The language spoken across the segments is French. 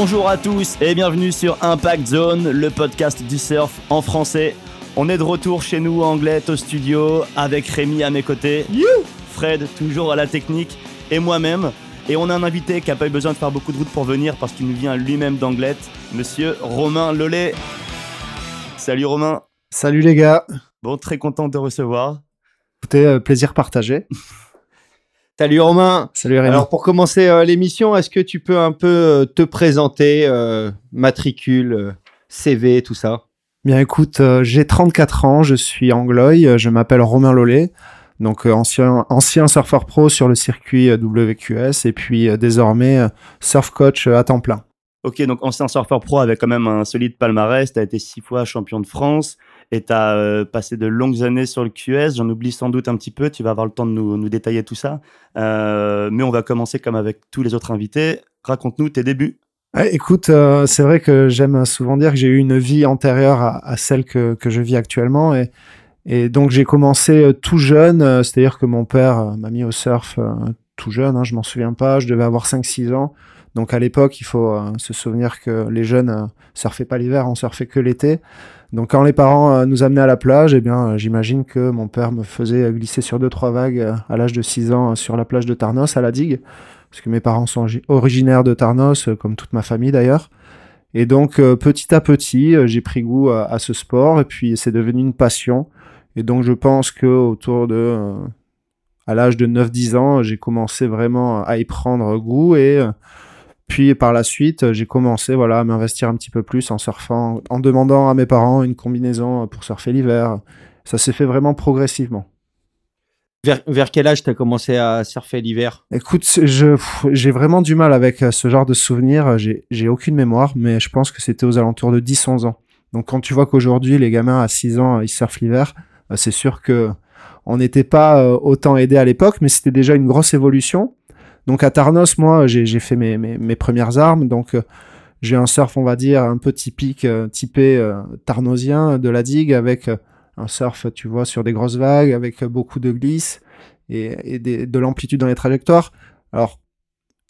Bonjour à tous et bienvenue sur Impact Zone, le podcast du surf en français. On est de retour chez nous anglais au studio avec Rémi à mes côtés, Fred toujours à la technique et moi-même. Et on a un invité qui n'a pas eu besoin de faire beaucoup de route pour venir parce qu'il nous vient lui-même d'Anglette, monsieur Romain Lollet. Salut Romain. Salut les gars. Bon, très content de te recevoir. Écoutez, euh, plaisir partagé. Salut Romain. Salut Rémi. Alors pour commencer euh, l'émission, est-ce que tu peux un peu euh, te présenter, euh, matricule, euh, CV, tout ça? Bien écoute, euh, j'ai 34 ans, je suis angloï, je m'appelle Romain Lollet, donc euh, ancien, ancien surfeur pro sur le circuit euh, WQS et puis euh, désormais euh, surf coach euh, à temps plein. Ok, donc ancien surfeur pro avec quand même un solide palmarès. Tu as été six fois champion de France et tu as passé de longues années sur le QS. J'en oublie sans doute un petit peu. Tu vas avoir le temps de nous, détailler tout ça. Euh, mais on va commencer comme avec tous les autres invités. Raconte-nous tes débuts. Écoute, euh, c'est vrai que j'aime souvent dire que j'ai eu une vie antérieure à, celle que, que je vis actuellement et, donc j'ai commencé euh, tout jeune, euh, c'est-à-dire que mon père euh, m'a mis au surf euh, tout jeune, hein, je m'en souviens pas, je devais avoir 5-6 ans. Donc à l'époque, il faut euh, se souvenir que les jeunes euh, surfaient pas l'hiver, on surfait que l'été. Donc quand les parents euh, nous amenaient à la plage, eh bien euh, j'imagine que mon père me faisait glisser sur deux trois vagues à l'âge de 6 ans sur la plage de Tarnos à la digue parce que mes parents sont origi- originaires de Tarnos comme toute ma famille d'ailleurs. Et donc petit à petit, j'ai pris goût à, à ce sport et puis c'est devenu une passion. Et donc je pense que autour de à l'âge de 9-10 ans, j'ai commencé vraiment à y prendre goût et puis par la suite, j'ai commencé voilà, à m'investir un petit peu plus en surfant, en demandant à mes parents une combinaison pour surfer l'hiver. Ça s'est fait vraiment progressivement. vers, vers quel âge tu as commencé à surfer l'hiver? Écoute, j'ai vraiment du mal avec euh, ce genre de souvenirs. J'ai, j'ai aucune mémoire, mais je pense que c'était aux alentours de 10-11 ans. Donc quand tu vois qu'aujourd'hui, les gamins à 6 ans, ils surfent l'hiver, euh, c'est sûr que on n'était pas euh, autant aidés à l'époque, mais c'était déjà une grosse évolution. Donc à Tarnos, moi, j'ai, fait mes, premières armes. Donc euh, j'ai un surf, on va dire, un peu typique, euh, typé euh, tarnosien de la digue, avec un surf, tu vois, sur des grosses vagues, avec beaucoup de glisse et, de l'amplitude dans les trajectoires. Alors,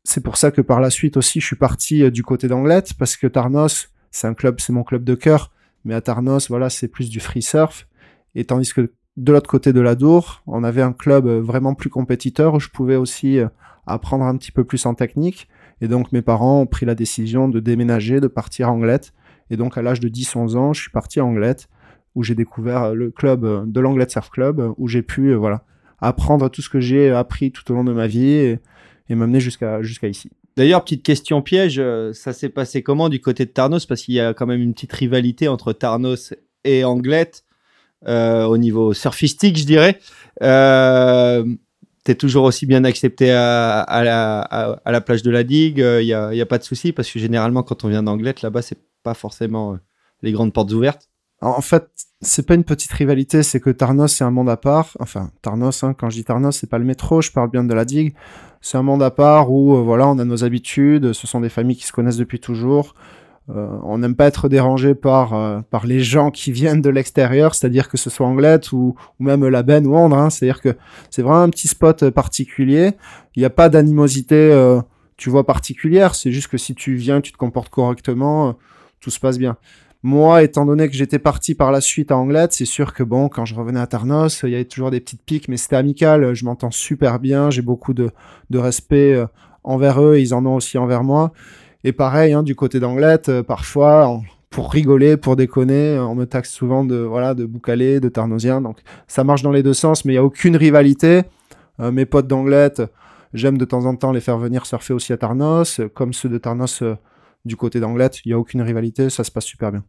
c'est pour ça que par la suite aussi, je suis parti du côté d'Anglette, parce que Tarnos, c'est un club, c'est mon club de cœur, mais à Tarnos, voilà, c'est plus du free surf. Et tandis que de l'autre côté de la Dour, on avait un club vraiment plus compétiteur où je pouvais aussi apprendre un petit peu plus en technique. Et donc, mes parents ont pris la décision de déménager, de partir à Anglette. Et donc, à l'âge de 10-11 ans, je suis parti à Anglette, où j'ai découvert euh, le club euh, de l'Anglette Surf Club, euh, où j'ai pu, voilà, apprendre tout ce que j'ai appris tout au long de ma vie et, m'amener jusqu'à ici. D'ailleurs, petite question piège, ça s'est passé comment du côté de Tarnos? Parce qu'il y a quand même une petite rivalité entre Tarnos et Anglette au niveau surfistique, je dirais. T'es toujours aussi bien accepté à, la, plage de la digue, il n'y a, pas de souci, parce que généralement, quand on vient d'Anglette, là-bas, c'est pas forcément euh, les grandes portes ouvertes. En en fait, c'est pas une petite rivalité, c'est que Tarnos c'est un monde à part. Enfin, Tarnos, hein, quand je dis Tarnos, c'est pas le métro, je parle bien de la digue. C'est un monde à part où, euh, voilà, on a nos habitudes, ce sont des familles qui se connaissent depuis toujours. Euh, on n'aime pas être dérangé par, euh, par les gens qui viennent de l'extérieur, c'est-à-dire que ce soit Anglette ou, ou même la Benne ou Andre. hein. C'est-à-dire que c'est vraiment un petit spot euh, particulier. Il n'y a pas d'animosité, euh, tu vois, particulière. C'est juste que si tu viens, tu te comportes correctement, euh, tout se passe bien. Moi, étant donné que j'étais parti par la suite à Anglette, c'est sûr que bon, quand je revenais à Tarnos, il y avait toujours des petites piques, mais c'était amical. Je m'entends super bien, j'ai beaucoup de, de respect euh, envers eux, ils en ont aussi envers moi. Et pareil, hein, du côté d'Anglette, euh, parfois, pour rigoler, pour déconner, on me taxe souvent de voilà de boucalé, de tarnosien. Donc ça marche dans les deux sens, mais il y a aucune rivalité. Euh, mes potes d'Anglette, j'aime de temps en temps les faire venir surfer aussi à Tarnos, comme ceux de Tarnos euh, du côté d'Anglette. Il y a aucune rivalité, ça se passe super bien.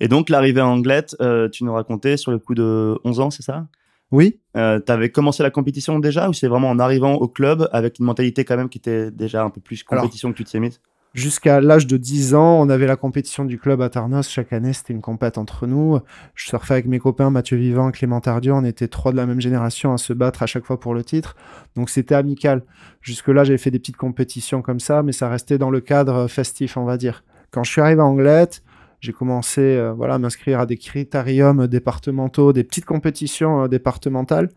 Et donc, l'arrivée à Anglette, tu nous racontais sur le coup de 11 ans, c'est ça? Oui, euh, T'avais commencé la compétition déjà ou c'est vraiment en arrivant au club avec une mentalité quand même qui était déjà un peu plus Alors, compétition que tu te sais mise? Jusqu'à l'âge de 10 ans, on avait la compétition du club à Tarnos. Chaque année, c'était une compète entre nous. Je surfais avec mes copains Mathieu Vivant Clément Tardieu. On était trois de la même génération à se battre à chaque fois pour le titre. Donc c'était amical. Jusque-là, j'avais fait des petites compétitions comme ça, mais ça restait dans le cadre festif, on va dire. Quand je suis arrivé à Anglette, j'ai commencé euh, voilà, à m'inscrire à des critériums départementaux, des petites compétitions euh, départementales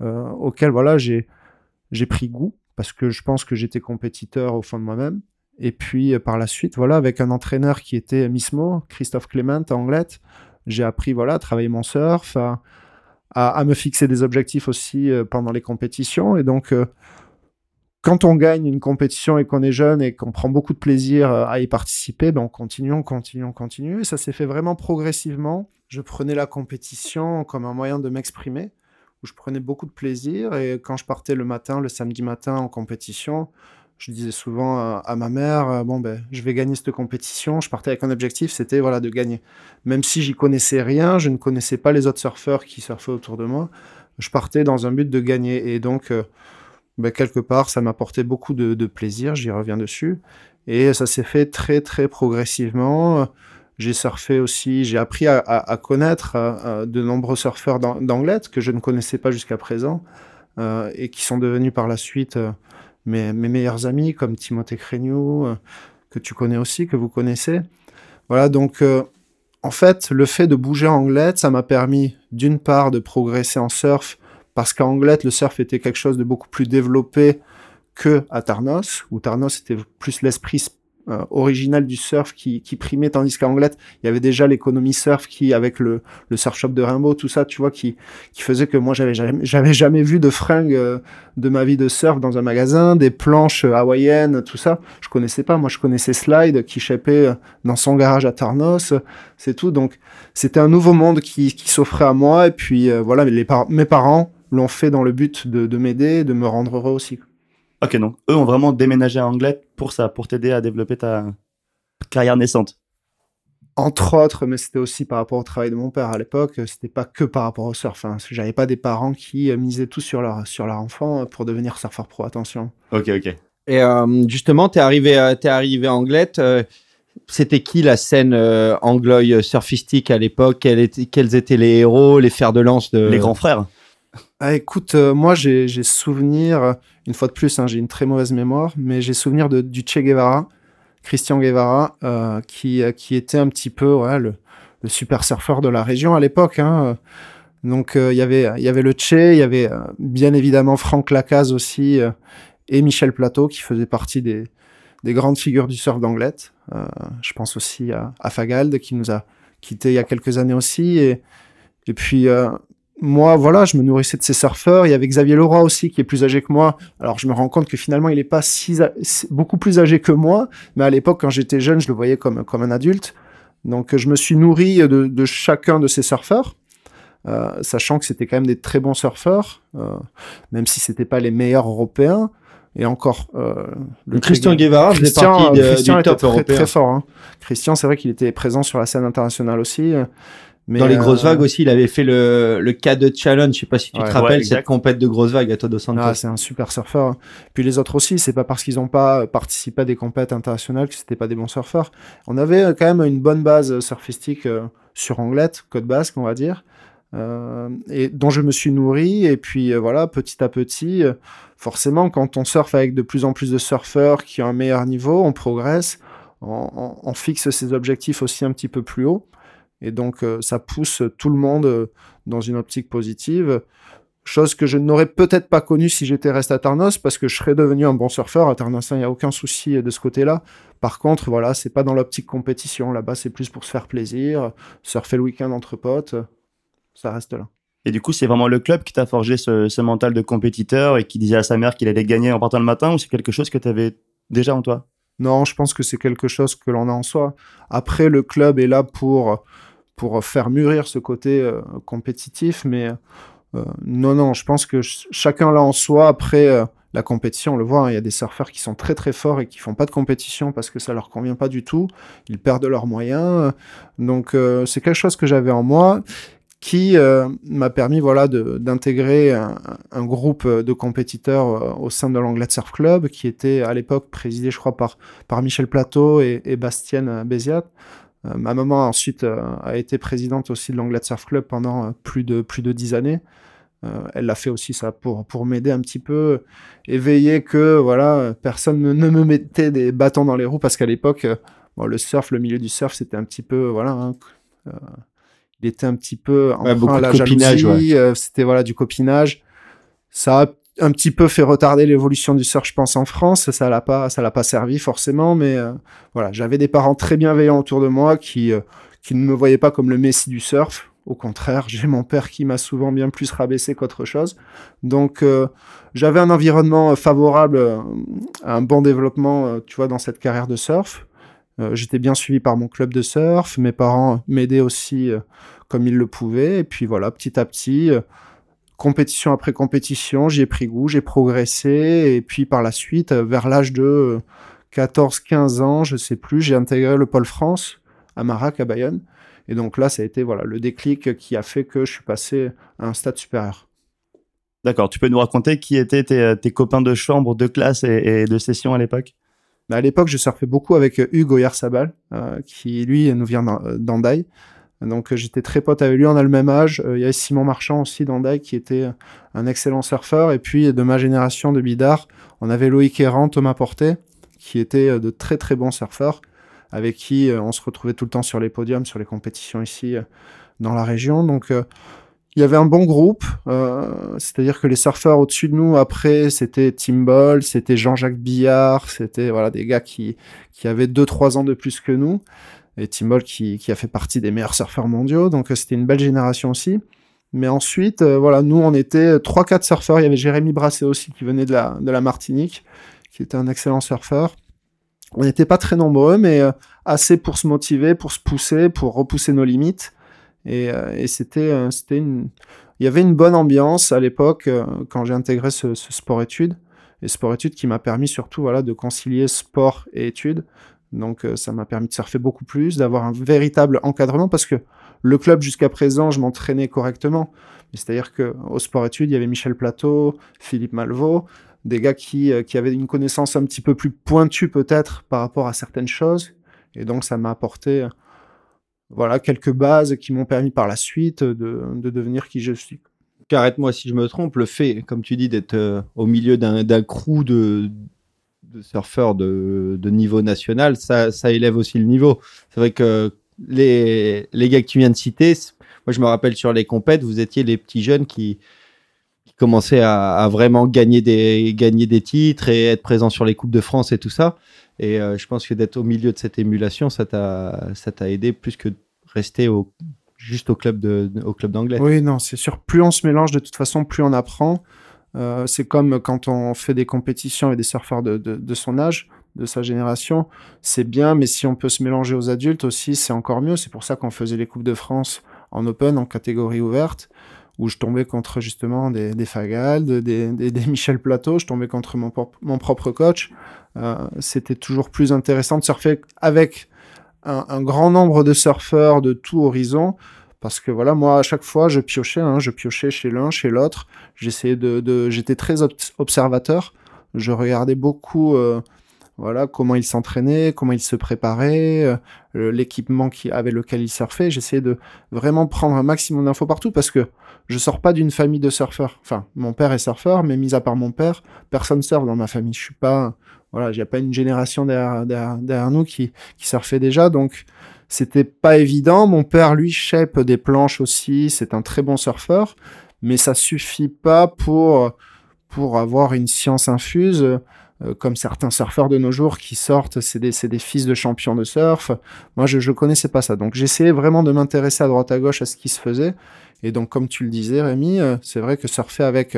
euh, auxquelles voilà, j'ai pris goût parce que je pense que j'étais compétiteur au fond de moi-même. Et puis par la suite, voilà, avec un entraîneur qui était Mismo, Christophe Clément à Anglette, j'ai appris voilà, à travailler mon surf, à, à, me fixer des objectifs aussi pendant les compétitions. Et donc, quand on gagne une compétition et qu'on est jeune et qu'on prend beaucoup de plaisir à y participer, ben on continue, on continue, on continue. Et ça s'est fait vraiment progressivement. Je prenais la compétition comme un moyen de m'exprimer, où je prenais beaucoup de plaisir. Et quand je partais le matin, le samedi matin en compétition, je disais souvent à, ma mère, euh, bon ben, je vais gagner cette compétition. Je partais avec un objectif, c'était voilà de gagner. Même si j'y connaissais rien, je ne connaissais pas les autres surfeurs qui surfaient autour de moi. Je partais dans un but de gagner. Et donc euh, ben, quelque part, ça m'apportait beaucoup de, plaisir, j'y reviens dessus. Et ça s'est fait très, très progressivement. J'ai surfé aussi, j'ai appris à, connaître euh, de nombreux surfeurs d'anglette que je ne connaissais pas jusqu'à présent euh, et qui sont devenus par la suite euh, mes, meilleurs amis, comme Timothée Créniou, que tu connais aussi, que vous connaissez. Voilà, donc en fait, le fait de bouger en anglette, ça m'a permis d'une part de progresser en surf parce qu'à Anglette, le surf était quelque chose de beaucoup plus développé que à Tarnos, où Tarnos était plus l'esprit euh, original du surf qui, primait, tandis qu'à Anglette, il y avait déjà l'économie surf qui, avec le, le surf shop de Rimbaud, tout ça, tu vois, qui, qui faisait que moi, j'avais jamais, jamais vu de fringues euh, de ma vie de surf dans un magasin, des planches hawaïennes, tout ça. Je connaissais pas. Moi, je connaissais Slide qui chapait euh, dans son garage à Tarnos. C'est tout. Donc, c'était un nouveau monde qui, s'offrait à moi. Et puis, voilà, mes parents, l'ont fait dans le but de, de m'aider, de me rendre heureux aussi. Ok, donc eux ont vraiment déménagé à Anglette pour ça, pour t'aider à développer ta carrière naissante. Entre autres, mais c'était aussi par rapport au travail de mon père à l'époque. C'était pas que par rapport au surf. Hein. J'avais pas des parents qui euh, misaient tout sur leur sur leur enfant pour devenir surfeur pro. Attention. Ok, ok. Et euh, justement, t'es arrivé, euh, es arrivé à Anglette. c'était qui la scène angloï surfistique à l'époque? Quels étaient les héros, les fers de lance de les grands frères ah, écoute, euh, moi j'ai souvenir, une fois de plus, hein, j'ai une très mauvaise mémoire, mais j'ai souvenir de, du Che Guevara, Christian Guevara, euh, qui, euh, qui était un petit peu ouais, le, le super surfeur de la région à l'époque. Hein. Donc il y avait il y avait le Che, il y avait bien évidemment Franck Lacaze aussi et Michel Plateau qui faisaient partie des, des grandes figures du surf d'Anglette. je pense aussi à, à Fagald qui nous a quitté il y a quelques années aussi et et puis moi, voilà, je me nourrissais de ces surfeurs. Il y avait Xavier Leroy aussi, qui est plus âgé que moi. Alors, je me rends compte que finalement, il n'est pas si, beaucoup plus âgé que moi. Mais à l'époque, quand j'étais jeune, je le voyais comme, comme un adulte. Donc, je me suis nourri de, de chacun de ces surfeurs. Euh, sachant que c'était quand même des très bons surfeurs, euh, même si c'était pas les meilleurs européens. Et encore, euh, le Christian Guevara Christian, de, Christian du top était très, très fort. Hein. Christian, c'est vrai qu'il était présent sur la scène internationale aussi dans les grosses euh, vagues aussi, il avait fait le, le cas de challenge. Je sais pas si tu te rappelles cette compète de grosses vagues à Todo Santos. Ah, c'est un super surfeur. Puis les autres aussi, c'est pas parce qu'ils ont pas participé à des compètes internationales que c'était pas des bons surfeurs. On avait euh, quand même une bonne base surfistique euh, sur Anglette, Côte Basque, on va dire. Euh, et dont je me suis nourri. Et puis voilà, petit à petit, forcément, quand on surfe avec de plus en plus de surfeurs qui ont un meilleur niveau, on progresse, on, on fixe ses objectifs aussi un petit peu plus haut. Et donc, euh, ça pousse tout le monde euh, dans une optique positive. Chose que je n'aurais peut-être pas connue si j'étais resté à Tarnos, parce que je serais devenu un bon surfeur. À Tarnos, il n'y a aucun souci euh, de ce côté-là. Par contre, voilà, c'est pas dans l'optique compétition. Là-bas, c'est plus pour se faire plaisir, surfer le week-end entre potes. Ça reste là. Et du coup, c'est vraiment le club qui t'a forgé ce, ce, mental de compétiteur et qui disait à sa mère qu'il allait gagner en partant le matin, ou c'est quelque chose que tu avais déjà en toi? Non, je pense que c'est quelque chose que l'on a en soi. Après, le club est là pour pour faire mûrir ce côté euh, compétitif. Mais euh, non, non, je pense que chacun l'a en soi. Après, euh, la compétition, on le voit, hein, il y a des surfeurs qui sont très très forts et qui font pas de compétition parce que ça leur convient pas du tout. Ils perdent leurs moyens. Donc c'est quelque chose que j'avais en moi qui m'a permis voilà d'intégrer un, groupe de compétiteurs au sein de l'Anglais Surf Club qui était à l'époque présidé je crois par par Michel Plateau et, et Bastien Béziat euh, ma maman ensuite euh, a été présidente aussi de l'Anglade Surf Club pendant euh, plus de plus de dix années. elle l'a fait aussi ça pour pour m'aider un petit peu et veiller que voilà personne ne, me mettait des bâtons dans les roues parce qu'à l'époque bon, le surf, le milieu du surf, c'était un petit peu voilà. Hein, il était un petit peu en ouais, la jalousie. C'était voilà du copinage. Ça a un petit peu fait retarder l'évolution du surf, je pense, en France. Ça l'a pas, ça l'a pas servi forcément, mais euh, voilà, j'avais des parents très bienveillants autour de moi qui, euh, qui ne me voyaient pas comme le messie du surf. Au contraire, j'ai mon père qui m'a souvent bien plus rabaissé qu'autre chose. Donc, euh, j'avais un environnement favorable à un bon développement, tu vois, dans cette carrière de surf. J'étais bien suivi par mon club de surf. Mes parents m'aidaient aussi comme ils le pouvaient. Et puis voilà, petit à petit compétition après compétition, j'ai pris goût, j'ai progressé, et puis par la suite, euh, vers l'âge de 14-15 ans, je sais plus, j'ai intégré le pôle France à Marac, à Bayonne. Et donc là, ça a été voilà, le déclic qui a fait que je suis passé à un stade supérieur. D'accord, tu peux nous raconter qui étaient tes, euh, copains de chambre, de classe et, de session à l'époque? Bah, À l'époque, je surfais beaucoup avec Hugo Yersabal, euh, qui lui nous vient d'Andaï. Donc euh, j'étais très pote avec lui, on a le même âge. Euh, il y avait Simon Marchand aussi d'Andaï qui était un excellent surfeur. Et puis de ma génération de bidard, on avait Loïc Errant, Thomas Portet, qui étaient euh, de très très bons surfeurs, avec qui on se retrouvait tout le temps sur les podiums, sur les compétitions ici dans la région. Donc il y avait un bon groupe, c'est-à-dire que les surfeurs au-dessus de nous, après, c'était Tim Ball, c'était Jean-Jacques Billard, c'était voilà des gars qui, qui avaient 2-3 ans de plus que nous et Tim qui, a fait partie des meilleurs surfeurs mondiaux, donc euh, c'était une belle génération aussi. Mais ensuite, euh, voilà, nous on était 3-4 surfeurs, il y avait Jérémy Brasset aussi qui venait de la, Martinique, qui était un excellent surfeur. On n'était pas très nombreux, mais euh, assez pour se motiver, pour se pousser, pour repousser nos limites. Et, c'était. Il y avait une bonne ambiance à l'époque quand j'ai intégré ce, ce sport-études. Et sport-études qui m'a permis surtout voilà, de concilier sport et études. Donc euh, ça m'a permis de surfer beaucoup plus, d'avoir un véritable encadrement parce que le club jusqu'à présent, je m'entraînais correctement. C'est-à-dire que au sport études, il y avait Michel Plateau, Philippe Malvaux, des gars qui, euh, qui avaient une connaissance un petit peu plus pointue peut-être par rapport à certaines choses. Et donc ça m'a apporté voilà quelques bases qui m'ont permis par la suite de, de devenir qui je suis. Arrête-moi si je me trompe, le fait, comme tu dis, d'être euh, au milieu d'un crew de, de surfeurs de, niveau national, ça, élève aussi le niveau. C'est vrai que les, les gars que tu viens de citer, moi je me rappelle sur les compètes, vous étiez les petits jeunes qui, commençaient à, vraiment gagner des, gagner des titres et être présents sur les Coupes de France et tout ça. Et euh, je pense que d'être au milieu de cette émulation, ça t'a aidé plus que de rester au, juste au club d'anglais. Oui, non, c'est sûr. Plus on se mélange, de toute façon, plus on apprend. Euh, c'est comme quand on fait des compétitions avec des surfeurs de, son âge, de sa génération. C'est bien, mais si on peut se mélanger aux adultes aussi, c'est encore mieux. C'est pour ça qu'on faisait les Coupes de France en open, en catégorie ouverte, où je tombais contre justement des, des Fagal, des, Michel Plateau, je tombais contre mon, propre coach. Euh, c'était toujours plus intéressant de surfer avec un, un grand nombre de surfeurs de tout horizon parce que voilà, moi, à chaque fois, je piochais, hein, je piochais chez l'un, chez l'autre. J'essayais de, de j'étais très observateur. Je regardais beaucoup, euh, voilà, comment ils s'entraînaient, comment ils se préparaient, euh, l'équipement qui, avec lequel ils surfaient. J'essayais de vraiment prendre un maximum d'infos partout parce que je sors pas d'une famille de surfeurs. Enfin, mon père est surfeur, mais mis à part mon père, personne surfe dans ma famille. Je suis pas, voilà, j'ai pas une génération derrière, derrière, nous qui, qui surfait déjà, donc c'était pas évident. Mon père, lui, shape des planches aussi. C'est un très bon surfeur. Mais ça suffit pas pour, pour avoir une science infuse. Euh, comme certains surfeurs de nos jours qui sortent, c'est des, des, fils de champions de surf. Moi, je, je connaissais pas ça. Donc, j'essayais vraiment de m'intéresser à droite à gauche à ce qui se faisait. Et donc, comme tu le disais, Rémi, euh, c'est vrai que surfer avec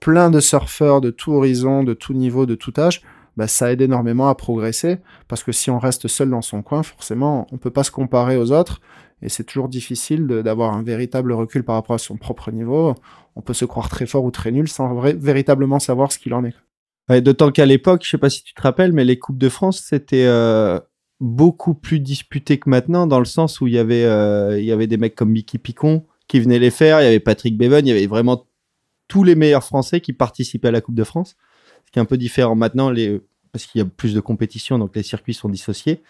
plein de surfeurs de tout horizon, de tout niveau, de tout âge, bah, ça aide énormément à progresser parce que si on reste seul dans son coin, forcément, on peut pas se comparer aux autres et c'est toujours difficile d'avoir un véritable recul par rapport à son propre niveau. On peut se croire très fort ou très nul sans véritablement savoir ce qu'il en est. D'autant qu'à l'époque, je sais pas si tu te rappelles, mais les Coupes de France, c'était euh, beaucoup plus disputé que maintenant, dans le sens où il y avait, euh, il y avait des mecs comme Mickey Picon qui venaient les faire, il y avait Patrick Bevan, il y avait vraiment tous les meilleurs Français qui participaient à la Coupe de France qui un peu différent maintenant, parce qu'il y a plus de compétition, donc les circuits sont dissociés.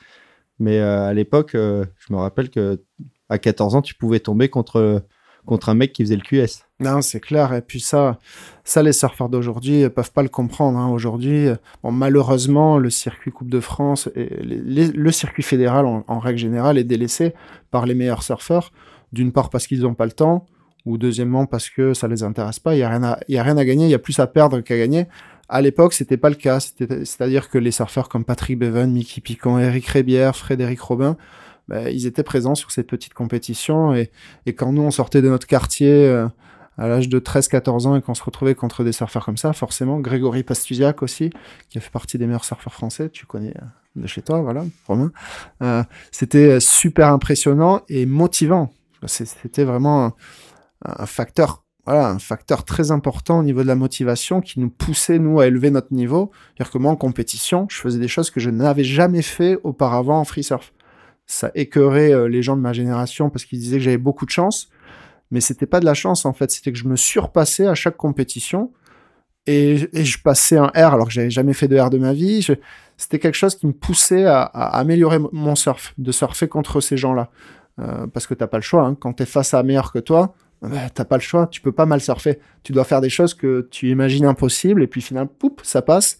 Mais euh, à l'époque, euh, je me rappelle que à 14 ans, tu pouvais tomber contre, contre un mec qui faisait le QS. Non, c'est clair. Et puis ça, ça les surfeurs d'aujourd'hui peuvent pas le comprendre. Hein. Aujourd'hui, malheureusement, le circuit Coupe de France et le circuit fédéral en, règle générale est délaissé par les meilleurs surfeurs. D'une part parce qu'ils n'ont pas le temps, ou deuxièmement parce que ça les intéresse pas. Il y a rien à gagner, il y a plus à perdre qu'à gagner. À l'époque, c'était pas le cas. C'est-à-dire que les surfeurs comme Patrick Bevan, Mickey Piquant, Eric Rébière, Frédéric Robin, ben, ils étaient présents sur cette petite compétition. Et, et quand nous, on sortait de notre quartier euh, à l'âge de 13-14 ans et qu'on se retrouvait contre des surfeurs comme ça, forcément, Grégory Pastusiak aussi, qui a fait partie des meilleurs surfeurs français, tu connais euh, de chez toi, voilà, Romain. Euh, c'était super impressionnant et motivant. C'était vraiment un facteur voilà, un facteur très important au niveau de la motivation qui nous poussait, nous, à élever notre niveau. C'est-à-dire que moi, en compétition, je faisais des choses que je n'avais jamais fait auparavant en free surf. Ça écœurait euh, les gens de ma génération parce qu'ils disaient que j'avais beaucoup de chance. Mais c'était pas de la chance, en fait. C'était que je me surpassais à chaque compétition. Et, je passais un R alors que j'avais jamais fait de R de ma vie. C'était quelque chose qui me poussait à, améliorer mon surf, de surfer contre ces gens-là. Euh, parce que t'as pas le choix. Hein. Quand t'es face à un meilleur que toi, bah, t'as pas le choix, tu peux pas mal surfer. Tu dois faire des choses que tu imagines impossibles et puis finalement, poup, ça passe.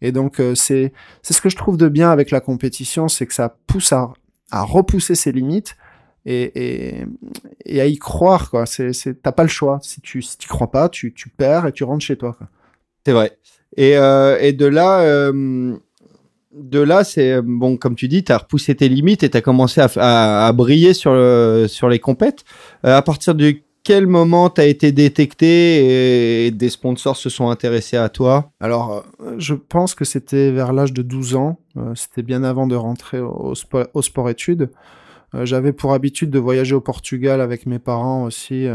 Et donc euh, c'est ce que je trouve de bien avec la compétition, c'est que ça pousse à, à repousser ses limites et, et, à y croire quoi. T'as pas le choix. Si tu si tu crois pas, tu tu perds et tu rentres chez toi. C'est vrai. Et euh, et de là. Euh là, c'est bon, comme tu dis, tu as repoussé tes limites et tu as commencé à, à, à, briller sur, le, sur les compètes. Euh, à partir de quel moment tu as été détecté et des sponsors se sont intéressés à toi? Alors, euh, je pense que c'était vers l'âge de 12 ans. Euh, c'était bien avant de rentrer au, sport, études. Euh, j'avais pour habitude de voyager au Portugal avec mes parents aussi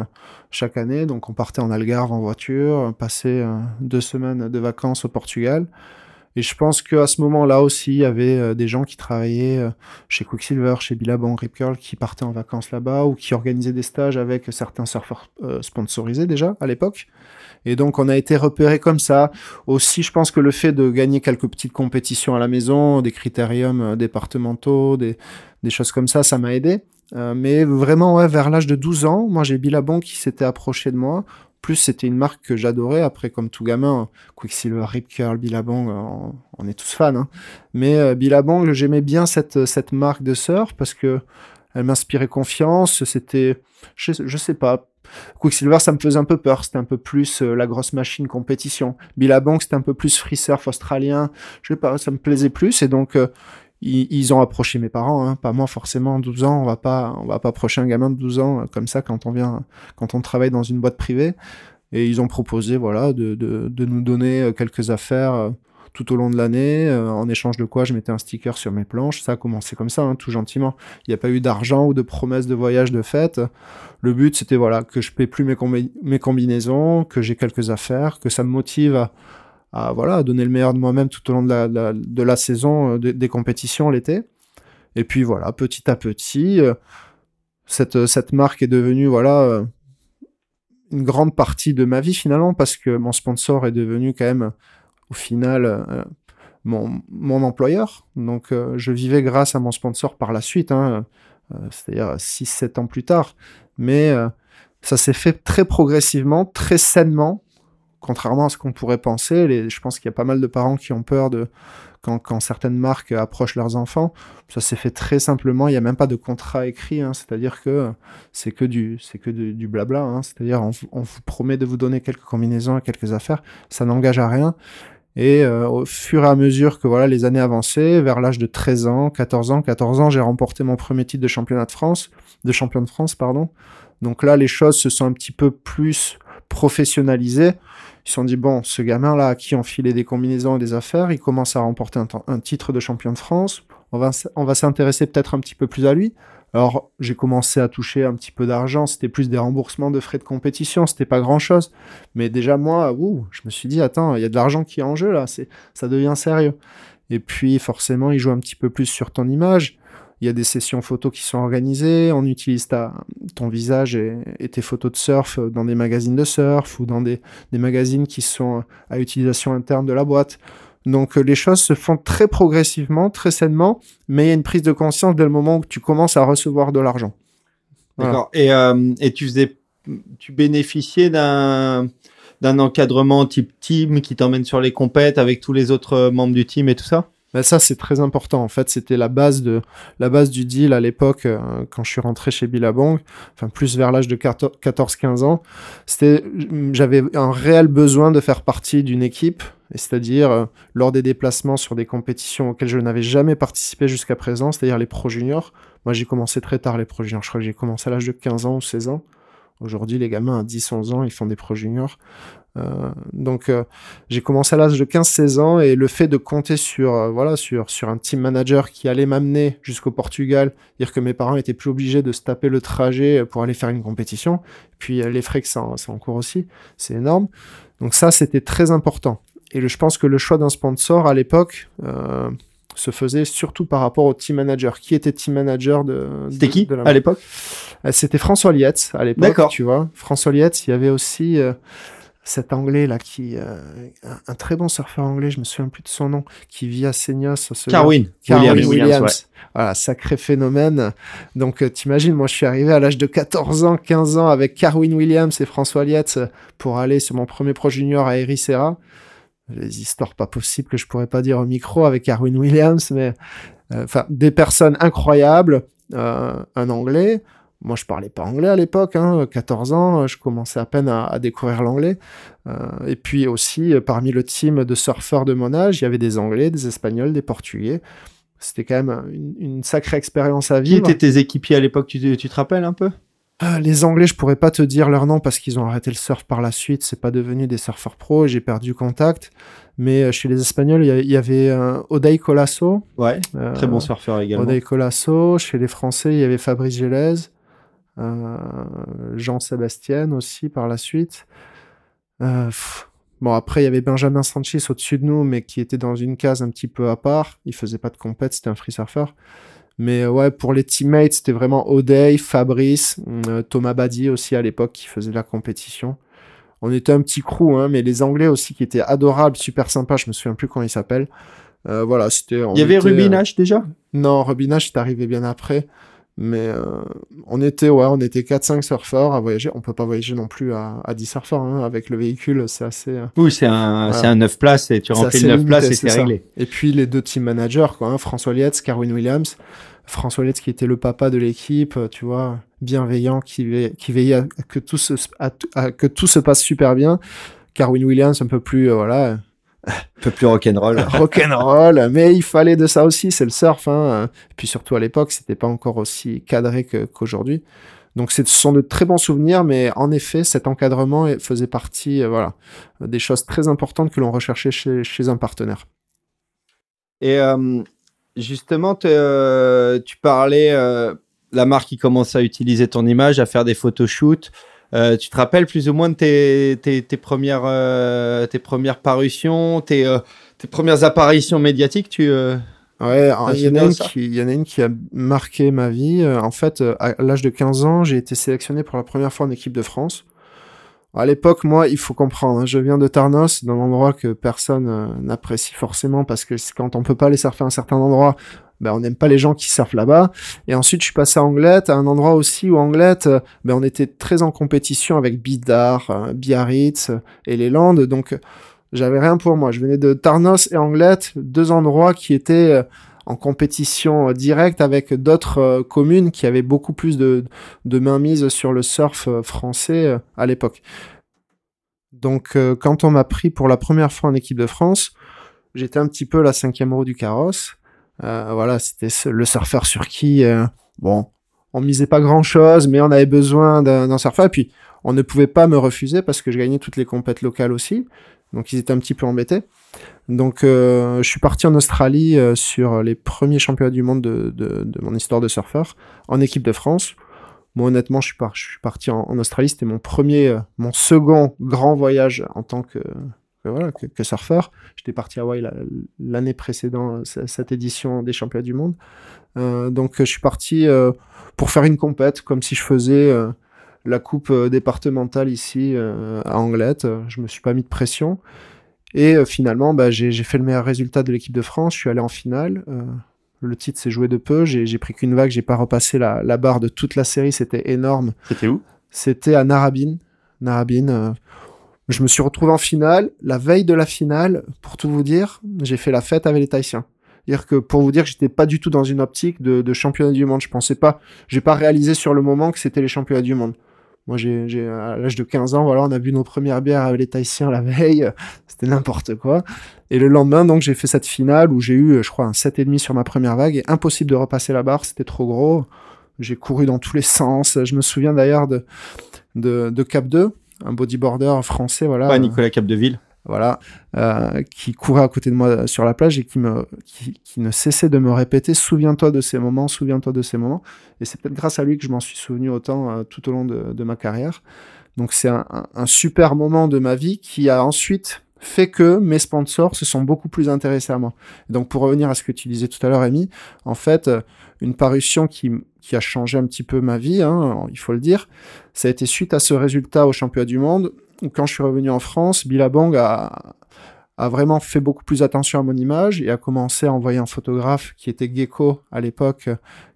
chaque année. Donc, on partait en Algarve en voiture, passer deux semaines de vacances au Portugal. Et je pense qu'à ce moment-là aussi, il y avait euh, des gens qui travaillaient euh, chez Quicksilver, chez Billabong, Rip Curl, qui partaient en vacances là-bas ou qui organisaient des stages avec certains surfeurs euh, sponsorisés déjà à l'époque. Et donc on a été repérés comme ça. Aussi, je pense que le fait de gagner quelques petites compétitions à la maison, des critériums départementaux, des, choses comme ça, ça m'a aidé. Mais vraiment, vers l'âge de 12 ans, moi j'ai Billabong qui s'était approché de moi plus, c'était une marque que j'adorais. Après, comme tout gamin, Quicksilver, Rip Curl, Billabong, on, on, est tous fans. Hein. Mais euh, Billabong, j'aimais bien cette, cette marque de surf parce que elle m'inspirait confiance. C'était, je, je sais pas, Quicksilver, ça me faisait un peu peur. C'était un peu plus euh, la grosse machine compétition. Billabong, c'était un peu plus free surf australien. Je sais pas, ça me plaisait plus. Et donc, euh, ils, ont approché mes parents, hein, pas moi forcément. 12 ans, on va pas, on va pas approcher un gamin de 12 ans euh, comme ça quand on vient, quand on travaille dans une boîte privée. Et ils ont proposé, voilà, de, de, de nous donner euh, quelques affaires euh, tout au long de l'année, en échange de quoi je mettais un sticker sur mes planches. Ça a commencé comme ça, hein, tout gentiment. Il n'y a pas eu d'argent ou de promesses de voyage de fête. Le but, c'était voilà que je paie plus mes, mes combinaisons, que j'ai quelques affaires, que ça me motive à, à voilà donner le meilleur de moi-même tout au long de la, la de la saison euh, des compétitions l'été. Et puis voilà, petit à petit, euh, cette, cette marque est devenue voilà euh, une grande partie de ma vie finalement parce que mon sponsor est devenu quand même au final mon, mon employeur. Donc je vivais grâce à mon sponsor par la suite, hein, c'est-à-dire 6-7 ans plus tard. Mais ça s'est fait très progressivement, très sainement contrairement à ce qu'on pourrait penser, je pense qu'il y a pas mal de parents qui ont peur de quand, certaines marques approchent leurs enfants. Ça s'est fait très simplement. Il n'y a même pas de contrat écrit. Hein, C'est-à-dire que c'est que du c'est que du, blabla. Hein, C'est-à-dire on, on, vous promet de vous donner quelques combinaisons et quelques affaires. Ça n'engage à rien. Et euh, au fur et à mesure que voilà les années avançaient, vers l'âge de 13 ans, 14 ans, 14 ans, j'ai remporté mon premier titre de championnat de France, de champion de France, pardon. Donc là, les choses se sont un petit peu plus professionnalisées. Ils se sont dit, bon, ce gamin-là, à qui on filait des combinaisons et des affaires, il commence à remporter un, un titre de champion de France. On va, on va s'intéresser peut-être un petit peu plus à lui. Alors, j'ai commencé à toucher un petit peu d'argent. C'était plus des remboursements de frais de compétition. C'était pas grand-chose. Mais déjà, moi, ouh, je me suis dit, attends, il y a de l'argent qui est en jeu, là. Ça devient sérieux. Et puis, forcément, il joue un petit peu plus sur ton image il y a des sessions photos qui sont organisées, on utilise ta, ton visage et, tes photos de surf dans des magazines de surf ou dans des, des magazines qui sont à utilisation interne de la boîte. Donc euh, les choses se font très progressivement, très sainement, mais il y a une prise de conscience dès le moment où tu commences à recevoir de l'argent. D'accord. Et, euh, et tu faisais, tu bénéficiais d'un d'un encadrement type team qui t'emmène sur les compètes avec tous les autres membres du team et tout ça? Ben, ça, c'est très important. En fait, c'était la base de la base du deal à l'époque euh, quand je suis rentré chez Billabong, enfin plus vers l'âge de 14-15 ans. C'était, j'avais un réel besoin de faire partie d'une équipe, c'est-à-dire euh, lors des déplacements sur des compétitions auxquelles je n'avais jamais participé jusqu'à présent, c'est-à-dire les pro juniors. Moi, j'ai commencé très tard les pro juniors. Je crois que j'ai commencé à l'âge de 15 ans ou 16 ans. Aujourd'hui, les gamins à 10-11 ans, ils font des pro juniors. Euh, donc euh, j'ai commencé à l'âge de 15-16 ans et le fait de compter sur euh, voilà sur sur un team manager qui allait m'amener jusqu'au Portugal, dire que mes parents étaient plus obligés de se taper le trajet pour aller faire une compétition, puis les frais que ça, ça en court aussi, c'est énorme. Donc ça c'était très important. Et je pense que le choix d'un sponsor à l'époque se faisait surtout par rapport au team manager. Qui était team manager de C'était qui à l'époque? C'était François Lietz à l'époque, tu vois. François Lietz, il y avait aussi cet anglais là qui euh, un, très bon surfeur anglais je me souviens plus de son nom qui vit à Seignos Carwin Carwin Williams, voilà sacré phénomène. Donc euh, t'imagines moi je suis arrivé à l'âge de 14 ans 15 ans avec Carwin Williams et François Lietz pour aller sur mon premier pro junior à Ericeira les histoires pas possibles que je pourrais pas dire au micro avec Carwin Williams mais euh, enfin des personnes incroyables un anglais moi, je parlais pas anglais à l'époque, hein, 14 ans, je commençais à peine à, découvrir l'anglais. Euh, et puis aussi, euh, parmi le team de surfeurs de mon âge, il y avait des Anglais, des Espagnols, des Portugais. C'était quand même une, sacrée expérience à vivre. Qui étaient tes équipiers à l'époque tu, te rappelles un peu? Euh, les Anglais, je pourrais pas te dire leur nom parce qu'ils ont arrêté le surf par la suite. C'est pas devenu des surfeurs pro j'ai perdu contact. Mais chez les Espagnols, il y, avait Oday Colasso. Ouais, très bon surfeur également. Oday Colasso. Chez les Français, il y avait Fabrice Gélez. Euh, Jean-Sébastien aussi par la suite. Euh, bon, après, il y avait Benjamin Sanchez au-dessus de nous, mais qui était dans une case un petit peu à part. Il faisait pas de compète, c'était un free surfer. Mais euh, ouais, pour les teammates, c'était vraiment O'Day, Fabrice, Thomas Badi aussi à l'époque qui faisait la compétition. On était un petit crew, hein, mais les Anglais aussi qui étaient adorables, super sympas, je me souviens plus comment ils s'appellent. voilà, c'était. Il y avait Rubinage déjà? Non, Rubinage, c'est arrivé bien après. Mais euh, on était ouais, on était 4-5 surfeurs à voyager. On peut pas voyager non plus à, à 10 surfeurs hein. avec le véhicule, c'est assez. Euh, oui, c'est un c'est un 9 places et tu remplis le 9 places et c'est réglé. Et puis les deux team managers quoi, hein, François Lietz, Carwin Williams. François Lietz qui était le papa de l'équipe, tu vois, bienveillant, qui, qui veillait à que tout se à, que tout se passe super bien. Carwin Williams un peu plus euh, voilà un peu plus rock'n'roll. rock'n'roll, mais il fallait de ça aussi, c'est le surf. Hein. Puis surtout à l'époque, c'était pas encore aussi cadré qu'aujourd'hui. Donc ce sont de très bons souvenirs, mais en effet, cet encadrement faisait partie euh, voilà, des choses très importantes que l'on recherchait chez, chez, un partenaire. Et euh, justement, euh, tu parlais, la marque qui commence à utiliser ton image, à faire des photoshoots. Euh, tu te rappelles plus ou moins de tes, tes, tes premières, euh, tes premières parutions, tes, euh, tes premières apparitions médiatiques tu, Ouais, il y, en a une qui, il y en a une qui a marqué ma vie. En fait, à l'âge de 15 ans, j'ai été sélectionné pour la première fois en équipe de France. À l'époque, moi, il faut comprendre, hein, je viens de Tarnos, d'un endroit que personne n'apprécie forcément parce que quand on peut pas aller surfer à un certain endroit, ben, on n'aime pas les gens qui surfent là-bas. Et ensuite, je suis passé à Anglette, à un endroit aussi où Anglette, euh, ben, on était très en compétition avec Bidar, euh, Biarritz euh, et les Landes. Donc, j'avais rien pour moi. Je venais de Tarnos et Anglette, deux endroits qui étaient en compétition directe avec d'autres communes qui avaient beaucoup plus de, de mainmise sur le surf français à l'époque. Donc, quand on m'a pris pour la première fois en équipe de France, j'étais un petit peu la cinquième roue du carrosse. Euh, voilà, c'était le surfeur sur qui, euh, bon, on misait pas grand chose, mais on avait besoin d'un surfeur. Et puis, on ne pouvait pas me refuser parce que je gagnais toutes les compètes locales aussi. Donc, ils étaient un petit peu embêtés. Donc, euh, je suis parti en Australie sur les premiers championnats du monde de, de, de, mon histoire de surfeur en équipe de France. Moi, honnêtement, je suis, je suis parti en, en Australie. C'était mon premier, mon second grand voyage en tant que, voilà, que, surfeur. J'étais parti à Hawaï l'année précédente, cette édition des championnats du monde. Euh, donc je suis parti euh, pour faire une compète, comme si je faisais euh, la coupe départementale ici à Anglette. Je me suis pas mis de pression. Et finalement, bah, j'ai fait le meilleur résultat de l'équipe de France. Je suis allé en finale. le titre s'est joué de peu. J'ai pris qu'une vague. J'ai pas repassé la, la, barre de toute la série. C'était énorme. C'était où? C'était à Narabine. Narabine. Je me suis retrouvé en finale. La veille de la finale, pour tout vous dire, j'ai fait la fête avec les Tahitiens. dire que pour vous dire que j'étais pas du tout dans une optique de, championnat du monde. Je pensais pas, j'ai pas réalisé sur le moment que c'était les championnats du monde. Moi, j'ai, à l'âge de 15 ans, voilà, on a bu nos premières bières avec les Tahitiens la veille. C'était n'importe quoi. Et le lendemain, donc, j'ai fait cette finale où j'ai eu, je crois, un 7,5 sur ma première vague impossible de repasser la barre. C'était trop gros. J'ai couru dans tous les sens. Je me souviens d'ailleurs de, de, de Cap 2, un bodyboarder français, voilà. Ouais, Nicolas Capdeville. Voilà, euh, qui courait à côté de moi sur la plage et qui, me, qui, qui ne cessait de me répéter Souviens-toi de ces moments, souviens-toi de ces moments. Et c'est peut-être grâce à lui que je m'en suis souvenu autant euh, tout au long de, de, ma carrière. Donc c'est un, un, super moment de ma vie qui a ensuite fait que mes sponsors se sont beaucoup plus intéressés à moi. Donc pour revenir à ce que tu disais tout à l'heure, Amy, en fait, euh, une parution qui, qui a changé un petit peu ma vie, hein, il faut le dire, ça a été suite à ce résultat au championnat du monde quand je suis revenu en France, Billabong a, a vraiment fait beaucoup plus attention à mon image et a commencé à envoyer un photographe qui était Gecko à l'époque,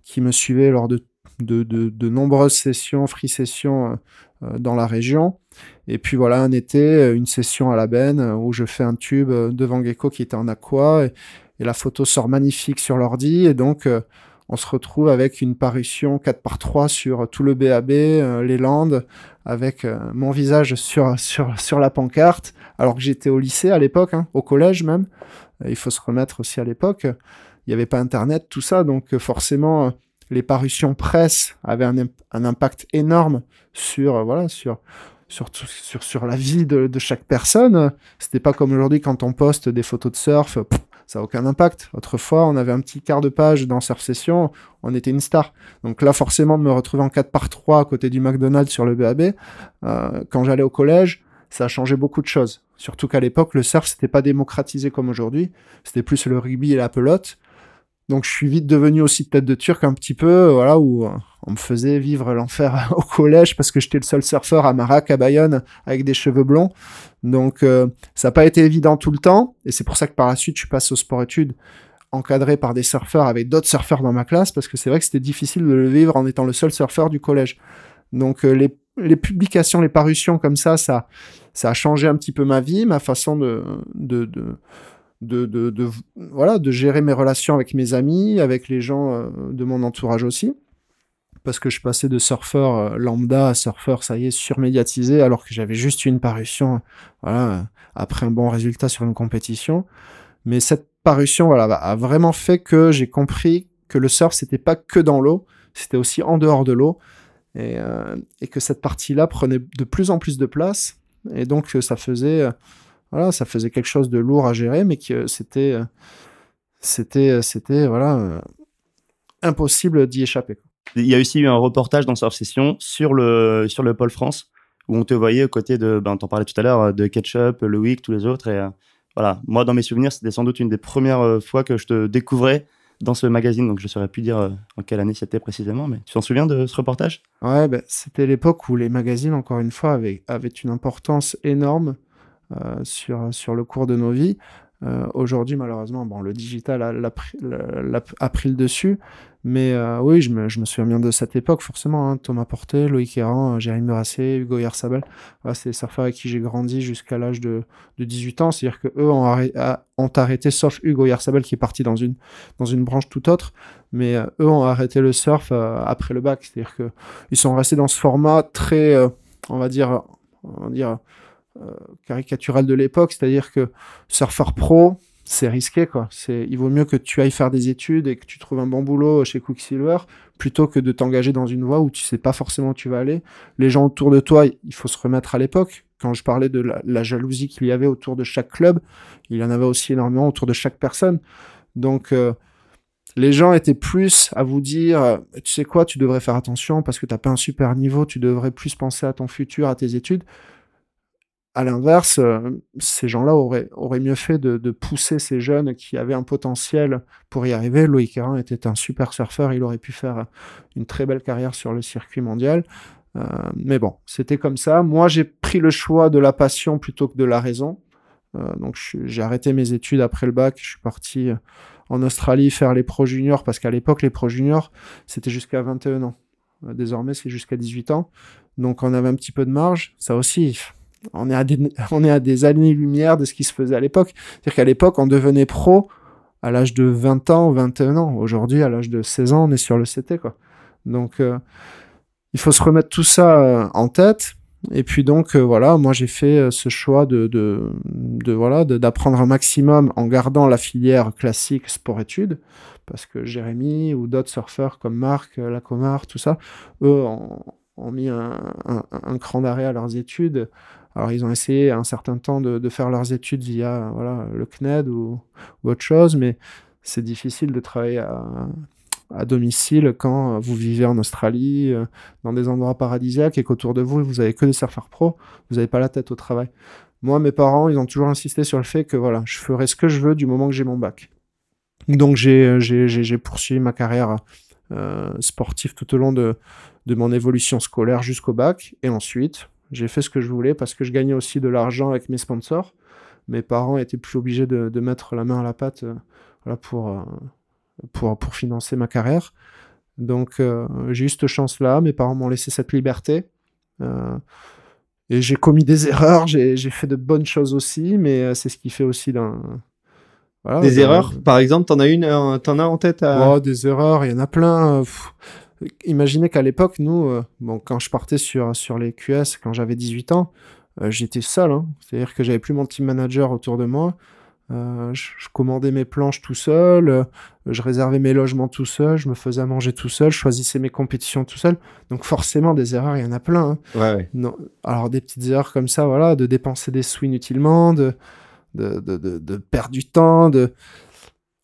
qui me suivait lors de, de, de, de nombreuses sessions, free sessions euh, dans la région. Et puis voilà, un été, une session à la benne où je fais un tube devant Gecko qui était en aqua et, et la photo sort magnifique sur l'ordi et donc euh, on se retrouve avec une parution 4 par 3 sur tout le BAB, euh, les Landes, avec euh, mon visage sur, sur, sur la pancarte, alors que j'étais au lycée à l'époque, hein, au collège même. Euh, il faut se remettre aussi à l'époque. Il n'y avait pas Internet, tout ça, donc euh, forcément, les parutions presse avaient un, impact énorme sur, voilà, sur, sur, sur, sur la vie de, de chaque personne. C'était pas comme aujourd'hui quand on poste des photos de surf. Ça n'a aucun impact. Autrefois, on avait un petit quart de page dans Surf Session, on était une star. Donc là, forcément, de me retrouver en 4 par 3 à côté du McDonald's sur le BAB, euh, quand j'allais au collège, ça a changé beaucoup de choses. Surtout qu'à l'époque, le surf, c'était pas démocratisé comme aujourd'hui. C'était plus le rugby et la pelote. Donc je suis vite devenu aussi tête de turc un petit peu, voilà, où on me faisait vivre l'enfer au collège parce que j'étais le seul surfeur à Marac, à Bayonne, avec des cheveux blonds. Donc euh, ça n'a pas été évident tout le temps, et c'est pour ça que par la suite je passé au sport-études encadré par des surfeurs avec d'autres surfeurs dans ma classe, parce que c'est vrai que c'était difficile de le vivre en étant le seul surfeur du collège. Donc euh, les, publications, les parutions comme ça, ça, a changé un petit peu ma vie, ma façon de de, de, de, voilà, de gérer mes relations avec mes amis, avec les gens euh, de mon entourage aussi. Parce que je passais de surfeur euh, lambda à surfeur, ça y est, surmédiatisé, alors que j'avais juste une parution, voilà, après un bon résultat sur une compétition. Mais cette parution, voilà, a vraiment fait que j'ai compris que le surf, c'était pas que dans l'eau, c'était aussi en dehors de l'eau. Et, euh, et, que cette partie-là prenait de plus en plus de place. Et donc, ça faisait voilà, ça faisait quelque chose de lourd à gérer, mais que c'était, c'était, c'était, voilà, impossible d'y échapper. Il y a aussi eu un reportage dans Surf Session sur le, sur le pôle France, où on te voyait aux côtés de, ben, t'en parlais tout à l'heure, de Ketchup, Loïc, tous les autres, et euh, voilà. Moi, dans mes souvenirs, c'était sans doute une des premières euh, fois que je te découvrais dans ce magazine, donc je ne saurais plus dire euh, en quelle année c'était précisément, mais tu t'en souviens de ce reportage? Ouais, ben, c'était l'époque où les magazines, encore une fois, avaient, avaient une importance énorme. Euh, sur, sur le cours de nos vies. Euh, Aujourd'hui, malheureusement, bon, le digital a, a, pris, le dessus, mais euh, oui, je me, je me, souviens bien de cette époque, forcément. Hein, Thomas Porté, Loïc Errand, Jérémy Murassé, Hugo Yersabel. Voilà, c'est les surfeurs avec qui j'ai grandi jusqu'à l'âge de, de 18 ans. C'est-à-dire qu'eux ont, arrêté, ont arrêté, sauf Hugo Yersabel qui est parti dans une, dans une branche tout autre, mais eux ont arrêté le surf après le bac. C'est-à-dire qu'ils sont restés dans ce format très, on va dire, on va dire caricatural de l'époque, c'est-à-dire que surfeur pro, c'est risqué quoi. C'est, il vaut mieux que tu ailles faire des études et que tu trouves un bon boulot chez Quicksilver plutôt que de t'engager dans une voie où tu sais pas forcément où tu vas aller. Les gens autour de toi, il faut se remettre à l'époque. Quand je parlais de la, la jalousie qu'il y avait autour de chaque club, il y en avait aussi énormément autour de chaque personne. Donc euh, les gens étaient plus à vous dire, tu sais quoi, tu devrais faire attention parce que t'as pas un super niveau, tu devrais plus penser à ton futur, à tes études à l'inverse, euh, ces gens-là auraient, mieux fait de, pousser ces jeunes qui avaient un potentiel pour y arriver. Loïc Hérin était un super surfeur, il aurait pu faire une très belle carrière sur le circuit mondial. Euh, mais bon, c'était comme ça. Moi, j'ai pris le choix de la passion plutôt que de la raison. Euh, donc, j'ai arrêté mes études après le bac. Je suis parti en Australie faire les pro juniors parce qu'à l'époque, les pro juniors, c'était jusqu'à 21 ans. Désormais, c'est jusqu'à 18 ans. Donc, on avait un petit peu de marge. Ça aussi, on est à des, on est à des années-lumière de ce qui se faisait à l'époque. C'est-à-dire qu'à l'époque, on devenait pro à l'âge de 20 ans, 21 ans. Aujourd'hui, à l'âge de 16 ans, on est sur le CT, quoi. Donc, euh, il faut se remettre tout ça euh, en tête. Et puis donc, voilà, moi j'ai fait ce choix de, de, de voilà, d'apprendre un maximum en gardant la filière classique sport-études, parce que Jérémy ou d'autres surfeurs comme Marc, Lacomar, tout ça, eux ont, mis un, un cran d'arrêt à leurs études alors, ils ont essayé un certain temps de, faire leurs études via voilà, le CNED ou, autre chose, mais c'est difficile de travailler à, domicile quand vous vivez en Australie, euh, dans des endroits paradisiaques et qu'autour de vous, vous avez que des surfeurs pro, vous n'avez pas la tête au travail. Moi, mes parents, ils ont toujours insisté sur le fait que voilà, je ferai ce que je veux du moment que j'ai mon bac. Donc, j'ai poursuivi ma carrière euh, sportive tout au long de, de mon évolution scolaire jusqu'au bac. Et ensuite, j'ai fait ce que je voulais parce que je gagnais aussi de l'argent avec mes sponsors. Mes parents étaient plus obligés de, mettre la main à la pâte euh, pour, euh, pour, pour financer ma carrière. Donc euh, j'ai eu cette chance-là. Mes parents m'ont laissé cette liberté. et j'ai commis des erreurs, j'ai fait de bonnes choses aussi, mais c'est ce qui fait aussi d'un. des erreurs, par exemple, t'en as une, t'en as en tête oh, Des erreurs, il y en a plein. Imaginez qu'à l'époque, nous, euh, bon, quand je partais sur, sur les QS, quand j'avais 18 ans, euh, j'étais seul. Hein. C'est-à-dire que j'avais plus mon team manager autour de moi. Euh, je, commandais mes planches tout seul, je réservais mes logements tout seul, je me faisais à manger tout seul, je choisissais mes compétitions tout seul. Donc forcément, des erreurs, il y en a plein. Hein. Non. Alors des petites erreurs comme ça, voilà, de dépenser des sous inutilement, de, de, de, de perdre du temps, de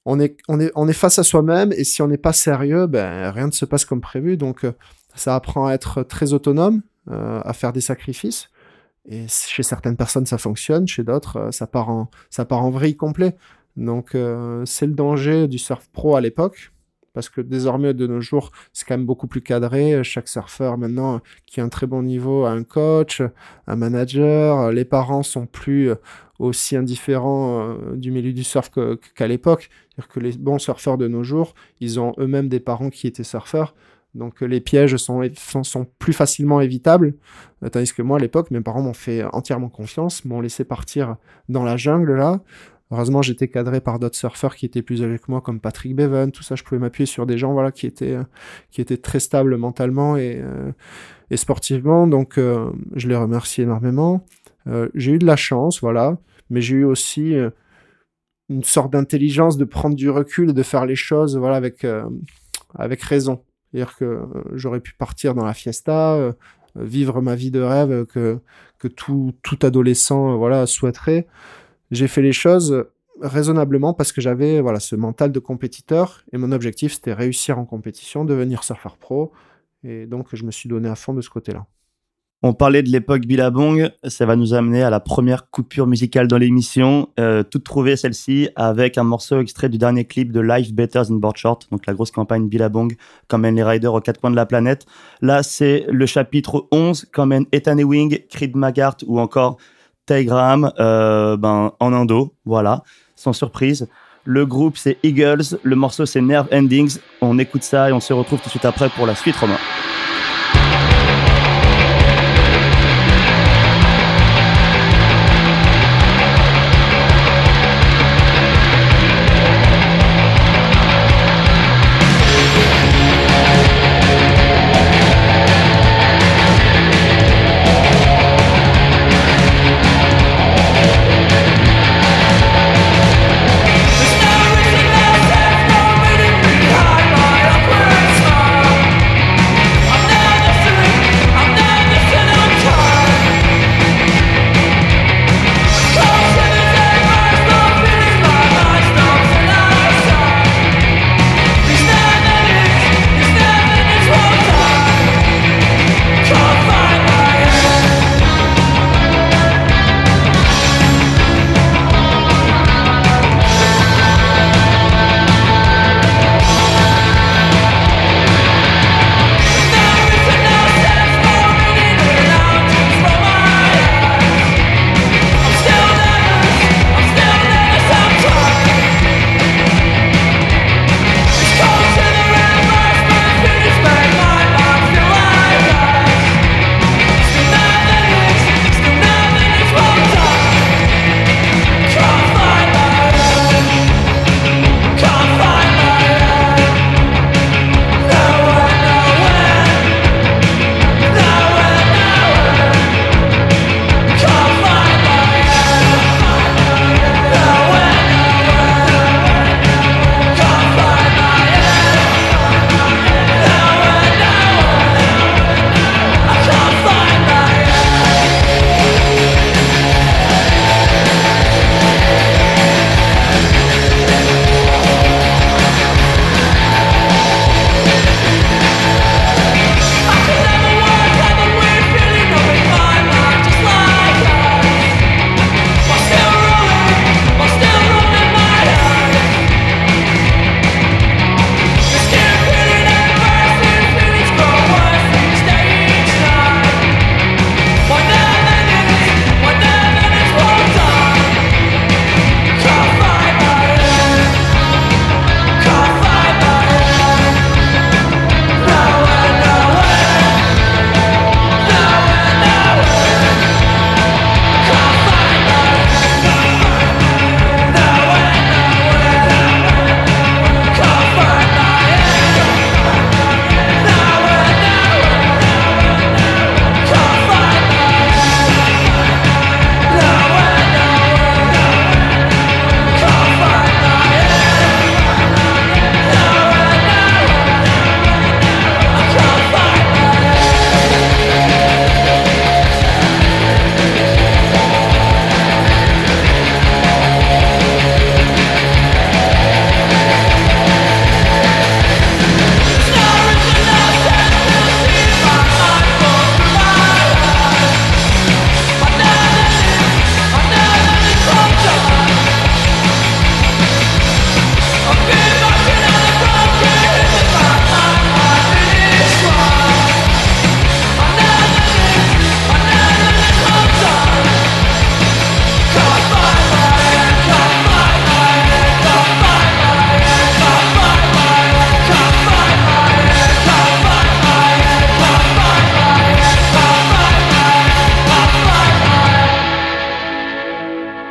on est, on est, on est face à soi-même et si on n'est pas sérieux, ben, rien ne se passe comme prévu. Donc, euh, ça apprend à être très autonome, euh, à faire des sacrifices. Et chez certaines personnes, ça fonctionne, chez d'autres, euh, ça, part en, ça part en vrille complet. Donc, c'est le danger du surf pro à l'époque parce que désormais, de nos jours, c'est quand même beaucoup plus cadré. Chaque surfeur, maintenant, qui a un très bon niveau, a un coach, un manager. Les parents sont plus aussi indifférents euh, du milieu du surf qu'à l'époque. C'est-à-dire que les bons surfeurs de nos jours, ils ont eux-mêmes des parents qui étaient surfeurs. Donc les pièges sont, sont, plus facilement évitables. Euh, tandis que moi, à l'époque, mes parents m'ont fait entièrement confiance, m'ont laissé partir dans la jungle, là. Heureusement, j'étais cadré par d'autres surfeurs qui étaient plus âgés que moi, comme Patrick Bevan, tout ça. Je pouvais m'appuyer sur des gens voilà, qui, étaient, euh, qui étaient très stables mentalement et, euh, et sportivement. Donc, euh, je les remercie énormément. j'ai eu de la chance, voilà, mais j'ai eu aussi une sorte d'intelligence de prendre du recul et de faire les choses voilà, avec, avec raison. C'est-à-dire que j'aurais pu partir dans la fiesta, vivre ma vie de rêve que, que tout, tout adolescent voilà, souhaiterait j'ai fait les choses raisonnablement parce que j'avais voilà ce mental de compétiteur et mon objectif c'était réussir en compétition, devenir surfeur pro et donc je me suis donné à fond de ce côté-là. On parlait de l'époque Billabong, ça va nous amener à la première coupure musicale dans l'émission, euh, toute trouvée celle-ci avec un morceau extrait du dernier clip de Life Better in Board Short, donc la grosse campagne Billabong mène les riders aux quatre coins de la planète. Là, c'est le chapitre 11 comme mène Ethan Ewing, Creed Magart ou encore Telegram euh, ben, en indo, voilà, sans surprise. Le groupe c'est Eagles, le morceau c'est Nerve Endings. On écoute ça et on se retrouve tout de suite après pour la suite, Romain.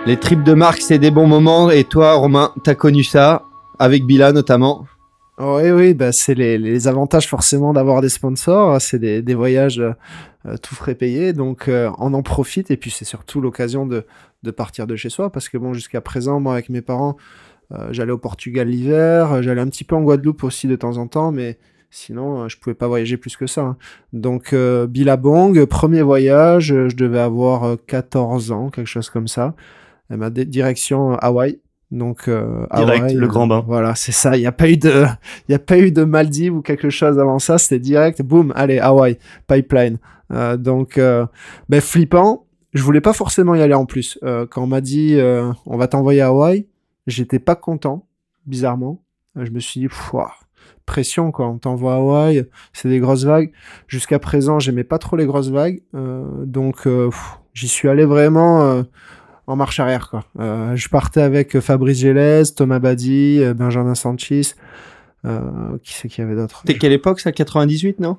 Les trips de marque, c'est des bons moments. Et toi, Romain, t'as connu ça avec Bila notamment. Oui, oui, bah c'est les, avantages forcément d'avoir des sponsors. C'est des, voyages euh, tout frais payés, donc euh, on en profite. Et puis c'est surtout l'occasion de, partir de chez soi, parce que bon, jusqu'à présent, moi avec mes parents, euh, j'allais au Portugal l'hiver, j'allais un petit peu en Guadeloupe aussi de temps en temps, mais sinon je pouvais pas voyager plus que ça. Hein. Donc Billabong, premier voyage, je devais avoir 14 ans, quelque chose comme ça. Et ma direction Hawaï. Donc euh, direct le grand bain. Voilà, c'est ça. Il n'y a pas eu de, il y a pas eu de Maldives ou quelque chose avant ça. C'était direct, boum, allez Hawaï, pipeline. Euh, donc, euh, ben flippant. Je voulais pas forcément y aller en plus. Euh, quand on m'a dit on va t'envoyer à Hawaï, j'étais pas content, bizarrement. Je me suis dit, pression quoi. On t'envoie à Hawaï, c'est des grosses vagues. Jusqu'à présent, j'aimais pas trop les grosses vagues, donc j'y suis allé vraiment en marche arrière quoi. Euh, je partais avec Fabrice Gélès, Thomas Badi, euh, Benjamin Sanchez. Euh, qui c'est qu'il y avait d'autres C'était quelle époque ça? 98 non?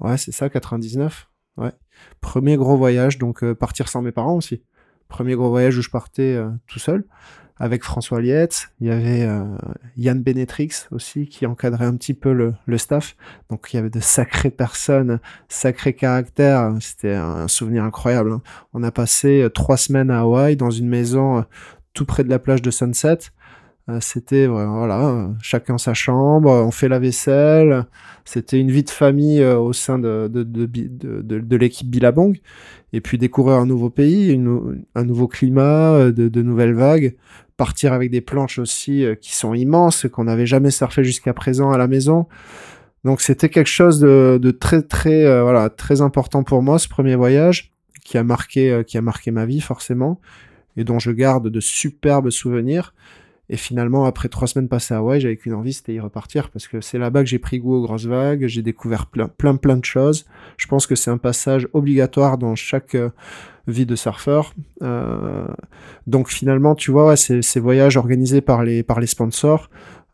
Ouais, c'est ça 99. Ouais. Premier gros voyage donc partir sans mes parents aussi. Premier gros voyage où je partais tout seul avec François Lietz. Il y avait euh, Yann Benetrix aussi qui encadrait un petit peu le, le, staff. Donc il y avait de sacrées personnes, sacrés caractères. C'était un souvenir incroyable. Hein. On a passé euh, trois semaines à Hawaï dans une maison euh, tout près de la plage de Sunset. C'était voilà, chacun sa chambre, on fait la vaisselle. C'était une vie de famille au sein de, de, de, l'équipe Billabong. Et puis découvrir un nouveau pays, un nouveau climat, de, de nouvelles vagues partir avec des planches aussi euh, qui sont immenses, qu'on n'avait jamais surfé jusqu'à présent à la maison. Donc c'était quelque chose de, très très euh, voilà très important pour moi ce premier voyage qui a marqué euh, qui a marqué ma vie forcément et dont je garde de superbes souvenirs. Et finalement, après trois semaines passées à Hawaï, j'avais qu'une envie, c'était y repartir parce que c'est là-bas que j'ai pris goût aux grosses vagues, j'ai découvert plein, plein, plein de choses. Je pense que c'est un passage obligatoire dans chaque vie de surfeur. Euh, donc finalement, tu vois, ces, voyages organisés par les, par les sponsors,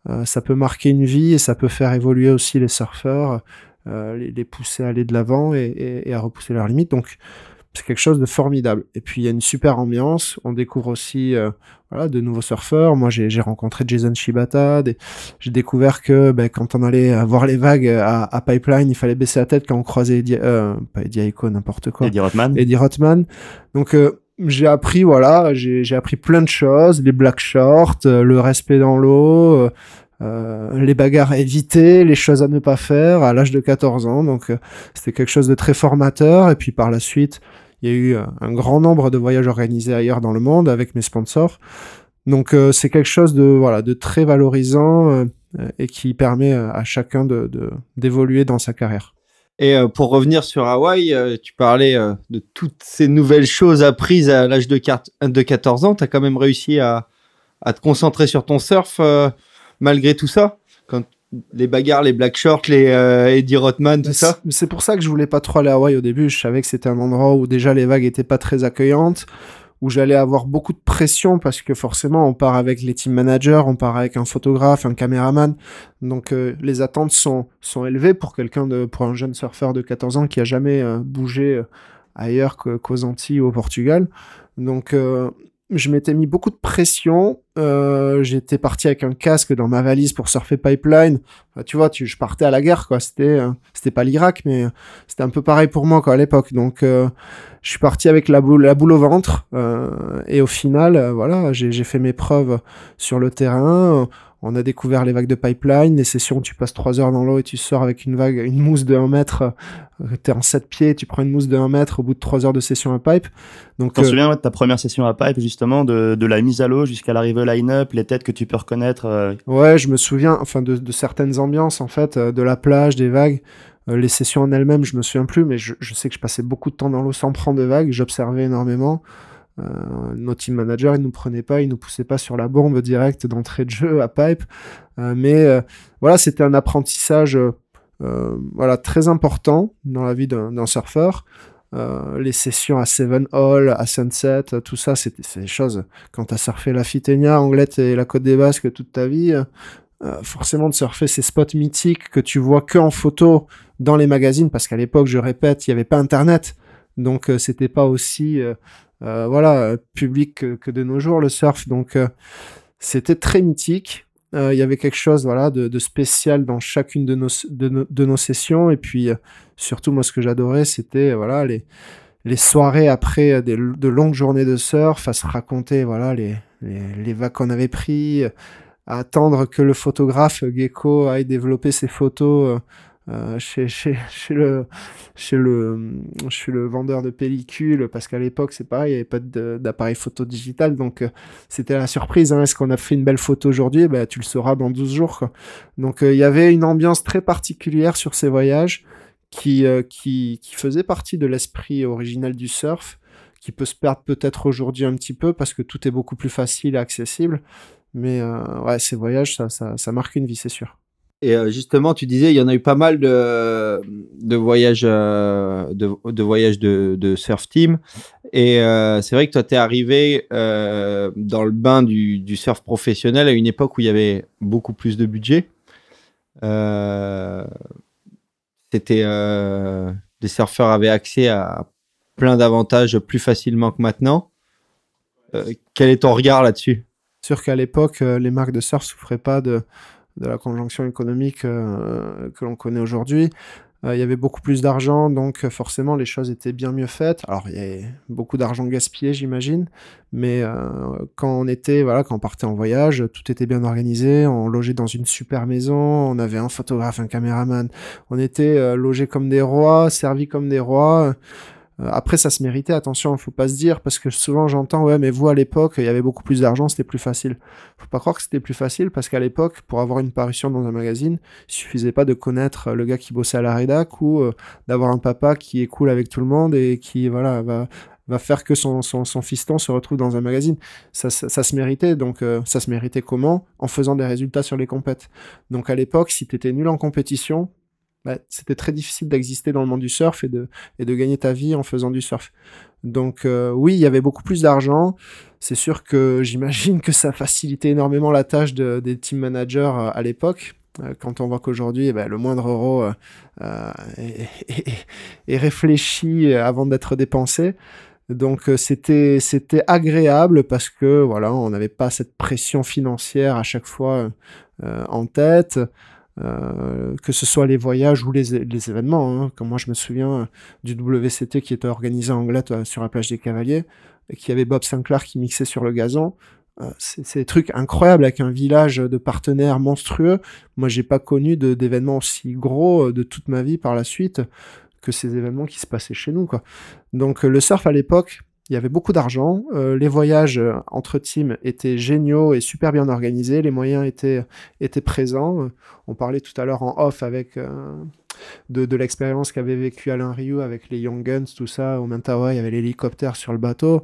euh, ça peut marquer une vie et ça peut faire évoluer aussi les surfeurs, euh, les, pousser à aller de l'avant et, et, à repousser leurs limites. Donc c'est quelque chose de formidable. Et puis il y a une super ambiance. On découvre aussi euh, voilà, de nouveaux surfeurs. Moi, j'ai rencontré Jason Shibata. J'ai découvert que ben, quand on allait voir les vagues à, à, Pipeline, il fallait baisser la tête quand on croisait Eddie, euh, pas Eddie Aiko, n'importe quoi. Eddie Rothman. Eddie Rothman. Donc euh, j'ai appris voilà, j'ai appris plein de choses, les black shorts, euh, le respect dans l'eau. Euh, les bagarres à éviter, les choses à ne pas faire à l'âge de 14 ans. Donc c'était quelque chose de très formateur. Et puis par la suite, il y a eu euh, un grand nombre de voyages organisés ailleurs dans le monde avec mes sponsors. Donc euh, c'est quelque chose de voilà de très valorisant euh, et qui permet à chacun de d'évoluer dans sa carrière. Et pour revenir sur Hawaï, tu parlais de toutes ces nouvelles choses apprises à l'âge de, de 14 ans. Tu as quand même réussi à, te concentrer sur ton surf malgré tout ça? Les bagarres, les black shorts, les euh, Eddie Rothman, tout ça. C'est pour ça que je voulais pas trop aller à Hawaï au début. Je savais que c'était un endroit où déjà les vagues étaient pas très accueillantes, où j'allais avoir beaucoup de pression parce que forcément on part avec les team managers, on part avec un photographe, un caméraman. Donc euh, les attentes sont, sont élevées pour quelqu'un de, pour un jeune surfeur de 14 ans qui a jamais euh, bougé ailleurs qu'aux Antilles ou au Portugal. Donc je m'étais mis beaucoup de pression. Euh, j'étais parti avec un casque dans ma valise pour surfer pipeline. tu vois, tu, je partais à la guerre, quoi. C'était, euh, c'était pas l'Irak, mais c'était un peu pareil pour moi, quoi, à l'époque. Donc, euh, je suis parti avec la boule, la boule au ventre. et au final, voilà, j'ai fait mes preuves sur le terrain. On a découvert les vagues de pipeline, les sessions où tu passes 3 heures dans l'eau et tu sors avec une vague, une mousse de 1 mètre. Euh, tu es en 7 pieds, tu prends une mousse de 1 mètre au bout de 3 heures de session à pipe. Donc, tu te euh, souviens de ta première session à pipe, justement, de, de la mise à l'eau jusqu'à l'arrivée au line-up, les têtes que tu peux reconnaître euh Ouais, je me souviens, enfin, de, de, certaines ambiances, en fait, de la plage, des vagues. les sessions en elles-mêmes, je me souviens plus, mais je, je sais que je passais beaucoup de temps dans l'eau sans prendre de vagues. J'observais énormément. Euh, nos team managers, ils nous prenaient pas, ils nous poussaient pas sur la bombe directe d'entrée de jeu à pipe. Euh, mais euh, voilà, c'était un apprentissage voilà très important dans la vie d'un surfeur. les sessions à Seven Hall, à Sunset, tout ça, c'était des choses. Quand tu as surfé la Fitenia, Anglette et la Côte des Basques toute ta vie, forcément de surfer ces spots mythiques que tu vois que en photo dans les magazines, parce qu'à l'époque, je répète, il n'y avait pas Internet. Donc, c'était pas aussi voilà public que, de nos jours le surf. Donc c'était très mythique. Il y avait quelque chose voilà de, spécial dans chacune de nos de, nos, sessions et puis surtout moi ce que j'adorais c'était voilà les les soirées après de longues journées de surf à se raconter voilà les, les, les vagues qu'on avait pris à attendre que le photographe Gecko aille développer ses photos euh, euh, chez, chez, chez, le, chez, le, le vendeur de pellicules, parce qu'à l'époque, c'est pareil, il n'y avait pas d'appareil photo digital, donc euh, c'était la surprise. Hein, Est-ce qu'on a fait une belle photo aujourd'hui? Bah, Tu le sauras dans 12 jours. Quoi. Donc il y avait une ambiance très particulière sur ces voyages qui, qui, qui faisait partie de l'esprit original du surf qui peut se perdre peut-être aujourd'hui un petit peu parce que tout est beaucoup plus facile et accessible. Mais euh, ouais, ces voyages, ça, ça, ça, marque une vie, c'est sûr. Et euh, justement, tu disais, il y en a eu pas mal de, de voyages, euh, de, de, de, de, surf team. Et c'est vrai que toi, tu es arrivé dans le bain du, du, surf professionnel à une époque où il y avait beaucoup plus de budget. C'était les surfeurs avaient accès à plein d'avantages plus facilement que maintenant. quel est ton regard là-dessus? Sûr qu'à l'époque, euh, les marques de surf souffraient pas de, de la conjonction économique euh, que l'on connaît aujourd'hui. Euh, il y avait beaucoup plus d'argent, donc forcément les choses étaient bien mieux faites. Alors il y avait beaucoup d'argent gaspillé, j'imagine, mais quand on était, voilà, quand on partait en voyage, tout était bien organisé. On logeait dans une super maison, on avait un photographe, un caméraman. On était logés comme des rois, servis comme des rois. Euh, après, ça se méritait, attention, faut pas se dire, parce que souvent j'entends, ouais, mais vous à l'époque, il y avait beaucoup plus d'argent, c'était plus facile. Faut pas croire que c'était plus facile, parce qu'à l'époque, pour avoir une parution dans un magazine, il suffisait pas de connaître le gars qui bossait à la rédac ou euh, d'avoir un papa qui est cool avec tout le monde et qui, voilà, va, va faire que son, son, son, fiston se retrouve dans un magazine. Ça, ça, se méritait, donc euh, ça se méritait comment? En faisant des résultats sur les compètes. Donc à l'époque, si tu étais nul en compétition, bah, c'était très difficile d'exister dans le monde du surf et de, et de gagner ta vie en faisant du surf. Donc euh, oui, il y avait beaucoup plus d'argent. C'est sûr que j'imagine que ça facilitait énormément la tâche de, des team managers euh, à l'époque. Euh, quand on voit qu'aujourd'hui, eh ben, le moindre euro est, est, réfléchi avant d'être dépensé. Donc c'était c'était agréable parce que voilà, on n'avait pas cette pression financière à chaque fois en tête. Euh, que ce soit les voyages ou les, les événements. Hein. Comme moi, je me souviens euh, du WCT qui était organisé en Anglette euh, sur la plage des Cavaliers, et qui avait Bob Sinclair qui mixait sur le gazon. c'est des trucs incroyables avec un village de partenaires monstrueux. Moi, j'ai pas connu d'événements aussi gros de toute ma vie par la suite que ces événements qui se passaient chez nous. Quoi. Donc, le surf à l'époque, il y avait beaucoup d'argent, euh, les voyages euh, entre teams étaient géniaux et super bien organisés, les moyens étaient, étaient présents. On parlait tout à l'heure en off avec euh, de, de l'expérience qu'avait vécu Alain Rioux avec les Young Guns, tout ça. Au Mentawa, il y avait l'hélicoptère sur le bateau.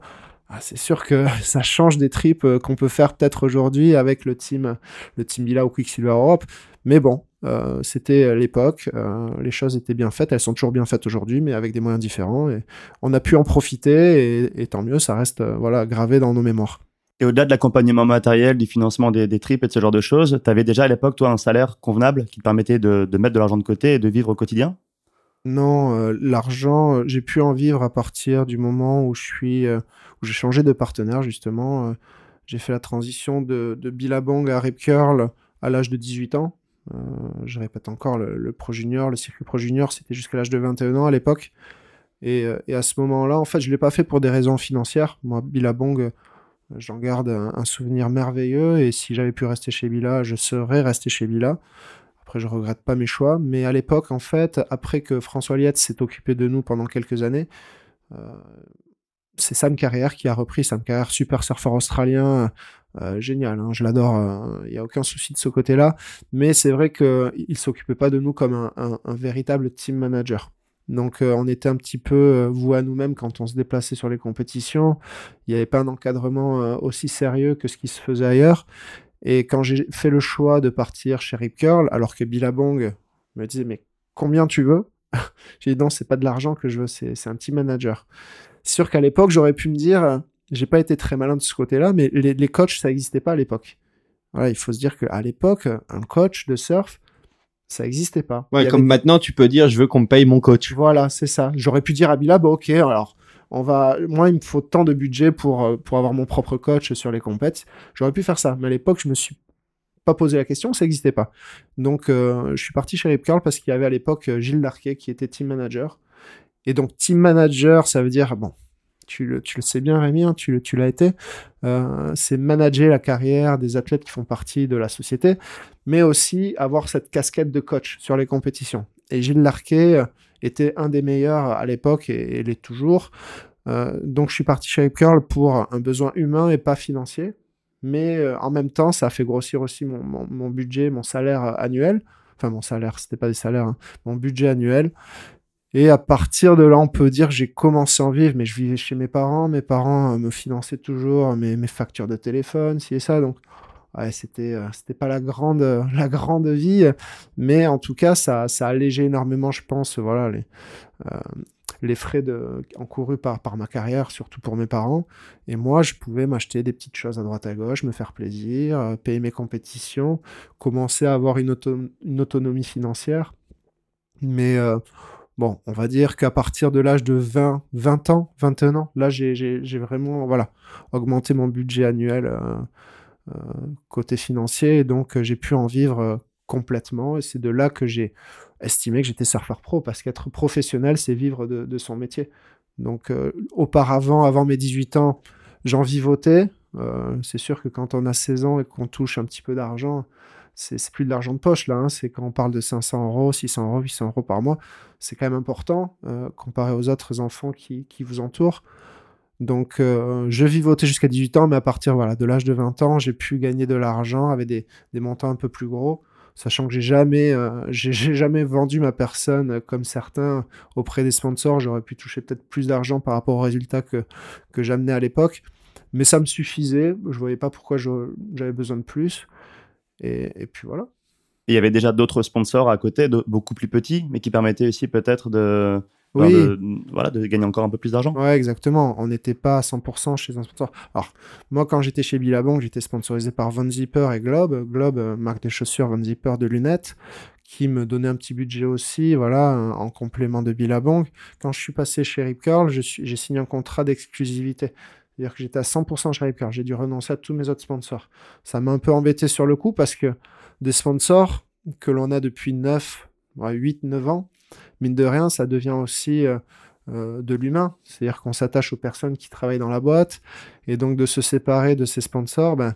Ah, c'est sûr que ça change des trips qu'on peut faire peut-être aujourd'hui avec le team, le team Bila ou Quicksilver Europe. Mais bon, euh, c'était l'époque, euh, les choses étaient bien faites, elles sont toujours bien faites aujourd'hui, mais avec des moyens différents. Et on a pu en profiter, et, tant mieux, ça reste euh, voilà gravé dans nos mémoires. Et au-delà de l'accompagnement matériel, du financement des, des trips et de ce genre de choses, tu avais déjà à l'époque, toi, un salaire convenable qui te permettait de mettre de l'argent de côté et de vivre au quotidien? Non, l'argent, j'ai pu en vivre à partir du moment où je suis, où j'ai changé de partenaire justement. j'ai fait la transition de, de Billabong à Rip Curl à l'âge de 18 ans. Euh, je répète encore, le, Pro Junior, le circuit Pro Junior, c'était jusqu'à l'âge de 21 ans à l'époque. Et, euh, à ce moment-là, en fait, je ne l'ai pas fait pour des raisons financières. Moi, Billabong, euh, j'en garde un, souvenir merveilleux. Et si j'avais pu rester chez Billa, je serais resté chez Billa. Après, je regrette pas mes choix. Mais à l'époque, en fait, après que François Liette s'est occupé de nous pendant quelques années, c'est Sam Carrière qui a repris. Sam Carrière, super surfeur australien, euh, génial, hein, je l'adore, il euh, n'y a aucun souci de ce côté-là, mais c'est vrai qu'il ne s'occupait pas de nous comme un, véritable team manager. Donc euh, on était un petit peu vous à nous-mêmes quand on se déplaçait sur les compétitions, il n'y avait pas un encadrement aussi sérieux que ce qui se faisait ailleurs, et quand j'ai fait le choix de partir chez Rip Curl, alors que Billabong me disait mais combien tu veux? J'ai dit non, c'est pas de l'argent que je veux, c'est un team manager. C'est sûr qu'à l'époque, j'aurais pu me dire, j'ai pas été très malin de ce côté-là, mais les, les coachs, ça n'existait pas à l'époque. Voilà, il faut se dire qu'à l'époque, un coach de surf, ça n'existait pas. Ouais, comme maintenant, tu peux dire, je veux qu'on me paye mon coach. Voilà, c'est ça. J'aurais pu dire à Bila, bah, ok, alors, on va, moi, il me faut tant de budget pour, euh, pour avoir mon propre coach sur les compètes. J'aurais pu faire ça, mais à l'époque, je me suis pas posé la question, ça n'existait pas. Donc, euh, je suis parti chez Rip parce qu'il y avait à l'époque euh, Gilles Larquet qui était team manager. Et donc, team manager, ça veut dire, bon, tu le, tu le sais bien, Rémi, hein, tu, tu l'as été, c'est manager la carrière des athlètes qui font partie de la société, mais aussi avoir cette casquette de coach sur les compétitions. Et Gilles Larquet était un des meilleurs à l'époque et, l'est toujours. Euh, donc je suis parti chez Curl pour un besoin humain et pas financier. Mais euh, en même temps, ça a fait grossir aussi mon, budget, mon salaire euh, annuel. Enfin, mon salaire, c'était pas des salaires, hein, mon budget annuel. Et à partir de là, on peut dire j'ai commencé à en vivre, mais je vivais chez mes parents. Mes parents me finançaient toujours mes, factures de téléphone, ci et ça. Donc, ouais, c'était euh, c'était pas la grande la grande vie, mais en tout cas, ça ça a allégé énormément, je pense, voilà les euh, les frais de, encourus par, par ma carrière, surtout pour mes parents. Et moi, je pouvais m'acheter des petites choses à droite à gauche, me faire plaisir, euh, payer mes compétitions, commencer à avoir une, auto une autonomie financière. Mais euh, bon, on va dire qu'à partir de l'âge de 20, 20 ans, 21 ans, là, j'ai vraiment voilà, augmenté mon budget annuel euh, euh, côté financier. Donc, j'ai pu en vivre complètement. Et c'est de là que j'ai estimé que j'étais surfeur pro, parce qu'être professionnel, c'est vivre de, son métier. Donc, euh, auparavant, avant mes 18 ans, j'en vivotais. Euh, c'est sûr que quand on a 16 ans et qu'on touche un petit peu d'argent, c'est plus de l'argent de poche là, hein. c'est quand on parle de 500 euros, 600 euros, 800 euros par mois, c'est quand même important euh, comparé aux autres enfants qui, qui vous entourent. Donc, euh, je vivotais jusqu'à 18 ans, mais à partir voilà, de l'âge de 20 ans, j'ai pu gagner de l'argent avec des, montants un peu plus gros sachant que j'ai jamais, euh, jamais vendu ma personne euh, comme certains auprès des sponsors. J'aurais pu toucher peut-être plus d'argent par rapport aux résultats que, que j'amenais à l'époque. Mais ça me suffisait. Je voyais pas pourquoi j'avais besoin de plus. Et, et puis voilà. Il y avait déjà d'autres sponsors à côté, de, beaucoup plus petits, mais qui permettaient aussi peut-être de, oui. de, voilà, de gagner encore un peu plus d'argent. Ouais, exactement. On n'était pas à 100% chez un sponsor. Alors, moi, quand j'étais chez Billabong, j'étais sponsorisé par Von Zipper et Globe. Globe, euh, marque de chaussures, Von Zipper de lunettes, qui me donnait un petit budget aussi, voilà, en complément de Billabong. Quand je suis passé chez Rip Curl, j'ai signé un contrat d'exclusivité. C'est-à-dire que j'étais à 100% chez Rip Curl. J'ai dû renoncer à tous mes autres sponsors. Ça m'a un peu embêté sur le coup parce que des sponsors que l'on a depuis 9, 8, 9 ans, mine de rien, ça devient aussi euh, euh, de l'humain. C'est-à-dire qu'on s'attache aux personnes qui travaillent dans la boîte. Et donc de se séparer de ses sponsors, ben,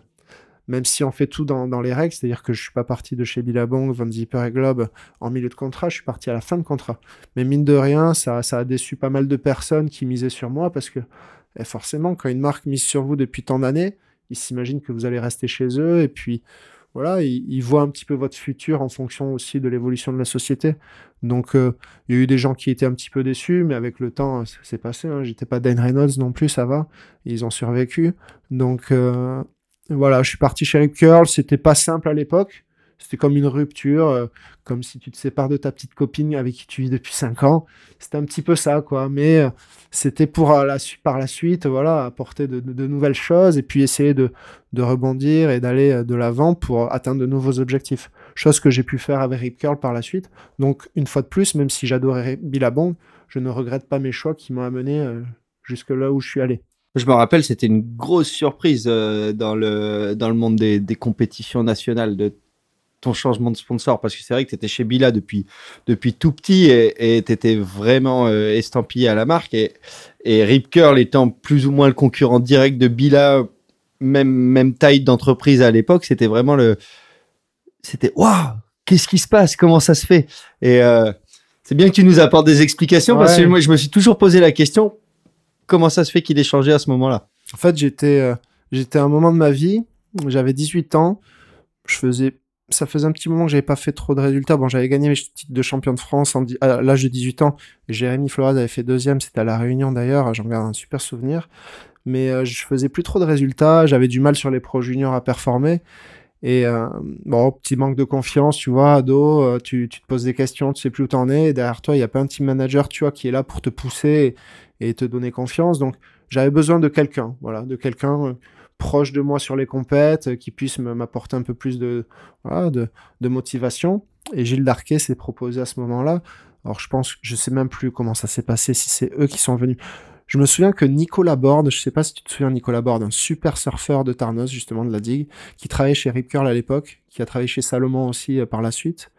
même si on fait tout dans, les règles, c'est-à-dire que je suis pas parti de chez Billabong, Van Zipper et Globe en milieu de contrat, je suis parti à la fin de contrat. Mais mine de rien, ça, ça a déçu pas mal de personnes qui misaient sur moi parce que eh, forcément, quand une marque mise sur vous depuis tant d'années, ils s'imaginent que vous allez rester chez eux et puis voilà, ils, ils, voient un petit peu votre futur en fonction aussi de l'évolution de la société. Donc, euh, il y a eu des gens qui étaient un petit peu déçus, mais avec le temps, c'est passé. Hein. J'étais pas Dan Reynolds non plus, ça va. Ils ont survécu. Donc, euh, voilà, je suis parti chez Rip Curl. C'était pas simple à l'époque. C'était comme une rupture, euh, comme si tu te sépares de ta petite copine avec qui tu vis depuis 5 ans. C'était un petit peu ça, quoi. Mais euh, c'était pour euh, la, par la suite, voilà, apporter de, nouvelles choses et puis essayer de, de rebondir et d'aller euh, de l'avant pour atteindre de nouveaux objectifs. Chose que j'ai pu faire avec Rip Curl par la suite. Donc, une fois de plus, même si j'adorais Billabong, je ne regrette pas mes choix qui m'ont amené jusque là où je suis allé. Je me rappelle, c'était une grosse surprise dans, le, dans le monde des, des compétitions nationales de ton changement de sponsor parce que c'est vrai que tu étais chez Bila depuis, depuis tout petit et tu étais vraiment euh, estampillé à la marque et, et Rip Curl étant plus ou moins le concurrent direct de Bila, même, même taille d'entreprise à l'époque, c'était vraiment le. C'était waouh, qu'est-ce qui se passe? Comment ça se fait? Et euh, c'est bien que tu nous apportes des explications ouais. parce que moi je me suis toujours posé la question comment ça se fait qu'il ait changé à ce moment-là? En fait, j'étais euh, j'étais à un moment de ma vie, j'avais 18 ans, je faisais ça faisait un petit moment que j'avais pas fait trop de résultats. J'avais gagné mes titres de champion de France à l'âge de 18 ans. Jérémy Flores avait fait deuxième, c'était à La Réunion d'ailleurs, j'en garde un super souvenir. Mais euh, je faisais plus trop de résultats, j'avais du mal sur les pros juniors à performer. Et euh, bon, petit manque de confiance, tu vois, ado, euh, tu, te poses des questions, tu sais plus où t'en es, derrière toi, il n'y a pas un team manager, tu vois, qui est là pour te pousser et, et te donner confiance. Donc, j'avais besoin de quelqu'un, voilà, de quelqu'un euh, proche de moi sur les compètes, euh, qui puisse m'apporter un peu plus de, voilà, de, de motivation. Et Gilles Darquet s'est proposé à ce moment-là. Alors, je pense, je sais même plus comment ça s'est passé, si c'est eux qui sont venus. Je me souviens que Nicolas Borde, je sais pas si tu te souviens Nicolas Borde, un super surfeur de Tarnos justement de la digue, qui travaillait chez Rip Curl à l'époque, qui a travaillé chez Salomon aussi euh, par la suite,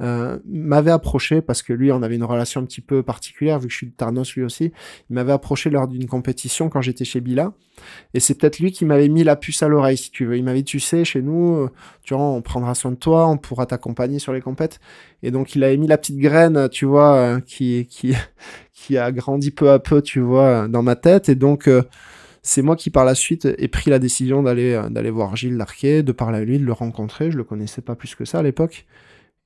euh, m'avait approché parce que lui, on avait une relation un petit peu particulière vu que je suis de Tarnos lui aussi. Il m'avait approché lors d'une compétition quand j'étais chez Bila, et c'est peut-être lui qui m'avait mis la puce à l'oreille si tu veux. Il m'avait tu sais, chez nous, euh, tu vois, on prendra soin de toi, on pourra t'accompagner sur les compètes. Et donc il avait mis la petite graine, tu vois, euh, qui qui qui a grandi peu à peu, tu vois, dans ma tête. Et donc c'est moi qui par la suite ai pris la décision d'aller d'aller voir Gilles Larquet, de parler à lui, de le rencontrer. Je le connaissais pas plus que ça à l'époque.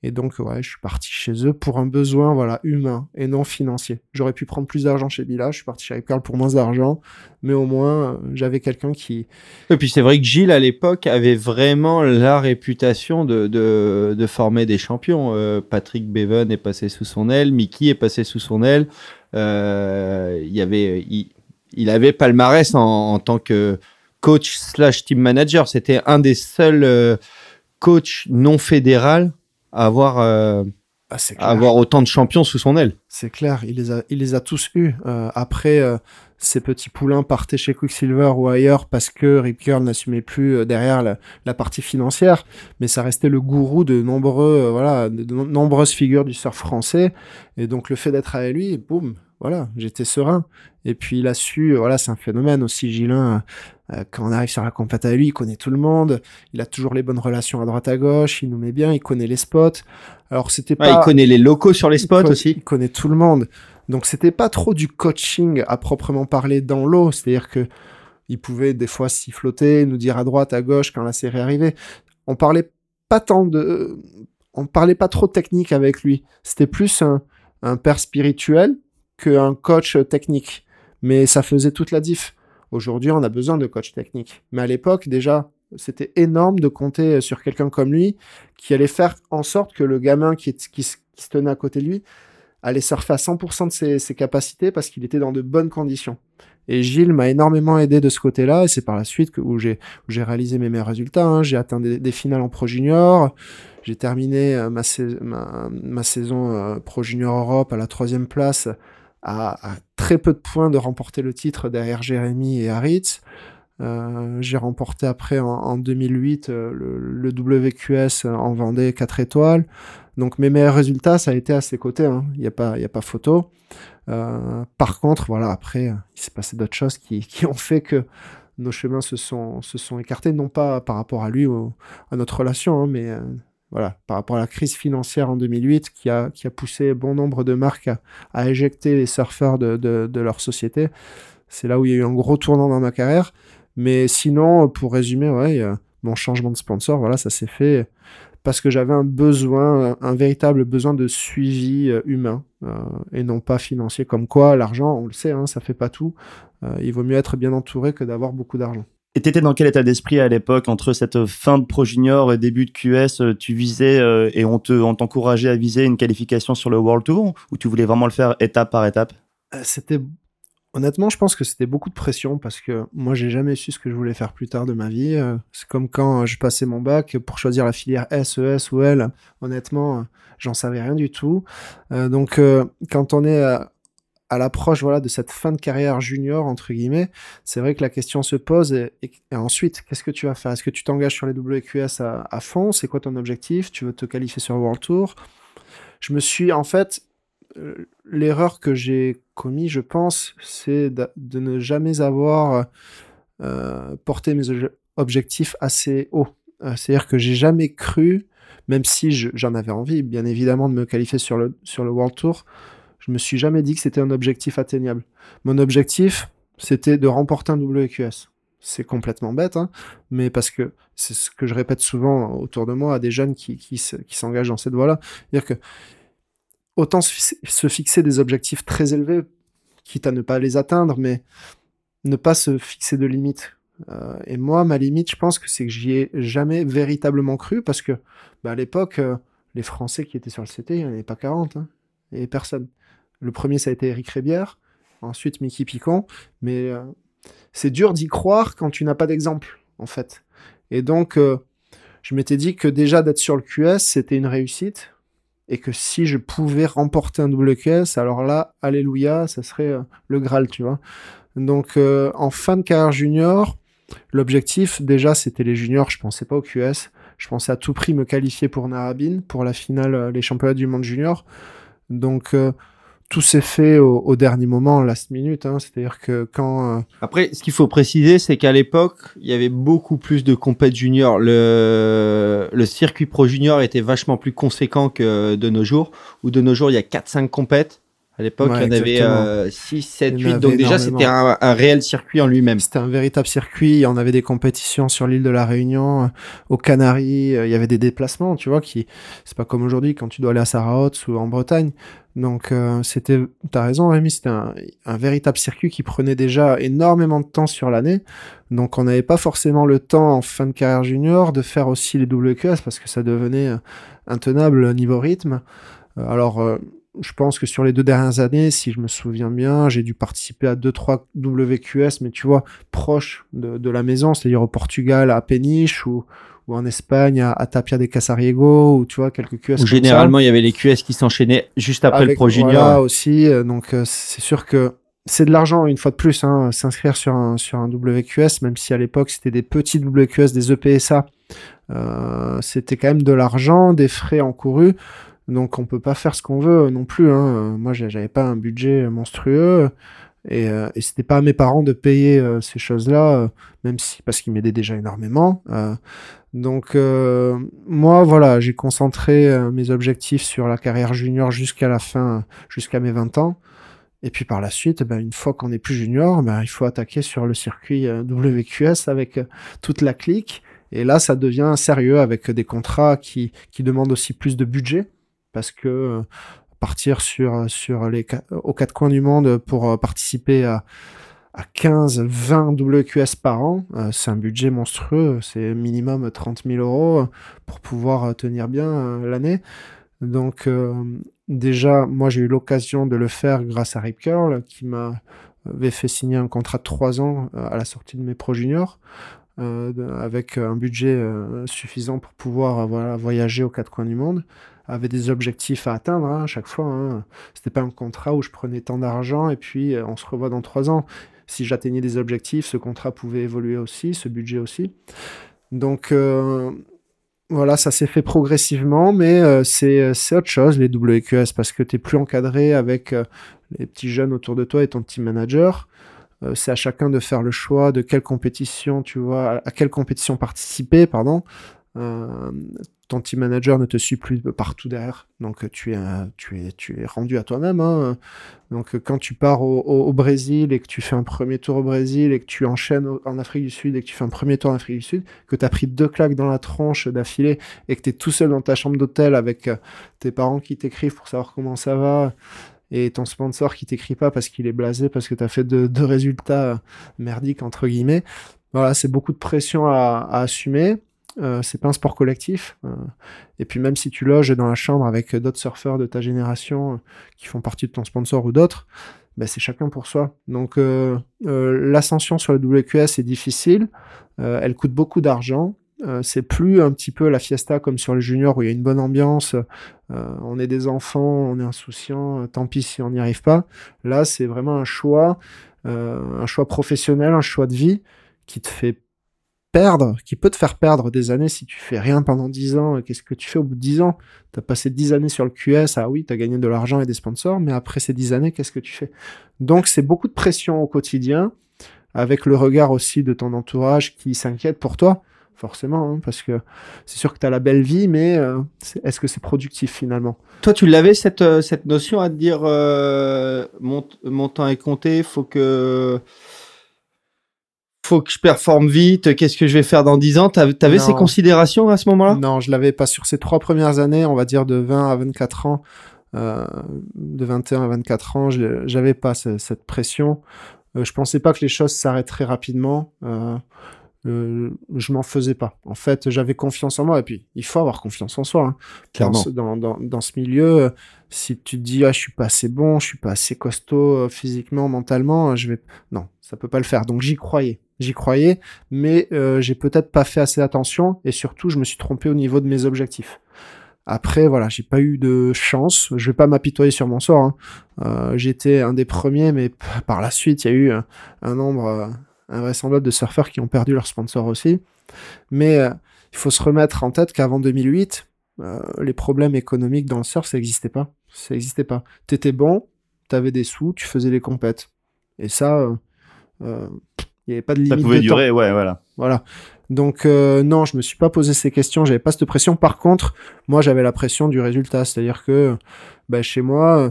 Et donc, ouais, je suis parti chez eux pour un besoin, voilà, humain et non financier. J'aurais pu prendre plus d'argent chez Bila, je suis parti chez Carl pour moins d'argent, mais au moins, euh, j'avais quelqu'un qui... Et puis c'est vrai que Gilles, à l'époque, avait vraiment la réputation de, de, former des champions. Euh, Patrick Bevan est passé sous son aile, Mickey est passé sous son aile. Euh, il avait... Palmarès en, en, tant que coach slash team manager. C'était un des seuls coachs non fédéral avoir, euh, Ah, avoir autant de champions sous son aile. C'est clair, il les a, il les a tous eus. Euh, après, euh, ces petits poulains partaient chez Quicksilver ou ailleurs parce que Rip Curl n'assumait plus euh, derrière la, la partie financière, mais ça restait le gourou de nombreux, voilà, de, de nombreuses figures du surf français. Et donc le fait d'être avec lui, boum, voilà, j'étais serein. Et puis il a su, voilà, c'est un phénomène aussi, Gilin. Euh, quand on arrive sur la compète avec lui, il connaît tout le monde. Il a toujours les bonnes relations à droite à gauche. Il nous met bien. Il connaît les spots. Alors c'était Ouais, pas. il connaît les locaux sur les spots aussi. Il connaît tout le monde. Donc c'était pas trop du coaching à proprement parler dans l'eau. C'est-à-dire que il pouvait des fois siffloter, nous dire à droite, à gauche quand la série arrivait. On parlait pas tant de, on parlait pas trop technique avec lui. C'était plus un, un père spirituel qu'un coach technique. Mais ça faisait toute la diff. Aujourd'hui, on a besoin de coach technique. Mais à l'époque, déjà, c'était énorme de compter sur quelqu'un comme lui qui allait faire en sorte que le gamin qui, se- tenait à côté de lui allait surfer à 100% de ses, capacités parce qu'il était dans de bonnes conditions. Et Gilles m'a énormément aidé de ce côté-là, et c'est par la suite que, où j'ai réalisé mes meilleurs résultats. hein. J'ai atteint des, finales en Pro Junior, j'ai terminé euh, ma saison euh, Pro Junior Europe à la troisième place, à, très peu de points de remporter le titre derrière Jérémy et Haritz. Euh, j'ai remporté après en, en 2008 euh, le, WQS en Vendée 4 étoiles. Donc mes meilleurs résultats, ça a été à ses côtés. hein. Il n'y a pas, photo. Euh, par contre, voilà, après, euh, il s'est passé d'autres choses qui, ont fait que nos chemins se sont, écartés, non pas par rapport à lui ou à notre relation, hein, mais euh, voilà, par rapport à la crise financière en 2008 qui a, qui a poussé bon nombre de marques à, à éjecter les surfeurs de, de, leur société. C'est là où il y a eu un gros tournant dans ma carrière. Mais sinon, pour résumer, ouais, mon changement de sponsor, voilà, ça s'est fait parce que j'avais un besoin, un véritable besoin de suivi euh, humain euh, et non pas financier. Comme quoi, l'argent, on le sait, hein, ça fait pas tout. Euh, il vaut mieux être bien entouré que d'avoir beaucoup d'argent. Et t'étais dans quel état d'esprit à l'époque entre cette fin de Pro Junior et début de QS euh, Tu visais euh, et on te, on t'encourageait à viser une qualification sur le World Tour ou tu voulais vraiment le faire étape par étape? Euh, C'était honnêtement, je pense que c'était beaucoup de pression parce que moi, j'ai jamais su ce que je voulais faire plus tard de ma vie. C'est comme quand je passais mon bac pour choisir la filière S, ES ou L. Honnêtement, j'en savais rien du tout. Donc, quand on est à, l'approche voilà de cette fin de carrière junior entre guillemets, c'est vrai que la question se pose et, ensuite qu'est-ce que tu vas faire? Est-ce que tu t'engages sur les WQS à, fond? C'est quoi ton objectif? Tu veux te qualifier sur World Tour? Je me suis en fait euh, l'erreur que j'ai commis, je pense, c'est de, ne jamais avoir euh, porté mes obje- objectifs assez haut. Euh, C'est-à-dire que j'ai jamais cru, même si je- j'en avais envie, bien évidemment, de me qualifier sur le, sur le World Tour, je me suis jamais dit que c'était un objectif atteignable. Mon objectif, c'était de remporter un WQS. C'est complètement bête, hein, mais parce que c'est ce que je répète souvent autour de moi à des jeunes qui, qui, se- qui s'engagent dans cette voie-là. C'est-à-dire que autant se fixer- se fixer des objectifs très élevés, quitte à ne pas les atteindre, mais ne pas se fixer de limites. Euh, et moi, ma limite, je pense que c'est que j'y ai jamais véritablement cru, parce que bah, à l'époque, euh, les Français qui étaient sur le CT, il n'y en avait pas 40, hein, et personne. Le premier, ça a été Eric Rébière, ensuite Mickey Picon, mais euh, c'est dur d'y croire quand tu n'as pas d'exemple, en fait. Et donc, euh, je m'étais dit que déjà d'être sur le QS, c'était une réussite, et que si je pouvais remporter un WQS, alors là, alléluia, ça serait euh, le Graal, tu vois. Donc en fin de carrière junior, l'objectif déjà c'était les juniors, je pensais pas au QS, je pensais à tout prix me qualifier pour Narabine, pour la finale, les championnats du monde junior. Donc tout s'est fait au, dernier moment, last minute. Hein. C'est-à-dire que quand. Euh, Après, ce qu'il faut préciser, c'est qu'à l'époque, il y avait beaucoup plus de compètes juniors. Le, circuit pro junior était vachement plus conséquent que de nos jours, où de nos jours, il y a 4-5 compètes. À l'époque, il y en avait 6, 7, 8. Donc déjà, c'était un, réel circuit en lui-même. C'était un véritable circuit. En avait des compétitions sur l'île de la Réunion, euh, aux Canaries. Euh, il y avait des déplacements, tu vois, qui c'est pas comme aujourd'hui quand tu dois aller à Sarah ou en Bretagne. Donc euh, c'était, t'as raison Rémi, c'était un, un, véritable circuit qui prenait déjà énormément de temps sur l'année. Donc on n'avait pas forcément le temps en fin de carrière junior de faire aussi les WQS parce que ça devenait intenable niveau rythme. Alors je pense que sur les deux dernières années, si je me souviens bien, j'ai dû participer à 2-3 WQS, mais tu vois, proche de, la maison, c'est-à-dire au Portugal, à Peniche, ou, ou en Espagne, à, Tapia de Casariego, ou tu vois, quelques QS. généralement, il y avait les QS qui s'enchaînaient juste après le Pro Junior. Voilà, aussi, euh, donc euh, c'est sûr que c'est de l'argent, une fois de plus, hein, s'inscrire sur un, sur un WQS, même si à l'époque c'était des petits WQS, des EPSA, euh, c'était quand même de l'argent, des frais encourus. Donc on peut pas faire ce qu'on veut non plus. Hein. Moi, j'avais pas un budget monstrueux et, euh, et c'était pas à mes parents de payer euh, ces choses-là, euh, même si parce qu'ils m'aidaient déjà énormément. Euh. donc moi, voilà, j'ai concentré mes objectifs sur la carrière junior jusqu'à la fin, jusqu'à mes 20 ans. Et puis par la suite, ben, une fois qu'on est plus junior, ben, il faut attaquer sur le circuit WQS avec toute la clique. Et là, ça devient sérieux avec des contrats qui, qui demandent aussi plus de budget parce que euh, partir sur, sur les, aux quatre coins du monde pour euh, participer à, à 15, 20 WQS par an, euh, c'est un budget monstrueux, c'est minimum 30 000 euros pour pouvoir tenir bien l'année. Donc déjà, moi j'ai eu l'occasion de le faire grâce à Rip Curl qui m'avait fait signer un contrat de 3 ans à la sortie de mes pro juniors. avec un budget suffisant pour pouvoir voilà, voyager aux quatre coins du monde avait des objectifs à atteindre hein, à chaque fois. Hein. C'était pas un contrat où je prenais tant d'argent et puis euh, on se revoit dans trois ans. Si j'atteignais des objectifs, ce contrat pouvait évoluer aussi, ce budget aussi. Donc euh, voilà, ça s'est fait progressivement, mais euh, c'est autre chose, les WQS, parce que tu es plus encadré avec les petits jeunes autour de toi et ton team manager. c'est à chacun de faire le choix de quelle compétition, tu vois, à quelle compétition participer, pardon. Euh, ton team manager ne te suit plus partout derrière. Donc tu es, tu es, tu es rendu à toi-même. Hein. Donc quand tu pars au, Brésil et que tu fais un premier tour au Brésil et que tu enchaînes en Afrique du Sud et que tu fais un premier tour en Afrique du Sud, que tu as pris deux claques dans la tronche d'affilée et que tu es tout seul dans ta chambre d'hôtel avec euh, tes parents qui t'écrivent pour savoir comment ça va et ton sponsor qui t'écrit pas parce qu'il est blasé parce que tu as fait deux résultats merdiques entre guillemets. Voilà, c'est beaucoup de pression à assumer. Euh, c'est pas un sport collectif. Euh, et puis même si tu loges dans la chambre avec d'autres surfeurs de ta génération euh, qui font partie de ton sponsor ou d'autres, ben, c'est chacun pour soi. Donc l'ascension sur le WQS est difficile. elle coûte beaucoup d'argent. c'est plus un petit peu la fiesta comme sur les juniors où il y a une bonne ambiance. on est des enfants, on est insouciant. tant pis si on n'y arrive pas. Là, c'est vraiment un choix, un choix professionnel, un choix de vie qui te fait perdre, qui peut te faire perdre des années si tu fais rien pendant 10 ans. Qu'est-ce que tu fais au bout de 10 ans? Tu as passé 10 années sur le QS, ah oui, tu as gagné de l'argent et des sponsors, mais après ces 10 années, qu'est-ce que tu fais? Donc c'est beaucoup de pression au quotidien, avec le regard aussi de ton entourage qui s'inquiète pour toi, forcément, hein, parce que c'est sûr que tu as la belle vie, mais euh, est-ce que c'est productif finalement? Toi, tu l'avais cette, euh, cette notion à te dire, euh, mon, mon temps est compté, faut que faut que je performe vite, qu'est-ce que je vais faire dans 10 ans? T'avais ces considérations à ce moment-là? Non, je l'avais pas sur ces trois premières années, on va dire de 20 à 24 ans, euh, de 21 à 24 ans, j'avais pas cette pression. Euh, je pensais pas que les choses s'arrêteraient rapidement. Euh, euh, je m'en faisais pas. En fait, j'avais confiance en moi. Et puis, il faut avoir confiance en soi. Hein. Clairement. Dans, dans, dans, ce milieu, si tu te dis, ah, je suis pas assez bon, je suis pas assez costaud physiquement, mentalement, je vais. Non, ça peut pas le faire. Donc, j'y croyais. J'y croyais, mais euh, j'ai peut-être pas fait assez attention et surtout je me suis trompé au niveau de mes objectifs. Après, voilà, j'ai pas eu de chance. Je vais pas m'apitoyer sur mon sort. Hein. Euh, J'étais un des premiers, mais par la suite, il y a eu un, un nombre euh, invraisemblable de surfeurs qui ont perdu leur sponsor aussi. Mais euh, il faut se remettre en tête qu'avant 2008, euh, les problèmes économiques dans le surf, ça n'existait pas. Ça n'existait pas. T'étais bon, t'avais des sous, tu faisais les compètes. Et ça, euh, euh, il n'y avait pas de limite Ça pouvait de durer, ouais, voilà. voilà. Donc euh, non, je me suis pas posé ces questions, j'avais pas cette pression. Par contre, moi j'avais la pression du résultat, c'est-à-dire que bah, chez moi, euh,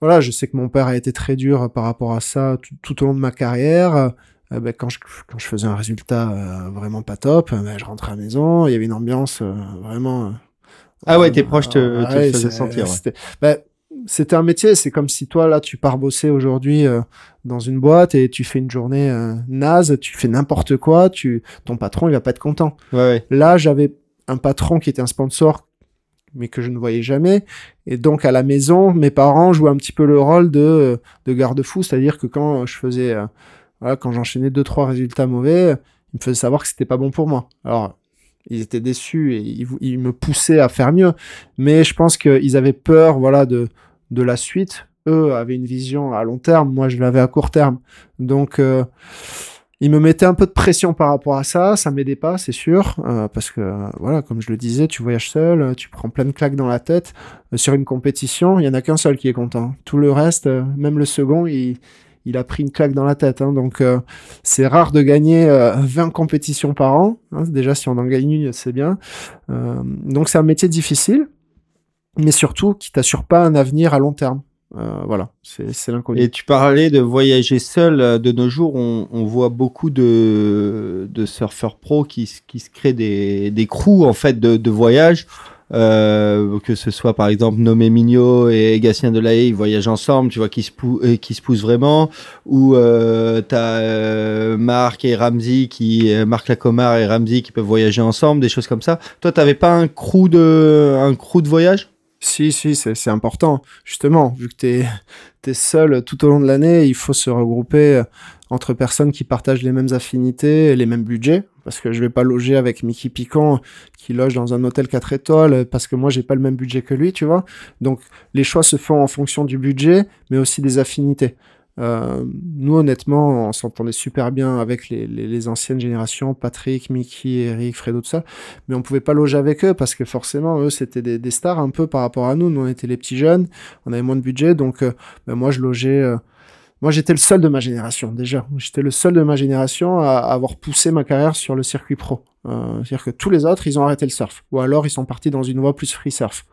voilà, je sais que mon père a été très dur par rapport à ça tout, tout au long de ma carrière. Euh, bah, quand, je, quand je faisais un résultat euh, vraiment pas top, euh, bah, je rentrais à la maison, il y avait une ambiance euh, vraiment. euh, Ah ouais, tes proches te, te ouais, faisaient sentir. ouais. C'était un métier, c'est comme si toi là tu pars bosser aujourd'hui euh, dans une boîte et tu fais une journée euh, naze, tu fais n'importe quoi, tu ton patron il va pas être content. Ouais, ouais. Là, j'avais un patron qui était un sponsor, mais que je ne voyais jamais. Et donc, à la maison, mes parents jouaient un petit peu le rôle de, de garde-fou, c'est-à-dire que quand je faisais, euh, voilà, quand j'enchaînais deux, trois résultats mauvais, ils me faisaient savoir que c'était pas bon pour moi. Alors, ils étaient déçus et ils, ils me poussaient à faire mieux. Mais je pense qu'ils avaient peur, voilà, de, de la suite. Eux avaient une vision à long terme, moi je l'avais à court terme. Donc, euh, il me mettait un peu de pression par rapport à ça, ça m'aidait pas, c'est sûr, euh, parce que voilà, comme je le disais, tu voyages seul, euh, tu prends plein de claques dans la tête. Euh, sur une compétition, il y en a qu'un seul qui est content. Tout le reste, euh, même le second, il, il a pris une claque dans la tête. hein. donc c'est rare de gagner euh, 20 compétitions par an. hein. Déjà, si on en gagne une, c'est bien. Donc c'est un métier difficile, mais surtout qui t'assure pas un avenir à long terme. Euh, voilà, c'est l'inconnu. Et tu parlais de voyager seul. euh, De nos jours, on, on voit beaucoup de, de surfeurs pros qui, qui se créent des, des crews en fait de, de voyage. Euh, que ce soit par exemple Nomé Mignot et Gatien Delahaye, ils voyagent ensemble, tu vois, qui se, pou- euh, qui se poussent vraiment. Ou euh, t'as euh, Marc et Ramsey qui, Marc Lacomar et Ramsey qui peuvent voyager ensemble, des choses comme ça. Toi, t'avais pas un crew de, un crew de voyage? Si, si, c'est important. Justement, vu que tu es, seul tout au long de l'année, il faut se regrouper euh, entre personnes qui partagent les mêmes affinités et les mêmes budgets. Parce que je vais pas loger avec Mickey Piquant qui loge dans un hôtel 4 étoiles parce que moi j'ai pas le même budget que lui, tu vois. Donc les choix se font en fonction du budget, mais aussi des affinités. Euh, nous, honnêtement, on s'entendait super bien avec les, les, les anciennes générations, Patrick, Mickey, Eric, Fredo, tout ça, mais on pouvait pas loger avec eux parce que forcément, eux, c'était des, des stars un peu par rapport à nous. Nous, on était les petits jeunes, on avait moins de budget, donc euh, ben, moi, je logeais. euh, moi, j'étais le seul de ma génération, déjà. J'étais le seul de ma génération à, avoir poussé ma carrière sur le circuit pro. Euh, C'est-à-dire que tous les autres, ils ont arrêté le surf. Ou alors, ils sont partis dans une voie plus free surf.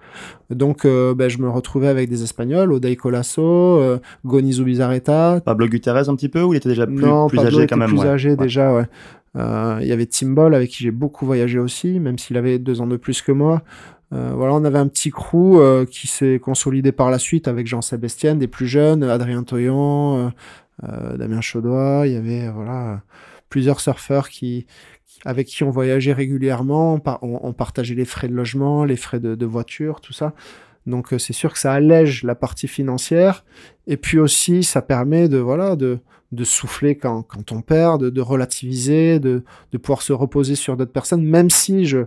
Donc, euh, ben, je me retrouvais avec des Espagnols, Oday Colasso, euh, Goni Zubizarreta, Pablo Gutierrez un petit peu ou il était déjà plus, non, plus Pablo âgé quand même plus ouais. âgé déjà, ouais. Euh, Il y avait Tim Ball avec qui j'ai beaucoup voyagé aussi, même s'il avait deux ans de plus que moi. Euh, voilà, on avait un petit crew euh, qui s'est consolidé par la suite avec Jean Sébastien, des plus jeunes, Adrien Toyon, euh, euh, Damien Chaudois. Il y avait euh, voilà plusieurs surfeurs qui avec qui on voyageait régulièrement. On, par- partageait les frais de logement, les frais de, de voiture, tout ça. Donc euh, c'est sûr que ça allège la partie financière et puis aussi ça permet de voilà de de souffler quand, quand on perd, de, de relativiser, de, de pouvoir se reposer sur d'autres personnes, même si je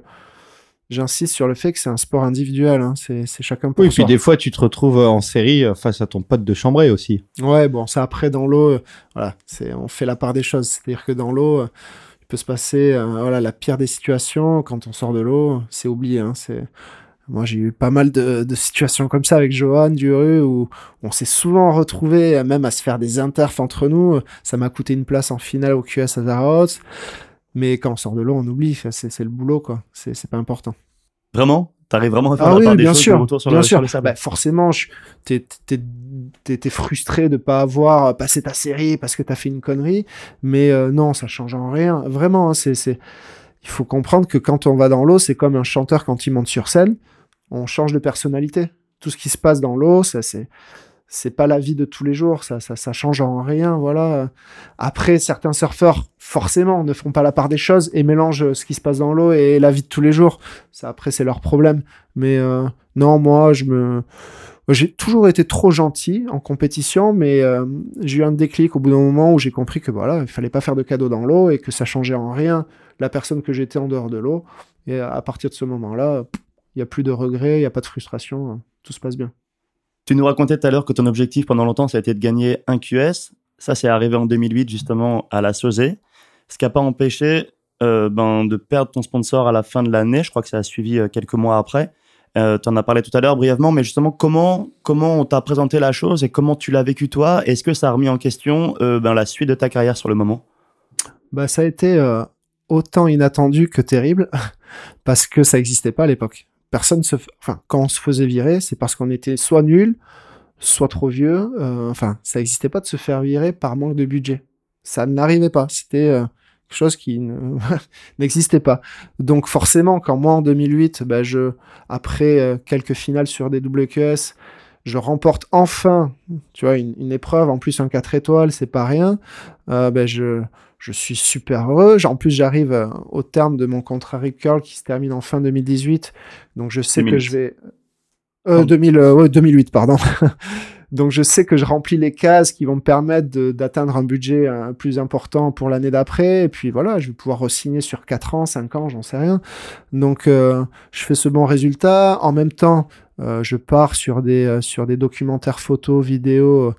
j'insiste sur le fait que c'est un sport individuel, hein, c'est chacun pour Oui, puis soi. des fois, tu te retrouves en série euh, face à ton pote de chambrée aussi. Ouais, bon, ça après dans l'eau, euh, voilà, c'est on fait la part des choses, c'est-à-dire que dans l'eau, euh, il peut se passer euh, voilà la pire des situations quand on sort de l'eau, c'est oublié, hein, c'est moi, j'ai eu pas mal de, de situations comme ça avec Johan Duru où on s'est souvent retrouvé même à se faire des interfs entre nous. Ça m'a coûté une place en finale au QS à. Mais quand on sort de l'eau, on oublie. C'est le boulot, quoi. C'est pas important. Vraiment? T'arrives vraiment à faire Ah oui, part des bien sûr, sur bien le, sûr. sur le Bah, forcément, t'es frustré de pas avoir passé ta série parce que t'as fait une connerie, mais euh, non, ça change en rien. Vraiment, hein, c'est il faut comprendre que quand on va dans l'eau, c'est comme un chanteur quand il monte sur scène, on change de personnalité. Tout ce qui se passe dans l'eau, ça c'est c'est pas la vie de tous les jours, ça, change en rien, voilà. Après, certains surfeurs, forcément, ne font pas la part des choses et mélangent ce qui se passe dans l'eau et la vie de tous les jours. Ça, après, c'est leur problème. Mais euh, non, moi, je me, j'ai toujours été trop gentil en compétition, mais euh, j'ai eu un déclic au bout d'un moment où j'ai compris que voilà, il fallait pas faire de cadeaux dans l'eau et que ça changeait en rien la personne que j'étais en dehors de l'eau. Et à partir de ce moment-là, Il n'y a plus de regrets, il n'y a pas de frustration, euh, tout se passe bien. Tu nous racontais tout à l'heure que ton objectif pendant longtemps, ça a été de gagner un QS. Ça, c'est arrivé en 2008, justement, à la Sauzé. Ce qui n'a pas empêché euh, ben, de perdre ton sponsor à la fin de l'année. Je crois que ça a suivi euh, quelques mois après. Euh, tu en as parlé tout à l'heure brièvement, mais justement, comment, comment on t'a présenté la chose et comment tu l'as vécu toi? Est-ce que ça a remis en question ben, la suite de ta carrière sur le moment? Bah, Ça a été autant inattendu que terrible parce que ça n'existait pas à l'époque. Personne se, quand on se faisait virer, c'est parce qu'on était soit nul, soit trop vieux. Euh, enfin, ça n'existait pas de se faire virer par manque de budget. Ça n'arrivait pas. C'était euh, quelque chose qui n'existait pas. Donc forcément, quand moi en 2008, bah, je, après euh, quelques finales sur des WQS, je remporte enfin, tu vois, une, épreuve, en plus un 4 étoiles, c'est pas rien. Ben je, je suis super heureux. En plus, j'arrive euh, au terme de mon contrat Rip Curl qui se termine en fin 2018. Donc, je sais que je vais. Euh, 2000, 2008, pardon. Donc, je sais que je remplis les cases qui vont me permettre d'atteindre un budget euh, plus important pour l'année d'après. Et puis voilà, je vais pouvoir re-signer sur 4 ans, 5 ans, j'en sais rien. Donc, euh, je fais ce bon résultat. En même temps, je pars sur des, sur des documentaires photos, vidéos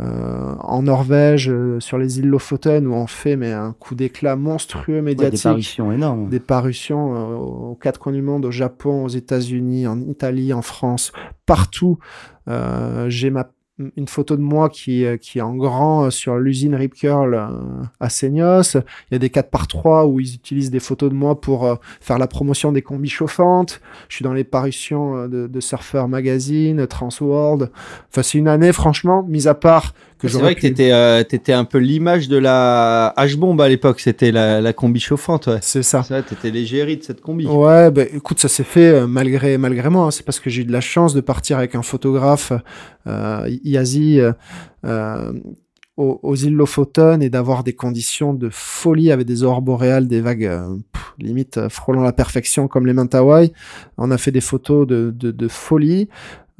euh, en Norvège, euh, sur les îles Lofoten, où on fait mais un coup d'éclat monstrueux médiatique. des parutions énormes. Des parutions euh, aux quatre coins du monde, au Japon, aux États-Unis, en Italie, en France, partout. J'ai ma une photo de moi qui, qui est en grand sur l'usine Rip Curl à Seignos. Il y a des 4 par 3 où ils utilisent des photos de moi pour faire la promotion des combis chauffantes. Je suis dans les parutions de, de Surfer Magazine, Transworld. Enfin, c'est une année, franchement, mis à part c'est vrai que t'étais euh, étais un peu l'image de la H-bombe à l'époque, c'était la, la, combi chauffante. Ouais. C'est ça. T'étais l'égérie de cette combi. Ouais, bah écoute, ça s'est fait euh, malgré, malgré moi. Hein. C'est parce que j'ai eu de la chance de partir avec un photographe, euh, Yazi, euh, aux, aux, îles Lofoten et d'avoir des conditions de folie avec des aurores boréales, des vagues limite frôlant la perfection comme les Mentawai. On a fait des photos de, de, de folie.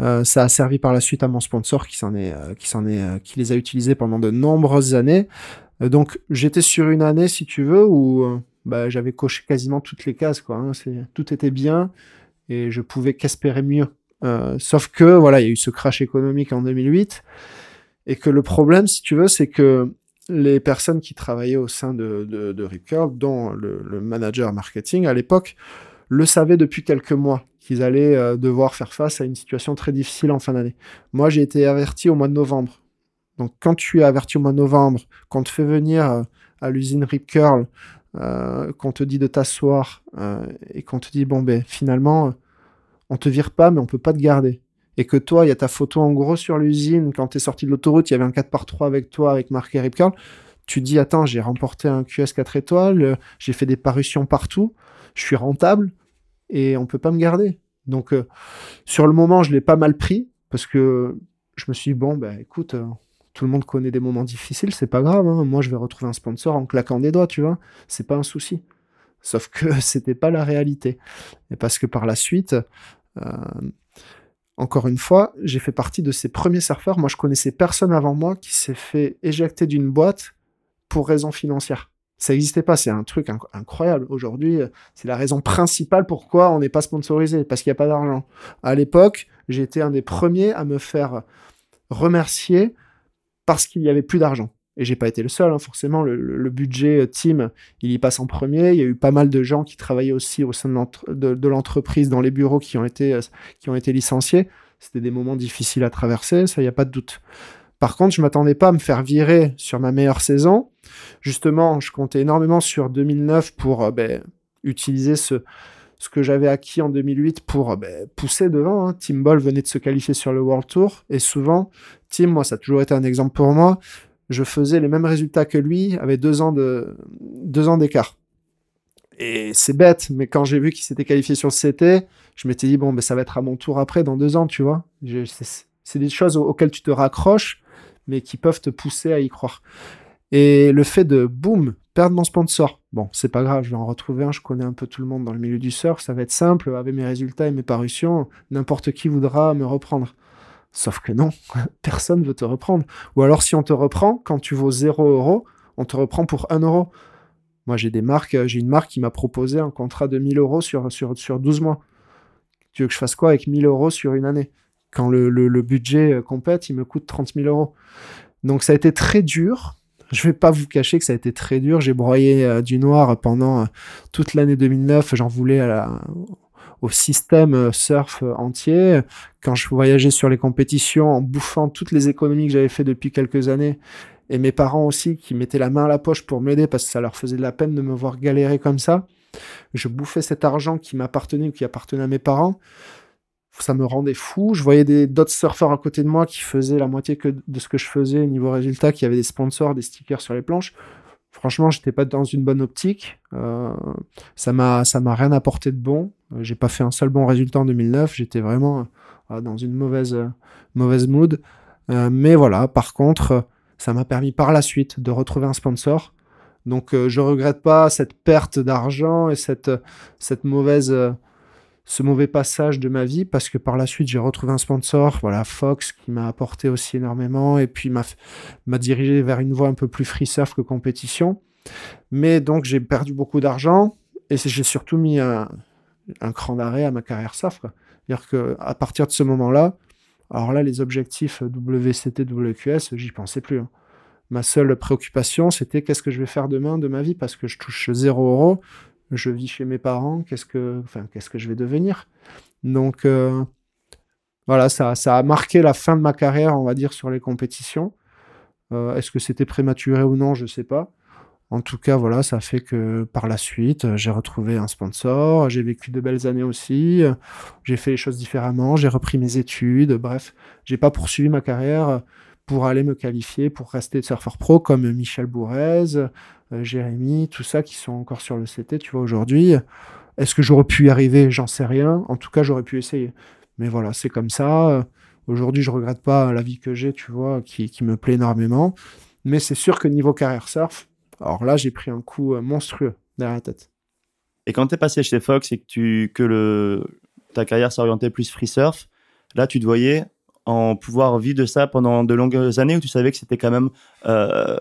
Euh, ça a servi par la suite à mon sponsor qui s'en est, euh, qui s'en est, euh, qui les a utilisés pendant de nombreuses années. donc j'étais sur une année, si tu veux, où bah, j'avais coché quasiment toutes les cases, quoi. Hein. tout était bien et je pouvais qu'espérer mieux. sauf que voilà, il y a eu ce crash économique en 2008 et que le problème, si tu veux, c'est que les personnes qui travaillaient au sein de, de, dont le, le, manager marketing à l'époque, le savaient depuis quelques mois qu'ils allaient euh, devoir faire face à une situation très difficile en fin d'année. Moi, j'ai été averti au mois de novembre. Donc, quand tu es averti au mois de novembre, qu'on te fait venir euh, à l'usine Rip Curl, euh, qu'on te dit de t'asseoir et qu'on te dit, bon, ben, finalement, on te vire pas, mais on peut pas te garder. Et que toi, il y a ta photo en gros sur l'usine, quand tu es sorti de l'autoroute, il y avait un 4 par 3 avec toi, avec marqué Rip Curl. Tu dis, attends, j'ai remporté un QS 4 étoiles, j'ai fait des parutions partout, je suis rentable, et on peut pas me garder. Donc, euh, sur le moment, je l'ai pas mal pris parce que je me suis dit, bon, bah, écoute, euh, tout le monde connaît des moments difficiles, c'est pas grave. Hein. Moi, je vais retrouver un sponsor en claquant des doigts, tu vois. C'est pas un souci. Sauf que c'était pas la réalité. Et parce que par la suite, euh, encore une fois, j'ai fait partie de ces premiers surfeurs. Moi, je connaissais personne avant moi qui s'est fait éjecter d'une boîte pour raison financière. Ça n'existait pas, c'est un truc incroyable. Aujourd'hui, c'est la raison principale pourquoi on n'est pas sponsorisé, parce qu'il n'y a pas d'argent. À l'époque, j'étais un des premiers à me faire remercier parce qu'il n'y avait plus d'argent. Et j'ai pas été le seul, hein, forcément. Le, budget euh, team, il y passe en premier. Il y a eu pas mal de gens qui travaillaient aussi au sein de l'entreprise, dans les bureaux, qui ont été, euh, qui ont été licenciés. C'était des moments difficiles à traverser, ça, il n'y a pas de doute. Par contre, je m'attendais pas à me faire virer sur ma meilleure saison. Justement, je comptais énormément sur 2009 pour euh, ben, utiliser ce, ce que j'avais acquis en 2008 pour euh, ben, pousser devant. Hein. Tim Ball venait de se qualifier sur le World Tour et souvent, Tim, moi, ça a toujours été un exemple pour moi. Je faisais les mêmes résultats que lui avec deux ans d'écart. Et c'est bête, mais quand j'ai vu qu'il s'était qualifié sur le CT, je m'étais dit bon, ben ça va être à mon tour après dans deux ans, tu vois. C'est des choses auxquelles tu te raccroches mais qui peuvent te pousser à y croire. Et le fait de, boum, perdre mon sponsor, bon, c'est pas grave, je vais en retrouver un, je connais un peu tout le monde dans le milieu du surf, ça va être simple, avec mes résultats et mes parutions, n'importe qui voudra me reprendre. Sauf que non, personne veut te reprendre. Ou alors si on te reprend, quand tu vaux 0 euro, on te reprend pour 1 euro. Moi j'ai des marques, j'ai une marque qui m'a proposé un contrat de 1000 euros sur, sur, sur 12 mois Tu veux que je fasse quoi avec 1000 euros sur une année? Quand le, le, le budget euh, compète, il me coûte 30 000 euros. Donc ça a été très dur. Je vais pas vous cacher que ça a été très dur. J'ai broyé euh, du noir pendant euh, toute l'année 2009. J'en voulais à la, au système euh, surf entier. Quand je voyageais sur les compétitions en bouffant toutes les économies que j'avais fait depuis quelques années, et mes parents aussi qui mettaient la main à la poche pour m'aider parce que ça leur faisait de la peine de me voir galérer comme ça. Je bouffais cet argent qui m'appartenait ou qui appartenait à mes parents. Ça me rendait fou. Je voyais d'autres surfeurs à côté de moi qui faisaient la moitié de ce que je faisais niveau résultat, qui avaient des sponsors, des stickers sur les planches. Franchement, j'étais pas dans une bonne optique. Euh, ça m'a m'a rien apporté de bon. Euh, j'ai pas fait un seul bon résultat en 2009. J'étais vraiment euh, dans une mauvaise mauvaise mood. Mais voilà, par contre, ça m'a permis par la suite de retrouver un sponsor. Donc je regrette pas cette perte d'argent et cette cette mauvaise ce mauvais passage de ma vie parce que par la suite j'ai retrouvé un sponsor, voilà Fox qui m'a apporté aussi énormément et puis m'a m'a dirigé vers une voie un peu plus free surf que compétition. Mais donc j'ai perdu beaucoup d'argent et j'ai surtout mis un, un cran d'arrêt à ma carrière surf. C'est-à-dire que à partir de ce moment-là, alors là les objectifs WCT, WQS, j'y pensais plus. hein. Ma seule préoccupation, c'était qu'est-ce que je vais faire demain de ma vie parce que je touche 0 euros, je vis chez mes parents, qu'est-ce que, je vais devenir? Donc euh, voilà, ça, ça a marqué la fin de ma carrière, on va dire, sur les compétitions. Euh, Est-ce que c'était prématuré ou non, je sais pas. En tout cas, voilà, ça fait que par la suite, j'ai retrouvé un sponsor, j'ai vécu de belles années aussi, j'ai fait les choses différemment, j'ai repris mes études, bref, j'ai pas poursuivi ma carrière pour aller me qualifier, pour rester surfeur pro comme Michel Bourrez, Jérémy, tout ça qui sont encore sur le CT, tu vois, aujourd'hui. Est-ce que j'aurais pu y arriver? J'en sais rien. En tout cas, j'aurais pu essayer. Mais voilà, c'est comme ça. Euh, Aujourd'hui, je regrette pas la vie que j'ai, tu vois, qui, me plaît énormément. Mais c'est sûr que niveau carrière surf, alors là, j'ai pris un coup euh, monstrueux derrière la tête. Et quand tu es passé chez Fox et que, tu, que ta carrière s'orientait plus free surf, là, tu te voyais en pouvoir vivre de ça pendant de longues années ou tu savais que c'était quand même. Euh,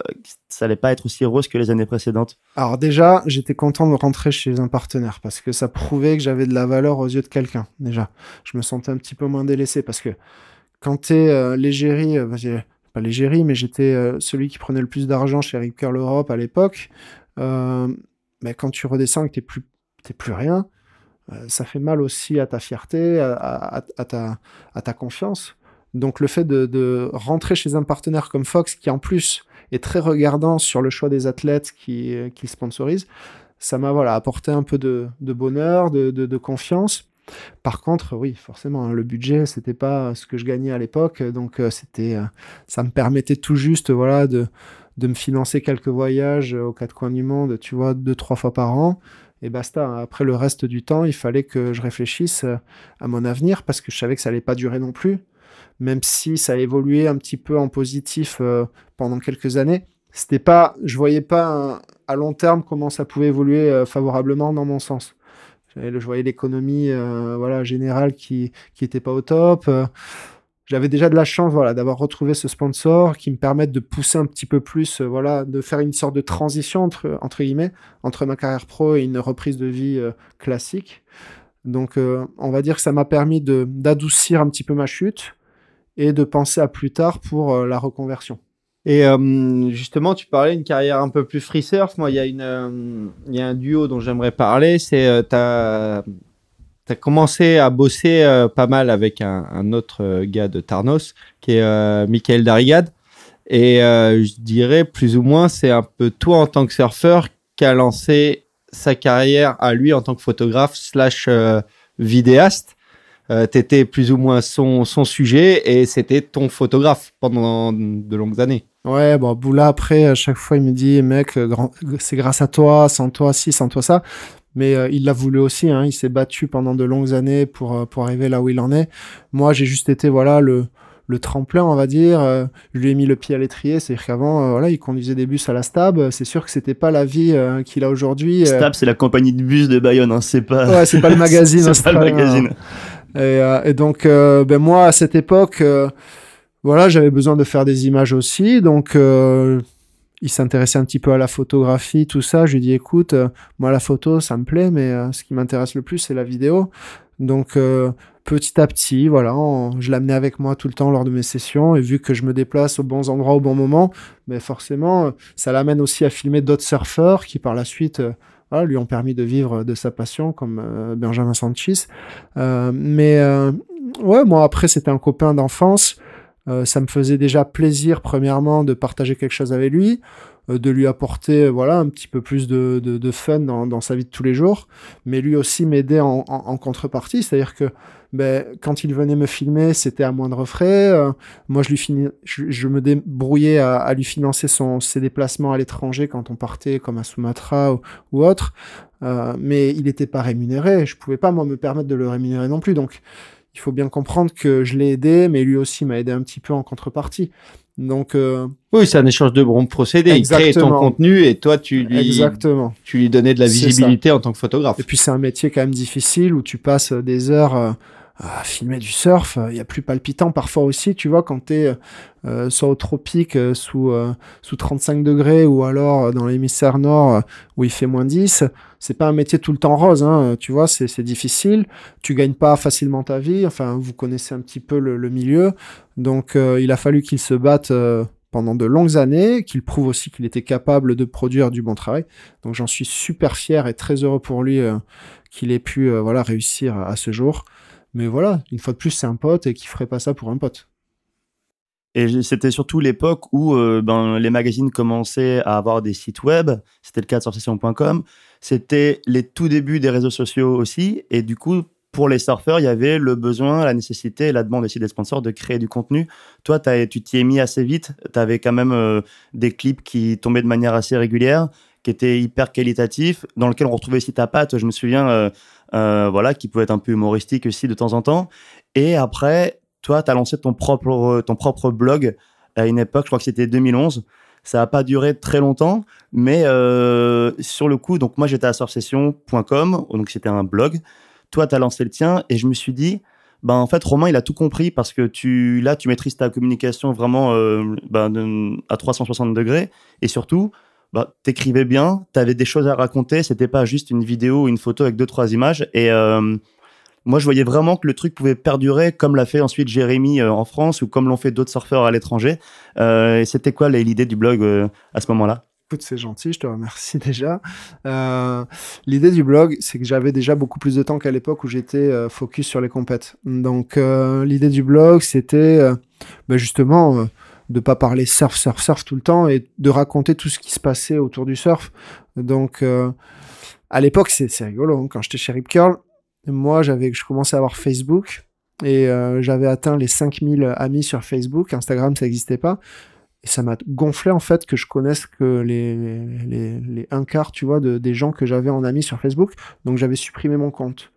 ça allait pas être aussi rose que les années précédentes? Alors déjà, j'étais content de rentrer chez un partenaire parce que ça prouvait que j'avais de la valeur aux yeux de quelqu'un. Déjà, je me sentais un petit peu moins délaissé parce que quand t'es euh, l'égérie, euh, pas l'égérie, mais j'étais euh, celui qui prenait le plus d'argent chez Rip Curl Europe à l'époque. Bah, quand tu redescends et que t'es plus, t'es plus rien, ça fait mal aussi à ta fierté, à ta, à ta confiance. Donc le fait de, rentrer chez un partenaire comme Fox, qui en plus est très regardant sur le choix des athlètes qui, euh, qu'il sponsorise, ça m'a voilà, apporté un peu de, bonheur, de, confiance. Par contre, oui, forcément, hein, le budget, c'était pas ce que je gagnais à l'époque, donc euh, c'était, euh, ça me permettait tout juste, voilà, de, de me financer quelques voyages aux quatre coins du monde, tu vois, deux, trois fois par an, et basta. Après le reste du temps, il fallait que je réfléchisse à mon avenir parce que je savais que ça allait pas durer non plus, même si ça a évolué un petit peu en positif euh, pendant quelques années. C'était pas, je voyais pas à long terme comment ça pouvait évoluer euh, favorablement dans mon sens. Je voyais l'économie euh, voilà, générale qui qui était pas au top. J'avais déjà de la chance voilà, d'avoir retrouvé ce sponsor qui me permette de pousser un petit peu plus, voilà, de faire une sorte de transition entre, entre guillemets, entre ma carrière pro et une reprise de vie classique. Donc, on va dire que ça m'a permis d'adoucir un petit peu ma chute et de penser à plus tard pour euh, la reconversion. Et euh, justement, tu parlais d'une carrière un peu plus free surf. Moi, il y a euh, y a un duo dont j'aimerais parler. C'est euh, t'as as commencé à bosser euh, pas mal avec un, un autre gars de Tarnos, qui est Michael Darigade. Et je dirais plus ou moins, c'est un peu toi en tant que surfeur qui a lancé sa carrière à lui en tant que photographe slash vidéaste. Euh, T'étais plus ou moins son, son sujet et c'était ton photographe pendant de longues années. Ouais, bon, Boula, après, à chaque fois, il me dit, mec, euh, c'est grâce à toi, sans toi, ci, sans toi, ça. Mais euh, il l'a voulu aussi, hein, il s'est battu pendant de longues années pour, pour arriver là où il en est. Moi, j'ai juste été, voilà, le, le tremplin, on va dire. Euh, je lui ai mis le pied à l'étrier, c'est-à-dire qu'avant, euh, voilà, il conduisait des bus à la Stab. C'est sûr que c'était pas la vie euh, qu'il a aujourd'hui. Euh, Stab, c'est la compagnie de bus de Bayonne, hein, c'est pas. Ouais, c'est pas le magazine c'est pas le australien. magazine. Et, euh, et donc, euh, ben moi, à cette époque, euh, voilà, j'avais besoin de faire des images aussi. Donc, euh, il s'intéressait un petit peu à la photographie, tout ça. Je lui dit, écoute, euh, moi, la photo, ça me plaît, mais euh, ce qui m'intéresse le plus, c'est la vidéo. Donc petit à petit, voilà, je l'amenais avec moi tout le temps lors de mes sessions et vu que je me déplace aux bons endroits au bon moment, mais ben, forcément, ça l'amène aussi à filmer d'autres surfeurs qui par la suite lui ont permis de vivre de sa passion, comme Benjamin Sanchez. mais ouais, moi après, c'était un copain d'enfance. Euh, ça me faisait déjà plaisir, premièrement, de partager quelque chose avec lui, euh, de lui apporter voilà un petit peu plus de, de, fun dans, dans, sa vie de tous les jours, mais lui aussi m'aider en, en, contrepartie, c'est-à-dire que ben, quand il venait me filmer, c'était à moindre frais. Euh, moi, je, lui fini, je, me débrouillais à, à, lui financer son, ses déplacements à l'étranger quand on partait, comme à Sumatra ou, ou autre. mais il n'était pas rémunéré. Je pouvais pas moi me permettre de le rémunérer non plus. Donc il faut bien comprendre que je l'ai aidé, mais lui aussi m'a aidé un petit peu en contrepartie. Donc euh, oui, c'est un échange de bons procédés. Il crée ton contenu et toi tu lui exactement. tu lui donnais de la visibilité en tant que photographe. Et puis c'est un métier quand même difficile où tu passes des heures euh, à filmer du surf, il y a plus palpitant parfois aussi, tu vois, quand tu es euh, soit au tropique euh, sous, euh, sous 35 degrés ou alors dans l'hémisphère nord où il fait moins 10, c'est pas un métier tout le temps rose, hein, tu vois, c'est difficile, tu gagnes pas facilement ta vie, enfin, vous connaissez un petit peu le, le milieu, donc il a fallu qu'il se batte pendant de longues années, qu'il prouve aussi qu'il était capable de produire du bon travail. Donc j'en suis super fier et très heureux pour lui qu'il ait pu voilà réussir à ce jour. Mais voilà, une fois de plus, c'est un pote et qui ferait pas ça pour un pote. Et c'était surtout l'époque où euh, ben, les magazines commençaient à avoir des sites web. C'était le cas de Sorcession.com. C'était les tout débuts des réseaux sociaux aussi. Et du coup, pour les surfeurs, il y avait le besoin, la nécessité, la demande aussi des sponsors de créer du contenu. Toi, tu t'y es mis assez vite. Tu avais quand même euh, des clips qui tombaient de manière assez régulière, qui étaient hyper qualitatifs, dans lesquels on retrouvait aussi ta patte. Je me souviens, euh, voilà, qui pouvait être un peu humoristique aussi de temps en temps. Et après, toi, tu as lancé ton propre, ton propre blog à une époque, je crois que c'était 2011. Ça n'a pas duré très longtemps, mais euh, sur le coup, donc moi j'étais à sortsession.com, donc c'était un blog. Toi, tu as lancé le tien et je me suis dit, ben en fait, Romain, il a tout compris parce que tu, là, tu maîtrises ta communication vraiment euh, ben, à 360 degrés et surtout, bah, t'écrivais bien, t'avais des choses à raconter, c'était pas juste une vidéo ou une photo avec deux, trois images. Et euh, moi, je voyais vraiment que le truc pouvait perdurer, comme l'a fait ensuite Jérémy euh, en France ou comme l'ont fait d'autres surfeurs à l'étranger. Euh, et c'était quoi l'idée du blog à ce moment-là? C'est gentil, je te remercie déjà. L'idée du blog, c'est que j'avais déjà beaucoup plus de temps qu'à l'époque où j'étais focus sur les compètes. Donc, l'idée du blog, c'était bah, justement de pas parler surf, surf, surf tout le temps et de raconter tout ce qui se passait autour du surf. Donc, euh, à l'époque, c'est rigolo. Hein. Quand j'étais chez Rip Curl, moi, j'avais, je commençais à avoir Facebook et euh, j'avais atteint les 5000 amis sur Facebook. Instagram, ça n'existait pas. Et ça m'a gonflé, en fait, que je connaisse que les, les, un quart, tu vois, de, des gens que j'avais en amis sur Facebook. Donc, j'avais supprimé mon compte.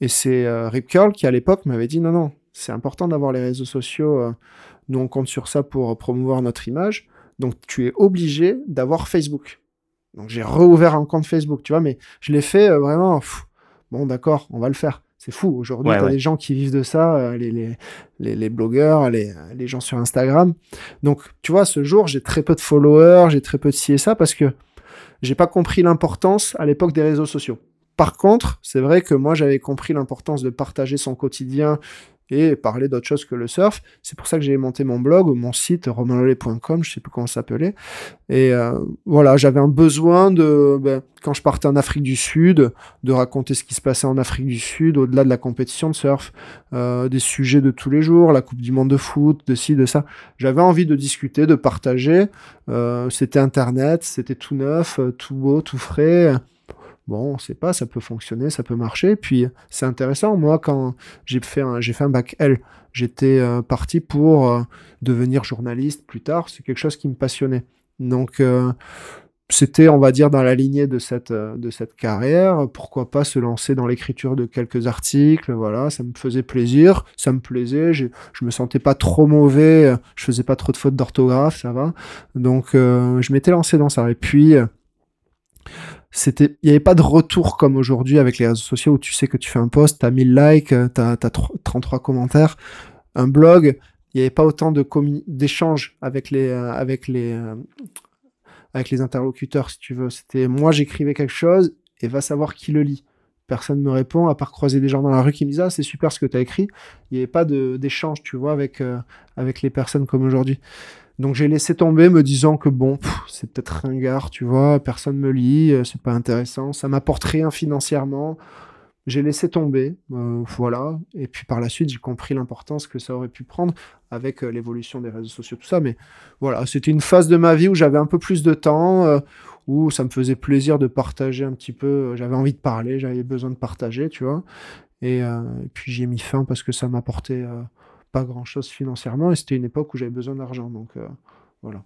Et c'est euh, Rip Curl qui, à l'époque, m'avait dit non, non, c'est important d'avoir les réseaux sociaux nous, on compte sur ça pour promouvoir notre image. Donc, tu es obligé d'avoir Facebook. Donc, j'ai rouvert un compte Facebook, tu vois, mais je l'ai fait euh, vraiment. bon, d'accord, on va le faire. C'est fou. Aujourd'hui, tu as des gens qui vivent de ça, euh, les, les, les, les, blogueurs, les, les gens sur Instagram. Donc, tu vois, ce jour, j'ai très peu de followers, j'ai très peu de ci et ça parce que j'ai pas compris l'importance à l'époque des réseaux sociaux. Par contre, c'est vrai que moi, j'avais compris l'importance de partager son quotidien et parler d'autre chose que le surf. C'est pour ça que j'ai monté mon blog, mon site romainlollet.com, je sais plus comment ça s'appelait. Et euh, voilà, j'avais un besoin de, ben, quand je partais en Afrique du Sud, de raconter ce qui se passait en Afrique du Sud, au-delà de la compétition de surf, euh, des sujets de tous les jours, la Coupe du Monde de foot, de ci, de ça. J'avais envie de discuter, de partager. Euh, c'était Internet, c'était tout neuf, tout beau, tout frais. Bon, on sait pas, ça peut fonctionner, ça peut marcher. Puis c'est intéressant. Moi, quand j'ai fait un, bac L, j'étais euh, parti pour euh, devenir journaliste plus tard. C'est quelque chose qui me passionnait. Donc euh, c'était, on va dire, dans la lignée de cette de cette carrière. Pourquoi pas se lancer dans l'écriture de quelques articles Voilà, ça me faisait plaisir, ça me plaisait. Je, je me sentais pas trop mauvais, je faisais pas trop de fautes d'orthographe, ça va. Donc je m'étais lancé dans ça. Et puis il n'y avait pas de retour comme aujourd'hui avec les réseaux sociaux où tu sais que tu fais un post, tu as 1000 likes, tu as, 33 commentaires. Un blog, il n'y avait pas autant d'échanges avec les euh, avec les euh, avec les interlocuteurs si tu veux. C'était moi j'écrivais quelque chose et va savoir qui le lit. personne me répond, à part croiser des gens dans la rue qui me disent Ah, c'est super ce que tu as écrit. Il n'y avait pas d'échange, tu vois, avec, euh, avec les personnes comme aujourd'hui. Donc j'ai laissé tomber, me disant que bon, c'est peut-être ringard, tu vois, personne me lit, euh, c'est pas intéressant, ça m'apporte rien financièrement. J'ai laissé tomber, euh, voilà. Et puis par la suite, j'ai compris l'importance que ça aurait pu prendre avec l'évolution des réseaux sociaux, tout ça. Mais voilà, c'était une phase de ma vie où j'avais un peu plus de temps, où ça me faisait plaisir de partager un petit peu. Euh, j'avais envie de parler, j'avais besoin de partager, tu vois. Et, euh, puis j'ai mis fin parce que ça m'apportait euh, pas grand chose financièrement et c'était une époque où j'avais besoin d'argent. Donc voilà.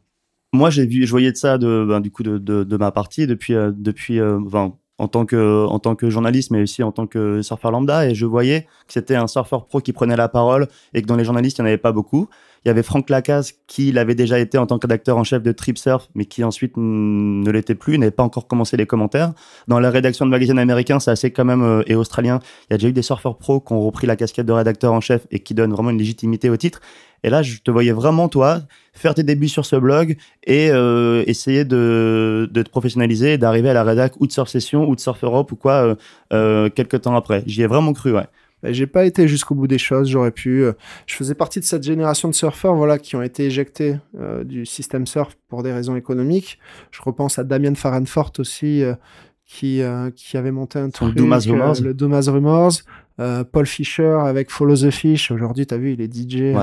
Moi, j'ai vu, je voyais de ça de, ben, du coup de, de, ma partie depuis, depuis, en tant que en tant que journaliste mais aussi en tant que surfeur lambda et je voyais que c'était un surfeur pro qui prenait la parole et que dans les journalistes il n'y en avait pas beaucoup il y avait Franck Lacaze qui l'avait déjà été en tant que rédacteur en chef de Trip Surf, mais qui ensuite ne l'était plus, n'avait pas encore commencé les commentaires. Dans la rédaction de magazines américains, c'est assez quand même, euh, et australien, il y a déjà eu des surfeurs pros qui ont repris la casquette de rédacteur en chef et qui donnent vraiment une légitimité au titre. Et là, je te voyais vraiment, toi, faire tes débuts sur ce blog et euh, essayer de, te professionnaliser d'arriver à la rédac ou de Surf Session ou de Surf Europe ou quoi euh quelques temps après. J'y ai vraiment cru, ouais. Ben, j'ai pas été jusqu'au bout des choses, j'aurais pu. Euh, je faisais partie de cette génération de surfeurs voilà, qui ont été éjectés euh, du système surf pour des raisons économiques. Je repense à Damien Farenfort aussi, euh, qui, qui avait monté un truc, le Dumas Rumors. Paul Fischer avec Follow the Fish. Aujourd'hui, tu as vu, il est DJ,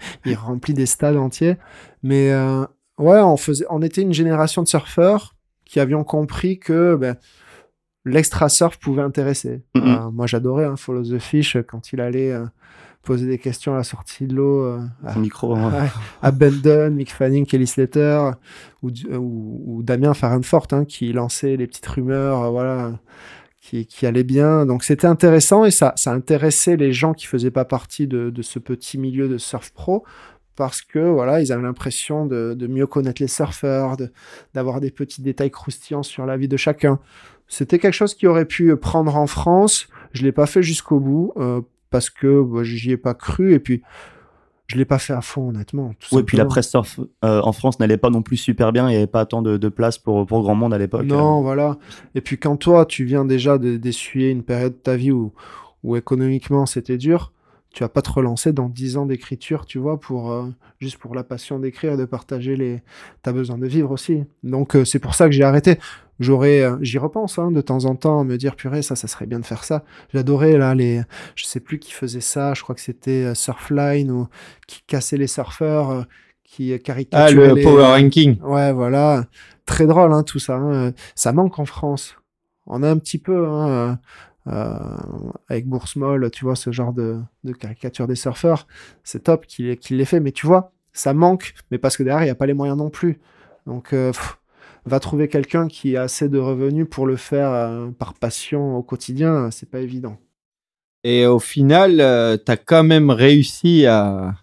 il remplit des stades entiers. Mais ouais, on, faisait, on était une génération de surfeurs qui avions compris que ben, l'extra surf pouvait intéresser. Euh, moi, j'adorais hein, Follow the Fish quand il allait euh, poser des questions à la sortie de l'eau euh, à, micro, à Ben Mick Fanning, Kelly Slater ou, ou, Damien Farenfort hein, qui lançait les petites rumeurs, voilà, qui, qui allaient bien. Donc, c'était intéressant et ça, ça intéressait les gens qui faisaient pas partie de, de ce petit milieu de surf pro parce que voilà, ils avaient l'impression de, de, mieux connaître les surfeurs, d'avoir des petits détails croustillants sur la vie de chacun. C'était quelque chose qui aurait pu prendre en France. Je l'ai pas fait jusqu'au bout euh, parce que bah, j'y ai pas cru et puis je l'ai pas fait à fond honnêtement. Oui, et puis la presse surf euh, en France n'allait pas non plus super bien. Il n'y avait pas tant de, de place pour pour grand monde à l'époque. Non, euh. voilà. Et puis quand toi tu viens déjà d'essuyer une période de ta vie où où économiquement c'était dur tu vas pas te relancer dans 10 ans d'écriture, tu vois, pour euh, juste pour la passion d'écrire, de partager les. T'as besoin de vivre aussi. Donc euh, c'est pour ça que j'ai arrêté. J'aurais, euh, j'y repense hein, de temps en temps, me dire purée, ça, ça serait bien de faire ça. J'adorais là les, je sais plus qui faisait ça. Je crois que c'était Surfline ou qui cassait les surfeurs, qui caricaturait. Ah le power ranking. Ouais, voilà, très drôle hein, tout ça. Hein. Ça manque en France. On a un petit peu. Hein, avec Bourse Molle, tu vois, ce genre de, de caricature des surfeurs, c'est top qu'il qu l'ait fait, mais tu vois, ça manque, mais parce que derrière, il n'y a pas les moyens non plus. Donc, euh, va trouver quelqu'un qui a assez de revenus pour le faire euh, par passion au quotidien, c'est pas évident. Et au final, tu as quand même réussi à,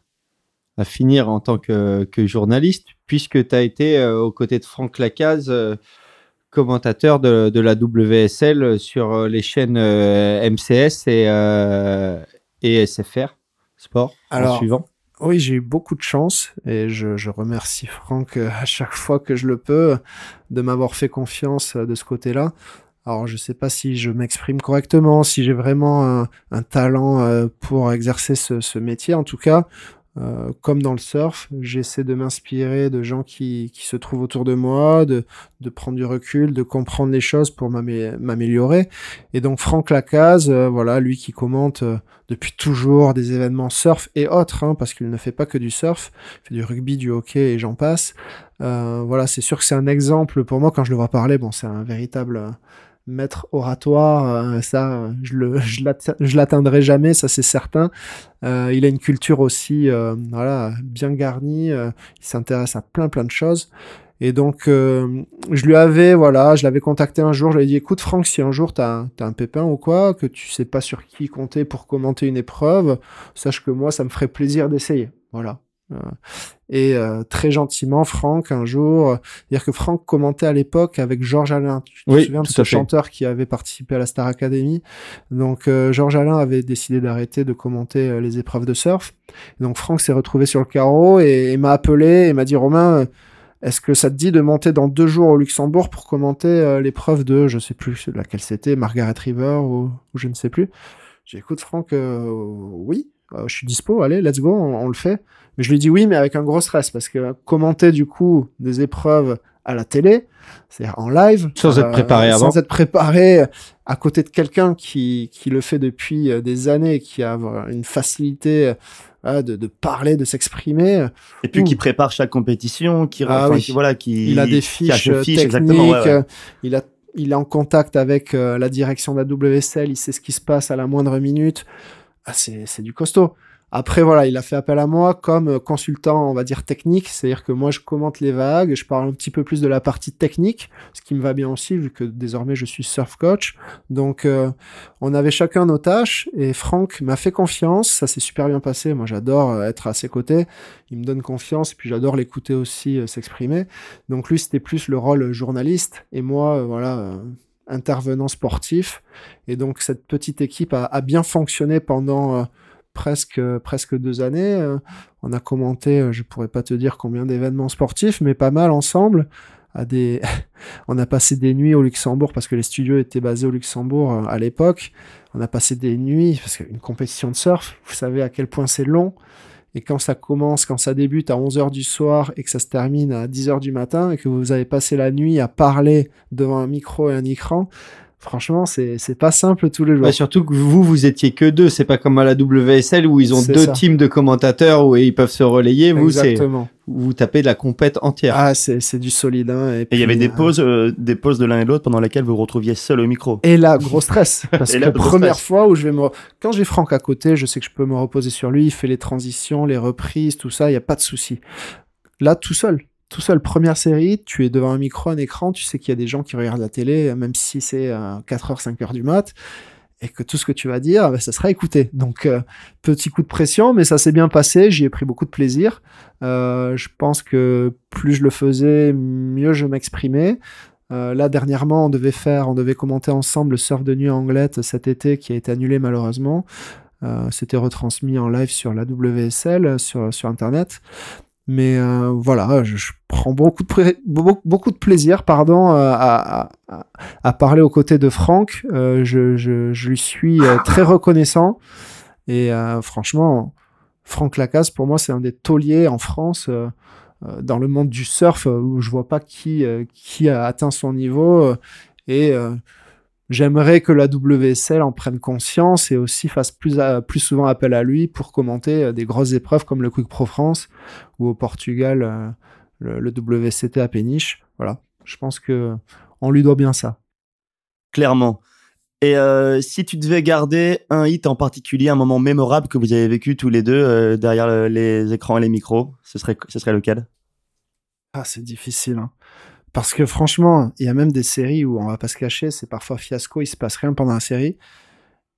finir en tant que, que journaliste, puisque tu as été aux côtés de Franck Lacaze commentateur de, de, la WSL sur euh, les chaînes euh, MCS et, euh, et SFR Sport Alors, suivant. Oui, j'ai eu beaucoup de chance et je, je, remercie Franck à chaque fois que je le peux de m'avoir fait confiance de ce côté-là. Alors, je sais pas si je m'exprime correctement, si j'ai vraiment un, un talent pour exercer ce, ce, métier. En tout cas, euh, comme dans le surf, j'essaie de m'inspirer de gens qui, qui, se trouvent autour de moi, de, de, prendre du recul, de comprendre les choses pour m'améliorer. Et donc Franck Lacaze, euh, voilà, lui qui commente euh, depuis toujours des événements surf et autres, hein, parce qu'il ne fait pas que du surf, il fait du rugby, du hockey et j'en passe. voilà, c'est sûr que c'est un exemple pour moi quand je le vois parler. Bon, c'est un véritable maître oratoire, euh, ça, je l'atteindrai jamais, ça c'est certain. Euh, il a une culture aussi, euh, voilà, bien garnie. il s'intéresse à plein plein de choses. Et donc, je lui avais, voilà, je l'avais contacté un jour, je lui ai dit, écoute Franck, si un jour tu as, un pépin ou quoi, que tu sais pas sur qui compter pour commenter une épreuve, sache que moi, ça me ferait plaisir d'essayer. Voilà. Euh, et euh, très gentiment, Franck, un jour, euh, dire que Franck commentait à l'époque avec Georges Alain. Tu te souviens de ce chanteur qui avait participé à la Star Academy? Donc Georges Alain avait décidé d'arrêter de commenter les épreuves de surf. donc Franck s'est retrouvé sur le carreau et, m'a appelé et m'a dit Romain, est-ce que ça te dit de monter dans deux jours au Luxembourg pour commenter euh, l'épreuve de, je sais plus laquelle c'était, Margaret River ou, ou je ne sais plus? J'ai écoute Franck, euh, oui, euh, je suis dispo, allez, let's go, on, on, le fait. Mais je lui dis oui, mais avec un gros stress parce que commenter du coup des épreuves à la télé, c'est-à-dire en live, sans être préparé avant, sans être préparé à côté de quelqu'un qui qui le fait depuis des années, qui a une facilité de, de, parler, de s'exprimer. Et puis qui prépare chaque compétition, qui, ah, enfin, oui. qui voilà, qui il a des fiches, techniques, exactement, ouais, ouais. il a il est en contact avec euh, la direction de la WSL, il sait ce qui se passe à la moindre minute. Ah, c'est du costaud. Après, voilà, il a fait appel à moi comme consultant, on va dire, technique. C'est-à-dire que moi, je commente les vagues, je parle un petit peu plus de la partie technique, ce qui me va bien aussi, vu que désormais, je suis surf coach. Donc, euh, on avait chacun nos tâches et Franck m'a fait confiance. Ça s'est super bien passé. Moi, j'adore être à ses côtés. Il me donne confiance et puis j'adore l'écouter aussi euh, s'exprimer. Donc, lui, c'était plus le rôle journaliste et moi, euh, voilà, euh, intervenant sportif. Et donc, cette petite équipe a, bien fonctionné pendant euh, presque presque deux années. Euh, on a commenté, euh, je pourrais pas te dire combien d'événements sportifs, mais pas mal ensemble. On a passé des nuits au Luxembourg parce que les studios étaient basés au Luxembourg euh, à l'époque. On a passé des nuits parce qu'une compétition de surf, vous savez à quel point c'est long. Et quand ça commence, quand ça débute à 11h du soir et que ça se termine à 10h du matin et que vous avez passé la nuit à parler devant un micro et un écran, franchement, c'est c'est pas simple tous les jours. Bah, surtout que vous, vous étiez que deux. C'est pas comme à la WSL où ils ont deux ça. teams de commentateurs où ils peuvent se relayer. Vous, vous tapez de la compète entière. Ah, c'est c'est du solide. Hein, et, Et il y avait des euh, pauses, euh, des pauses de l'un et de l'autre pendant lesquelles vous vous retrouviez seul au micro. Et là, gros stress. Parce Et que gros première stress. fois où je vais me... Quand j'ai Franck à côté, je sais que je peux me reposer sur lui. Il fait les transitions, les reprises, tout ça. Il n'y a pas de souci. Là, tout seul. Tout seul. Première série, tu es devant un micro, un écran. Tu sais qu'il y a des gens qui regardent la télé, même si c'est euh, 4h, 5h du mat. Et que tout ce que tu vas dire, bah, ça sera écouté. Donc, euh, petit coup de pression, mais ça s'est bien passé. J'y ai pris beaucoup de plaisir. Euh, je pense que plus je le faisais, mieux je m'exprimais. Euh, là, dernièrement, on devait faire, on devait commenter ensemble le surf de nuit Anglette cet été qui a été annulé malheureusement. Euh, C'était retransmis en live sur la WSL, euh, sur Internet. Mais euh, voilà, je, prends beaucoup de, beaucoup, de plaisir pardon, euh, à, à, parler aux côtés de Franck. Euh, je, je, lui suis très reconnaissant. Et franchement, Franck Lacasse, pour moi, c'est un des tauliers en France. dans le monde du surf où je vois pas qui qui a atteint son niveau et j'aimerais que la WSL en prenne conscience et aussi fasse plus à- plus souvent appel à lui pour commenter euh, des grosses épreuves comme le Quick Pro France ou au Portugal euh, le, le WCT à Péniche voilà je pense que on lui doit bien ça Clairement. Et euh, si tu devais garder un hit en particulier, un moment mémorable que vous avez vécu tous les deux euh, derrière le- les écrans et les micros, ce serait, ce serait lequel? Ah, c'est difficile. hein. Parce que franchement, il y a même des séries où on va pas se cacher, c'est parfois fiasco, il se passe rien pendant la série.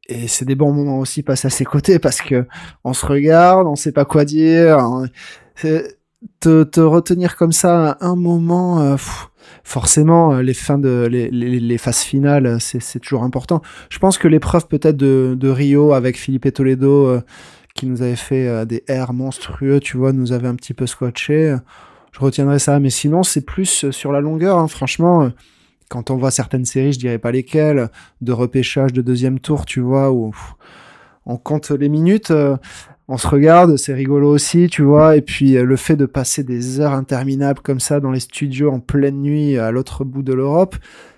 Et c'est des bons moments aussi passés à ses côtés parce que on se regarde, on sait pas quoi dire. Te, te retenir comme ça un moment, euh, forcément, euh, les fins les, les, phases finales, c'est toujours important. Je pense que l'épreuve peut-être de, Rio avec Philippe Toledo, euh, qui nous avait fait des airs monstrueux, tu vois, nous avait un petit peu scotché je retiendrai ça. Mais sinon, c'est plus euh, sur la longueur. hein. Franchement, euh, quand on voit certaines séries, je dirais pas lesquelles, de repêchage de deuxième tour, tu vois, où on compte les minutes, euh, on se regarde, c'est rigolo aussi, tu vois. Et puis le fait de passer des heures interminables comme ça dans les studios en pleine nuit à l'autre bout de l'Europe.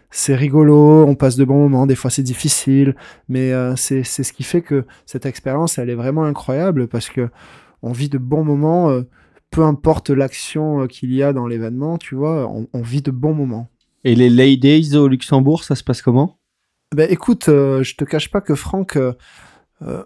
C'est rigolo, on passe de bons moments, des fois c'est difficile, mais c'est ce qui fait que cette expérience, elle est vraiment incroyable parce que on vit de bons moments, peu importe l'action euh, qu'il y a dans l'événement, tu vois, on, on vit de bons moments. Et les Ladies au Luxembourg, ça se passe comment? Ben écoute, euh, je te cache pas que Franck euh,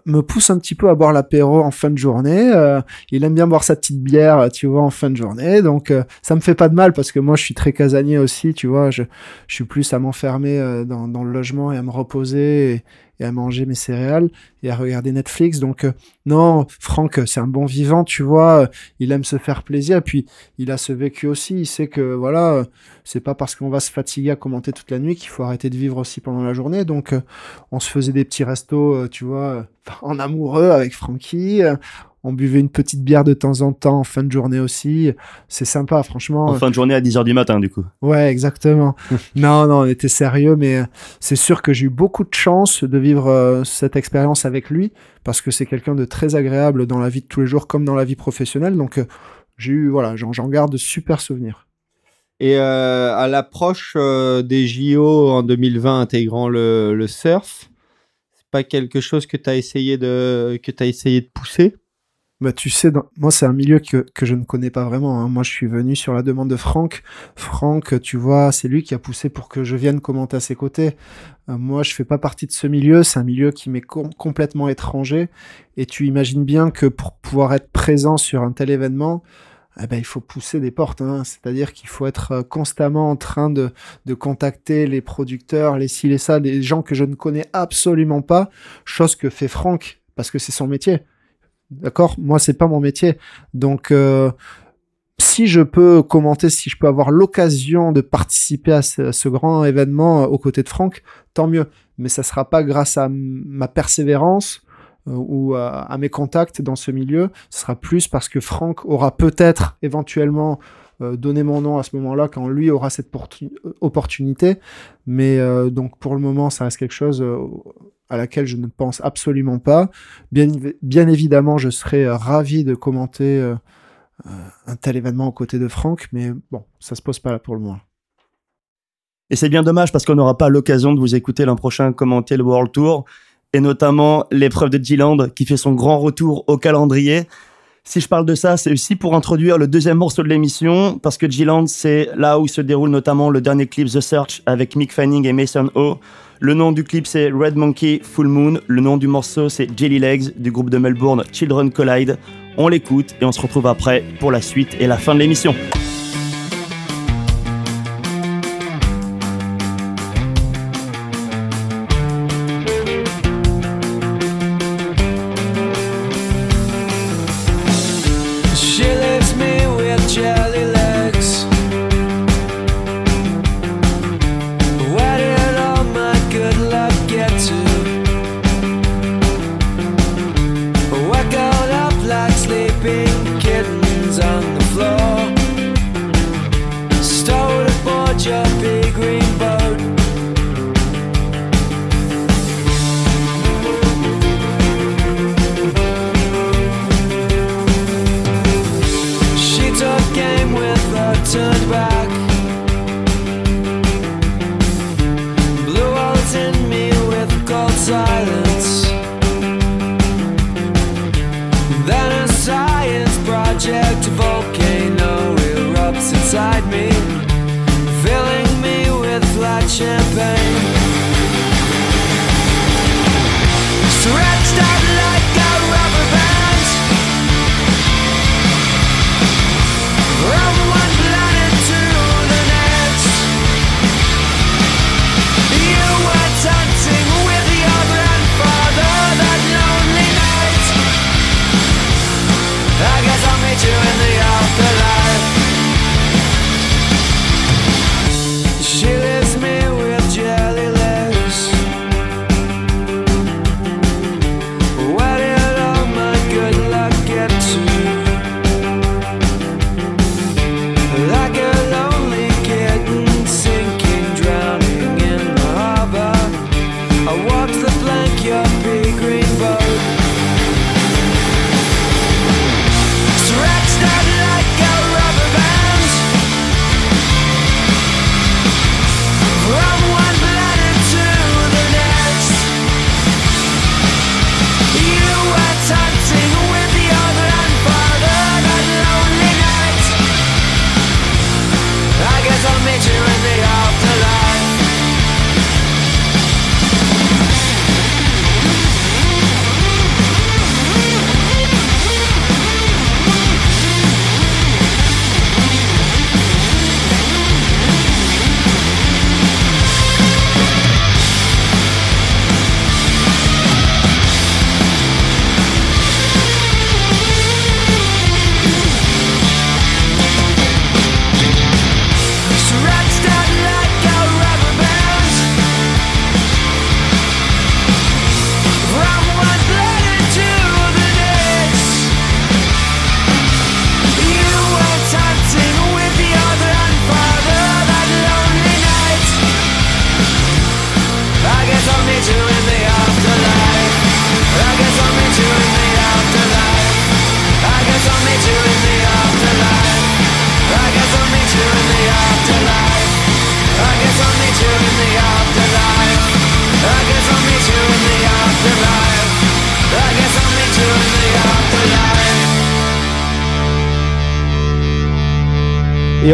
me pousse un petit peu à boire l'apéro en fin de journée. euh, il aime bien boire sa petite bière, tu vois, en fin de journée. Donc ça me fait pas de mal parce que moi je suis très casanier aussi, tu vois. Je, je suis plus à m'enfermer dans, dans le logement et à me reposer et, et à manger mes céréales et à regarder Netflix. Donc euh, non, Franck, c'est un bon vivant, tu vois. euh, Il aime se faire plaisir. Puis il a ce vécu aussi. Il sait que voilà, euh, c'est pas parce qu'on va se fatiguer à commenter toute la nuit qu'il faut arrêter de vivre aussi pendant la journée. Donc euh, on se faisait des petits restos, euh, tu vois, euh, en amoureux avec Francky. Euh, On buvait une petite bière de temps en temps en fin de journée aussi. C'est sympa, franchement. En fin de journée à 10h du matin, du coup. Ouais, exactement. non, non, on était sérieux, mais c'est sûr que j'ai eu beaucoup de chance de vivre euh, cette expérience avec lui parce que c'est quelqu'un de très agréable dans la vie de tous les jours comme dans la vie professionnelle. Donc, euh, j'ai eu, voilà, j'en j'en garde de super souvenirs. Et euh, à l'approche euh, des JO en 2020 intégrant le, le surf, c'est pas quelque chose que tu as essayé de que tu essayé de pousser? Bah, tu sais, dans- moi, c'est un milieu que, je ne connais pas vraiment. hein. Moi, je suis venu sur la demande de Franck. Franck, tu vois, c'est lui qui a poussé pour que je vienne commenter à ses côtés. Euh, moi, je fais pas partie de ce milieu. C'est un milieu qui m'est com- complètement étranger. Et tu imagines bien que pour pouvoir être présent sur un tel événement, eh ben, il faut pousser des portes. hein. C'est-à-dire qu'il faut être euh, constamment en train de, de contacter les producteurs, les ci, les ça, des gens que je ne connais absolument pas. Chose que fait Franck, parce que c'est son métier. D'accord? Moi, c'est pas mon métier. Donc, euh, si je peux commenter, si je peux avoir l'occasion de participer à ce, grand événement euh, aux côtés de Franck, tant mieux. Mais ça sera pas grâce à ma persévérance euh, ou à, mes contacts dans ce milieu. Ce sera plus parce que Franck aura peut-être éventuellement euh, donné mon nom à ce moment-là quand lui aura cette euh, opportunité. Mais euh, donc, pour le moment, ça reste quelque chose à laquelle je ne pense absolument pas. Bien, évi- bien évidemment, je serais euh, ravi de commenter euh, euh, un tel événement aux côtés de Franck, mais bon, ça se pose pas là pour le moment. Et c'est bien dommage parce qu'on n'aura pas l'occasion de vous écouter l'an prochain commenter le World Tour et notamment l'épreuve de G-Land qui fait son grand retour au calendrier. Si je parle de ça, c'est aussi pour introduire le deuxième morceau de l'émission parce que G-Land, c'est là où se déroule notamment le dernier clip The Search avec Mick Fanning et Mason O. Le nom du clip, c'est Red Monkey Full Moon. Le nom du morceau, c'est Jelly Legs du groupe de Melbourne Children Collide. On l'écoute et on se retrouve après pour la suite et la fin de l'émission.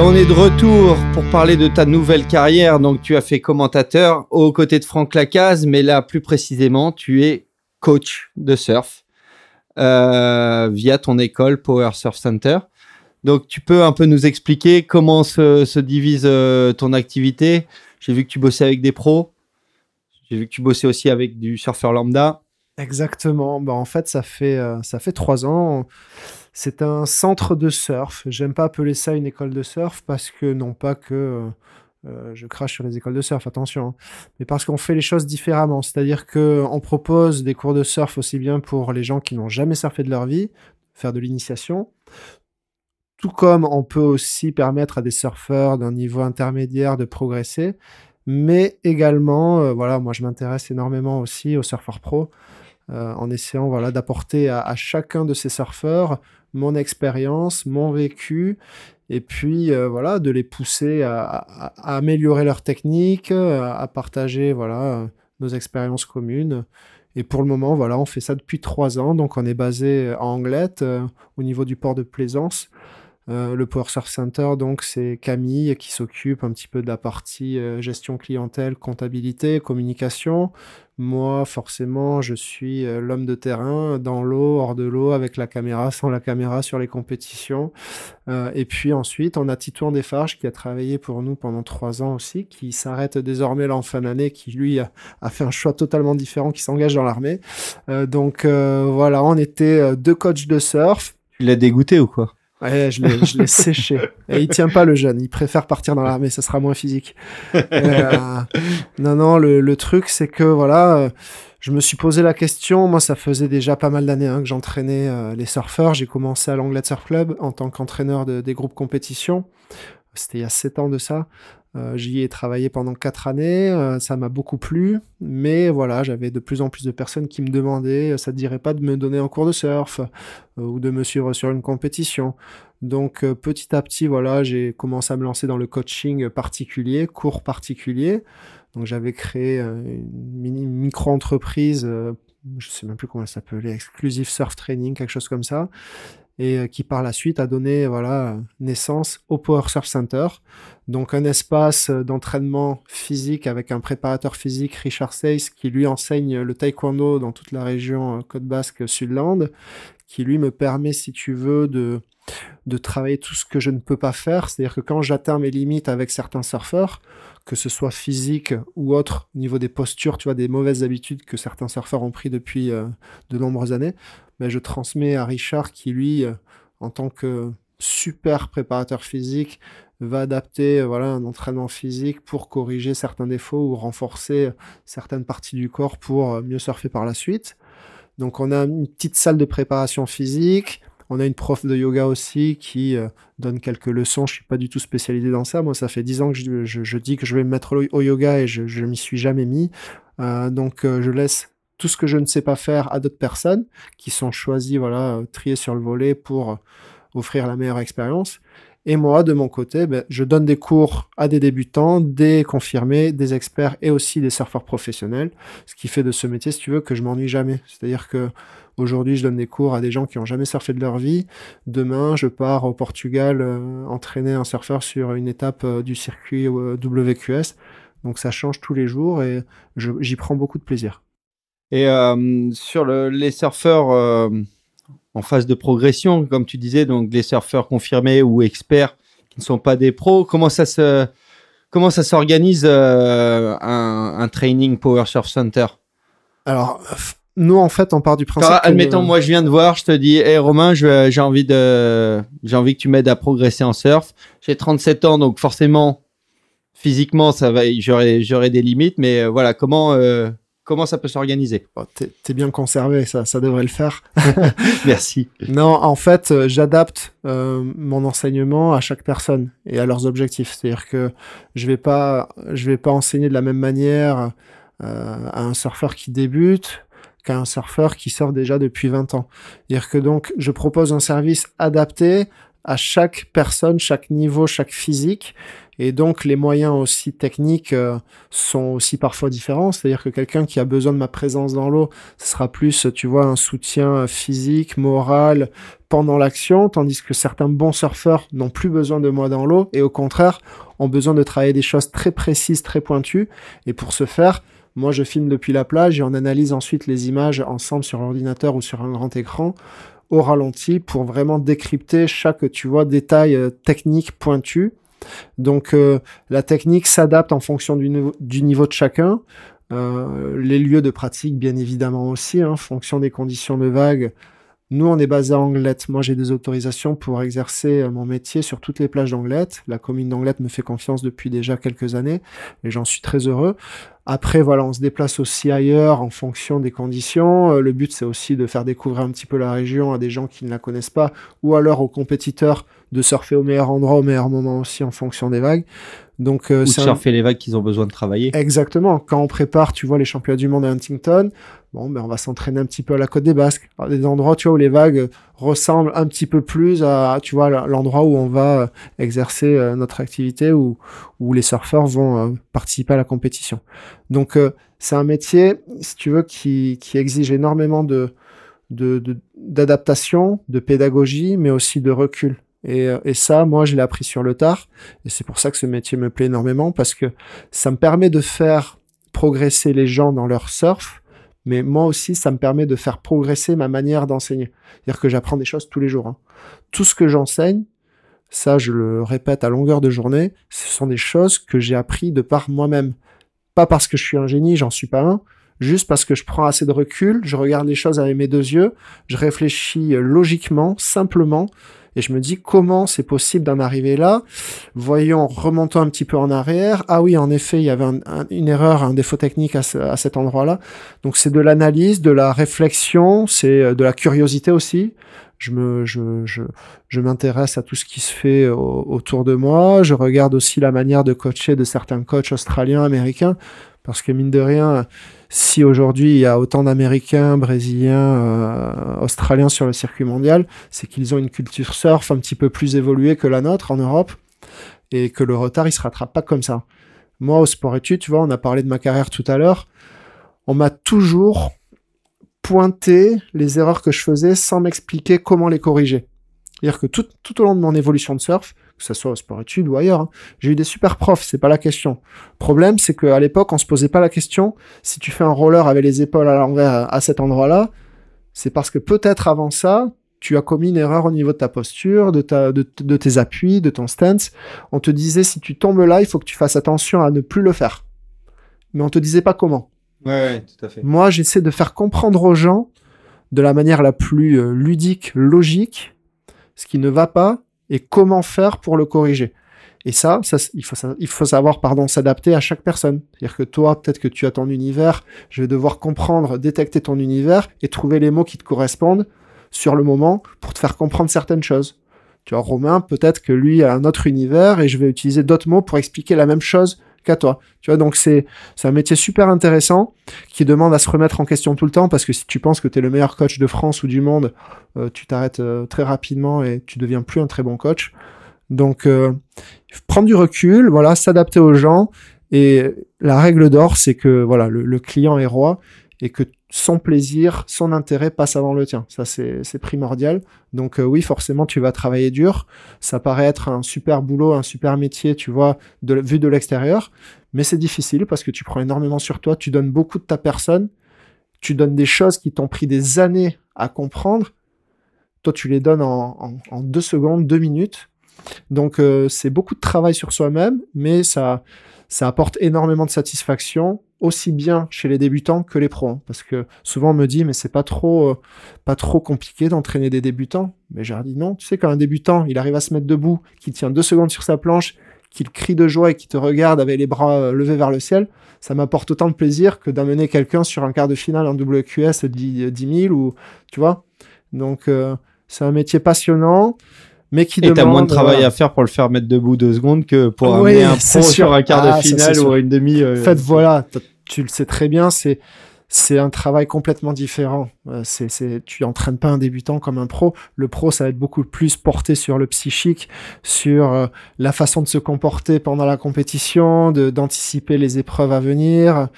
On est de retour pour parler de ta nouvelle carrière. Donc, tu as fait commentateur aux côtés de Franck Lacaze, mais là, plus précisément, tu es coach de surf euh, via ton école Power Surf Center. Donc, tu peux un peu nous expliquer comment se, se divise euh, ton activité. J'ai vu que tu bossais avec des pros. J'ai vu que tu bossais aussi avec du surfeur lambda. Exactement. Bah, en fait, ça fait, euh, ça fait trois ans. C'est un centre de surf. J'aime pas appeler ça une école de surf parce que non pas que euh, euh, je crache sur les écoles de surf, attention, hein, mais parce qu'on fait les choses différemment. C'est-à-dire que on propose des cours de surf aussi bien pour les gens qui n'ont jamais surfé de leur vie, faire de l'initiation, tout comme on peut aussi permettre à des surfeurs d'un niveau intermédiaire de progresser, mais également, euh, voilà, moi je m'intéresse énormément aussi aux surfeurs pro, en essayant voilà d'apporter à chacun de ces surfeurs mon expérience, mon vécu, et puis euh, voilà de les pousser à, améliorer leur technique, à, partager voilà euh, nos expériences communes. Et pour le moment, voilà, on fait ça depuis trois ans. Donc, on est basé à Anglette, euh, au niveau du port de Plaisance. Euh, le Power Surf Center, donc, c'est Camille qui s'occupe un petit peu de la partie euh, gestion clientèle, comptabilité, communication. Moi, forcément, je suis euh, l'homme de terrain, dans l'eau, hors de l'eau, avec la caméra, sans la caméra, sur les compétitions. Euh, et puis ensuite, on a Titouan Desfarges qui a travaillé pour nous pendant trois ans aussi, qui s'arrête désormais là en fin d'année, qui lui a, fait un choix totalement différent, qui s'engage dans l'armée. Euh, donc voilà, on était deux coachs de surf. Tu l'as dégoûté ou quoi? Je l'ai, je l'ai séché. Et il tient pas le jeune. Il préfère partir dans l'armée. Ça sera moins physique. Euh, non, non. Le, le truc, c'est que voilà, euh, je me suis posé la question. Moi, ça faisait déjà pas mal d'années hein, que j'entraînais euh, les surfeurs. J'ai commencé à l'Anglet Surf Club en tant qu'entraîneur de, des groupes compétition. C'était il y a sept ans de ça. Euh, J'y ai travaillé pendant quatre années. euh, ça m'a beaucoup plu. Mais voilà, j'avais de plus en plus de personnes qui me demandaient, euh, ça te dirait pas de me donner un cours de surf euh, ou de me suivre sur une compétition. Donc euh, petit à petit, voilà, j'ai commencé à me lancer dans le coaching particulier, cours particulier. Donc j'avais créé une mini micro-entreprise, je sais même plus comment elle s'appelait, Exclusive Surf Training, quelque chose comme ça, et euh, qui par la suite a donné voilà naissance au Power Surf Center. Donc un espace euh, d'entraînement physique avec un préparateur physique, Richard Seyss, qui lui enseigne le taekwondo dans toute la région euh, Côte Basque Sudland, qui lui me permet, si tu veux, de de travailler tout ce que je ne peux pas faire. C'est-à-dire que quand j'atteins mes limites avec certains surfeurs, que ce soit physique ou autre, au niveau des postures, tu vois, des mauvaises habitudes que certains surfeurs ont pris depuis de nombreuses années, ben, je transmets à Richard qui, lui, euh, en tant que super préparateur physique, va adapter euh, voilà, un entraînement physique pour corriger certains défauts ou renforcer euh, certaines parties du corps pour mieux surfer par la suite. Donc on a une petite salle de préparation physique, on a une prof de yoga aussi qui donne quelques leçons. Je suis pas du tout spécialisé dans ça. Moi, ça fait dix ans que je, dis que je vais me mettre au, yoga et je, je m'y suis jamais mis. Donc, je laisse tout ce que je ne sais pas faire à d'autres personnes qui sont choisies, voilà, euh, triées sur le volet pour euh, offrir la meilleure expérience. Et moi, de mon côté, ben, je donne des cours à des débutants, des confirmés, des experts et aussi des surfeurs professionnels. Ce qui fait de ce métier, si tu veux, que je m'ennuie jamais. C'est-à-dire que Aujourd'hui, je donne des cours à des gens qui n'ont jamais surfé de leur vie. Demain, je pars au Portugal euh, entraîner un surfeur sur une étape du circuit WQS. Donc ça change tous les jours et j'y prends beaucoup de plaisir. Et euh, sur le- les surfeurs euh, en phase de progression, comme tu disais, donc les surfeurs confirmés ou experts qui ne sont pas des pros, comment ça se comment ça s'organise euh, un, un training Power Surf Center? Alors, nous, en fait, on part du principe. Quand, Admettons, moi je viens de voir, je te dis, hé Romain, je- j'ai envie de j'ai envie que tu m'aides à progresser en surf. J'ai 37 ans, donc forcément physiquement ça va, j'aurai j'aurai des limites, mais voilà comment euh, comment ça peut s'organiser. T'es- T'es bien conservé, ça, ça devrait le faire. Merci. Non, en fait, euh, j'adapte euh, mon enseignement à chaque personne et à leurs objectifs. C'est-à-dire que je vais pas, je vais pas enseigner de la même manière euh, à un surfeur qui débute qu'à un surfeur qui surfe déjà depuis 20 ans. C'est-à-dire que donc, je propose un service adapté à chaque personne, chaque niveau, chaque physique. Et donc, les moyens aussi techniques euh, sont aussi parfois différents. C'est-à-dire que quelqu'un qui a besoin de ma présence dans l'eau, ce sera plus, tu vois, un soutien physique, moral pendant l'action, tandis que certains bons surfeurs n'ont plus besoin de moi dans l'eau et au contraire, ont besoin de travailler des choses très précises, très pointues. Et pour ce faire, moi, je filme depuis la plage et on analyse ensuite les images ensemble sur l'ordinateur ou sur un grand écran au ralenti pour vraiment décrypter chaque, tu vois, détail euh, technique pointu. Donc, euh, la technique s'adapte en fonction du, niveau- de chacun. Euh, les lieux de pratique, bien évidemment aussi, hein, en fonction des conditions de vague. Nous, on est basé à Anglette. Moi, j'ai des autorisations pour exercer euh, mon métier sur toutes les plages d'Anglette. La commune d'Anglette me fait confiance depuis déjà quelques années et j'en suis très heureux. Après, voilà, on se déplace aussi ailleurs en fonction des conditions. Euh, le but, c'est aussi de faire découvrir un petit peu la région à des gens qui ne la connaissent pas ou alors aux compétiteurs de surfer au meilleur endroit, au meilleur moment aussi en fonction des vagues. Donc, euh, Ou de c'est un- surfer les vagues qu'ils ont besoin de travailler. Exactement. Quand on prépare, tu vois, les championnats du monde à Huntington, bon, ben, on va s'entraîner un petit peu à la côte des Basques. Alors, des endroits, tu vois, où les vagues ressemblent un petit peu plus à, tu vois, l'endroit où on va euh, exercer euh, notre activité, où, où les surfeurs vont euh, participer à la compétition. Donc, c'est un métier, si tu veux, qui, qui exige énormément de, de, de- d'adaptation, de pédagogie, mais aussi de recul. Et, et ça, moi, je l'ai appris sur le tard. Et c'est pour ça que ce métier me plaît énormément parce que ça me permet de faire progresser les gens dans leur surf, mais moi aussi, ça me permet de faire progresser ma manière d'enseigner. C'est-à-dire que j'apprends des choses tous les jours. hein. Tout ce que j'enseigne, ça, je le répète à longueur de journée, ce sont des choses que j'ai appris de par moi-même. Pas parce que je suis un génie, j'en suis pas un, juste parce que je prends assez de recul, je regarde les choses avec mes deux yeux, je réfléchis logiquement, simplement, et je me dis comment c'est possible d'en arriver là? Voyons, remontons un petit peu en arrière. Ah oui, en effet, il y avait un- un- une erreur, un défaut technique à, ce- à cet endroit-là. Donc c'est de l'analyse, de la réflexion, c'est euh, de la curiosité aussi. Je me, je, je, je m'intéresse à tout ce qui se fait au- autour de moi. Je regarde aussi la manière de coacher de certains coachs australiens, américains, parce que mine de rien, si aujourd'hui il y a autant d'Américains, Brésiliens, euh, Australiens sur le circuit mondial, c'est qu'ils ont une culture surf un petit peu plus évoluée que la nôtre en Europe et que le retard il se rattrape pas comme ça. Moi au sport études, tu vois, on a parlé de ma carrière tout à l'heure, on m'a toujours pointé les erreurs que je faisais sans m'expliquer comment les corriger. C'est-à-dire que tout, tout au long de mon évolution de surf, que ce soit au sport études ou ailleurs, hein, j'ai eu des super profs, c'est pas la question. Le problème, c'est qu'à l'époque, on se posait pas la question si tu fais un roller avec les épaules à l'envers à- à cet endroit-là, c'est parce que peut-être avant ça, tu as commis une erreur au niveau de ta posture, de, ta, de, de tes appuis, de ton stance. On te disait si tu tombes là, il faut que tu fasses attention à ne plus le faire. Mais on te disait pas comment. Ouais, ouais, tout à fait. Moi, j'essaie de faire comprendre aux gens de la manière la plus euh, ludique, logique, ce qui ne va pas et comment faire pour le corriger. Et ça, ça il, faut, savoir pardon, s'adapter à chaque personne. C'est-à-dire que toi, peut-être que tu as ton univers, je vais devoir comprendre, détecter ton univers et trouver les mots qui te correspondent sur le moment pour te faire comprendre certaines choses. Tu vois, Romain, peut-être que lui a un autre univers et je vais utiliser d'autres mots pour expliquer la même chose qu'à toi. Tu vois, donc c'est un métier super intéressant qui demande à se remettre en question tout le temps parce que si tu penses que tu es le meilleur coach de France ou du monde, euh, tu t'arrêtes euh, très rapidement et tu deviens plus un très bon coach. Donc euh, prendre du recul, voilà, s'adapter aux gens et la règle d'or c'est que voilà, le client est roi et que son plaisir, son intérêt passe avant le tien. Ça c'est primordial. Donc euh, oui, forcément tu vas travailler dur, ça paraît être un super boulot, un super métier, tu vois, de, vu de l'extérieur, mais c'est difficile parce que tu prends énormément sur toi, tu donnes beaucoup de ta personne, tu donnes des choses qui t'ont pris des années à comprendre, toi tu les donnes en deux secondes, deux minutes. Donc euh, c'est beaucoup de travail sur soi-même, mais ça, ça apporte énormément de satisfaction, aussi bien chez les débutants que les pros. hein. parce que souvent on me dit mais c'est pas trop, euh, pas trop compliqué d'entraîner des débutants. Mais j'ai dit non, tu sais quand un débutant il arrive à se mettre debout, qu'il tient deux secondes sur sa planche, qu'il crie de joie et qu'il te regarde avec les bras euh, levés vers le ciel, ça m'apporte autant de plaisir que d'amener quelqu'un sur un quart de finale en WQS 10, 10 000 ou tu vois. Donc euh, c'est un métier passionnant, mais qui Et t'as demande moins de travail voilà. à faire pour le faire mettre debout deux secondes que pour Oui, amener un pro sur un quart Ah, de ça, finale ou une demi. euh, En fait, voilà, t'as- tu le sais très bien, c'est c'est un travail complètement différent. Euh, c'est, c'est, tu entraînes pas un débutant comme un pro. Le pro, ça va être beaucoup plus porté sur le psychique, sur euh, la façon de se comporter pendant la compétition, de, d'anticiper les épreuves à venir.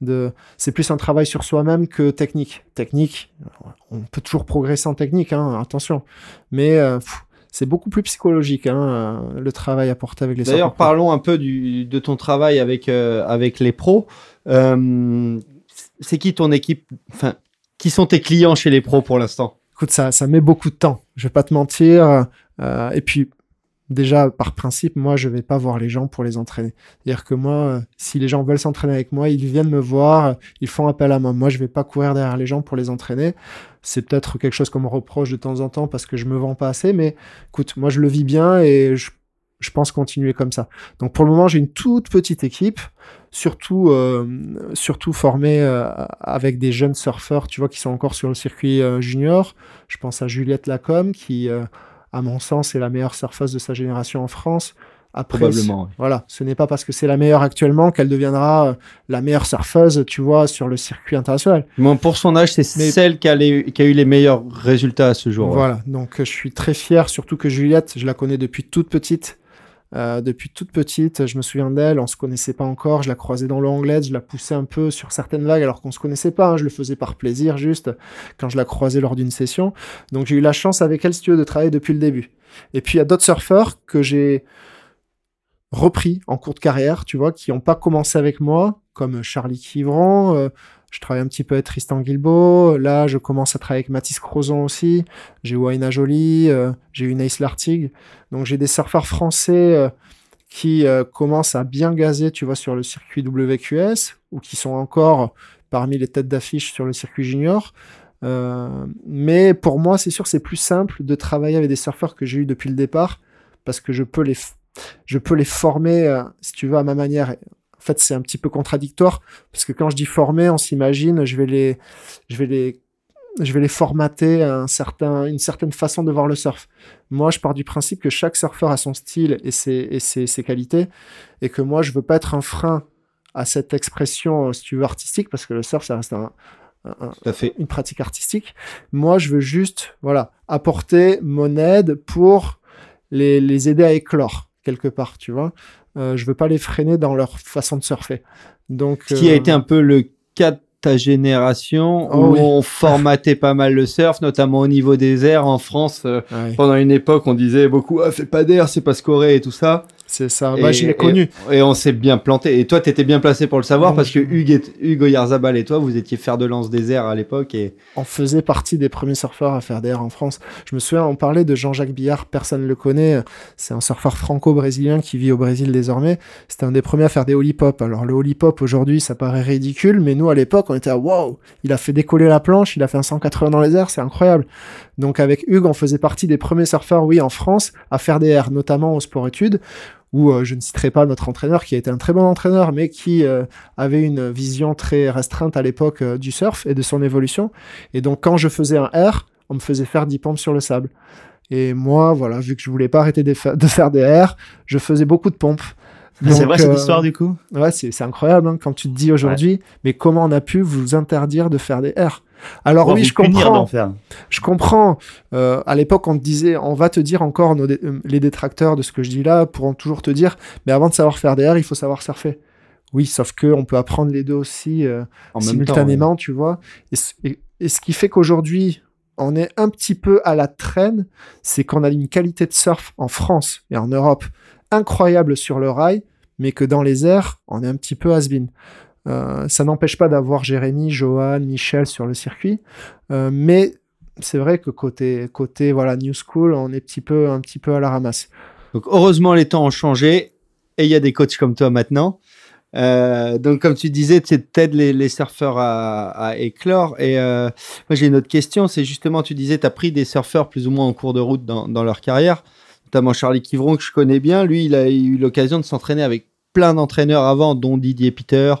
De... C'est plus un travail sur soi-même que technique. Technique, on peut toujours progresser en technique, hein, attention. Mais euh, pff, c'est beaucoup plus psychologique, hein, le travail apporté avec les D'ailleurs, parlons un peu du, de ton travail avec, euh, avec les pros. Euh, c'est qui ton équipe Enfin, qui sont tes clients chez les pros pour l'instant? Écoute, ça, ça met beaucoup de temps. Je vais pas te mentir. Euh, et puis, déjà, par principe, moi, je vais pas voir les gens pour les entraîner. C'est-à-dire que moi, euh, si les gens veulent s'entraîner avec moi, ils viennent me voir, euh, ils font appel à moi. Moi, je vais pas courir derrière les gens pour les entraîner. C'est peut-être quelque chose qu'on me reproche de temps en temps parce que je me vends pas assez, mais écoute, moi, je le vis bien et je, pense continuer comme ça. Donc, pour le moment, j'ai une toute petite équipe, surtout, euh, surtout formée avec des jeunes surfeurs, tu vois, qui sont encore sur le circuit junior. Je pense à Juliette Lacombe, qui, à mon sens, est la meilleure surfeuse de sa génération en France. Après, Probablement. oui. voilà, ce n'est pas parce que c'est la meilleure actuellement qu'elle deviendra euh, la meilleure surfeuse, tu vois, sur le circuit international. Bon, pour son âge, c'est Mais- celle qui a, les- qui a eu les meilleurs résultats à ce jour. ouais. Voilà, donc euh, je suis très fier, surtout que Juliette, je la connais depuis toute petite. Euh, depuis toute petite, je me souviens d'elle, on se connaissait pas encore, je la croisais dans l'eau anglaise, je la poussais un peu sur certaines vagues alors qu'on se connaissait pas, hein, je le faisais par plaisir juste quand je la croisais lors d'une session. Donc j'ai eu la chance avec elle, si tu veux, de travailler depuis le début. Et puis il y a d'autres surfeurs que j'ai repris en cours de carrière, tu vois, qui n'ont pas commencé avec moi, comme Charlie Kivron, euh, je travaille un petit peu avec Tristan Guilbeault, là je commence à travailler avec Mathis Crozon aussi, j'ai Waina Jolie, euh, j'ai eu Nace Lartigue. Donc j'ai des surfeurs français euh, qui euh, commencent à bien gazer, tu vois, sur le circuit WQS, ou qui sont encore parmi les têtes d'affiche sur le circuit junior. Mais pour moi, c'est sûr, c'est plus simple de travailler avec des surfeurs que j'ai eu depuis le départ, parce que je peux les, je peux les former, si tu veux, à ma manière. En fait, c'est un petit peu contradictoire, parce que quand je dis former, on s'imagine, je vais les, je vais les je vais les formater à un certain, une certaine façon de voir le surf. Moi, je pars du principe que chaque surfeur a son style et ses, et ses, ses qualités, et que moi, je veux pas être un frein à cette expression, euh, si tu veux, artistique, parce que le surf, ça reste un- un- un, Tout à fait. une pratique artistique. Moi, je veux juste, voilà, apporter mon aide pour les, les aider à éclore quelque part, tu vois. Euh, je veux pas les freiner dans leur façon de surfer. Donc, Ce qui a euh, été un peu le cas de ta génération Oh où oui. on formatait pas mal le surf, notamment au niveau des airs en France. euh, ouais, pendant une époque, on disait beaucoup ah, fais pas d'air, c'est pas scorer et tout ça. C'est ça. Et- Bah, je l'ai et- connu. Et on s'est bien planté. Et toi, tu étais bien placé pour le savoir parce que Hugues, et- Hugo Yarzabal et toi, vous étiez fer de lance des airs à l'époque. Et on faisait partie des premiers surfeurs à faire des airs en France. Je me souviens, on parlait de Jean-Jacques Billard, personne ne le connaît. C'est un surfeur franco-brésilien qui vit au Brésil désormais. C'était un des premiers à faire des holly pop. Alors, le holly pop aujourd'hui, ça paraît ridicule, mais nous, à l'époque, on était à wow, il a fait décoller la planche, il a fait un 180 dans les airs, c'est incroyable. Donc, avec Hugues, on faisait partie des premiers surfeurs, oui, en France, à faire des airs, notamment au sport études, où euh, je ne citerai pas notre entraîneur, qui a été un très bon entraîneur, mais qui euh, avait une vision très restreinte à l'époque euh, du surf et de son évolution. Et donc, quand je faisais un R, on me faisait faire 10 pompes sur le sable. Et moi, voilà, vu que je voulais pas arrêter de, fa- de faire des R, je faisais beaucoup de pompes. C'est vrai cette histoire du coup? Ouais, c'est c'est incroyable hein, quand tu te dis aujourd'hui, mais comment on a pu vous interdire de faire des R? Alors oui, je comprends. Je comprends. Euh, à l'époque, on te disait, on va te dire encore, nos dé- euh, les détracteurs de ce que je dis là pourront toujours te dire, mais avant de savoir faire des airs, il faut savoir surfer. Oui, sauf que on peut apprendre les deux aussi euh, en même temps, simultanément, tu vois. Et, ce- et- et ce qui fait qu'aujourd'hui, on est un petit peu à la traîne, c'est qu'on a une qualité de surf en France et en Europe incroyable sur le rail, mais que dans les airs, on est un petit peu has-been. Euh, ça n'empêche pas d'avoir Jérémy, Johan, Michel sur le circuit, euh, mais c'est vrai que côté côté voilà New School, on est petit peu un petit peu à la ramasse. Donc heureusement les temps ont changé et il y a des coachs comme toi maintenant. Euh, donc comme tu disais, tu aides les, les surfeurs à, éclore. Et moi j'ai une autre question, c'est justement tu disais tu as pris des surfeurs plus ou moins en cours de route dans, dans leur carrière, notamment Charlie Kivron que je connais bien. Lui il a eu l'occasion de s'entraîner avec plein d'entraîneurs avant, dont Didier Peter.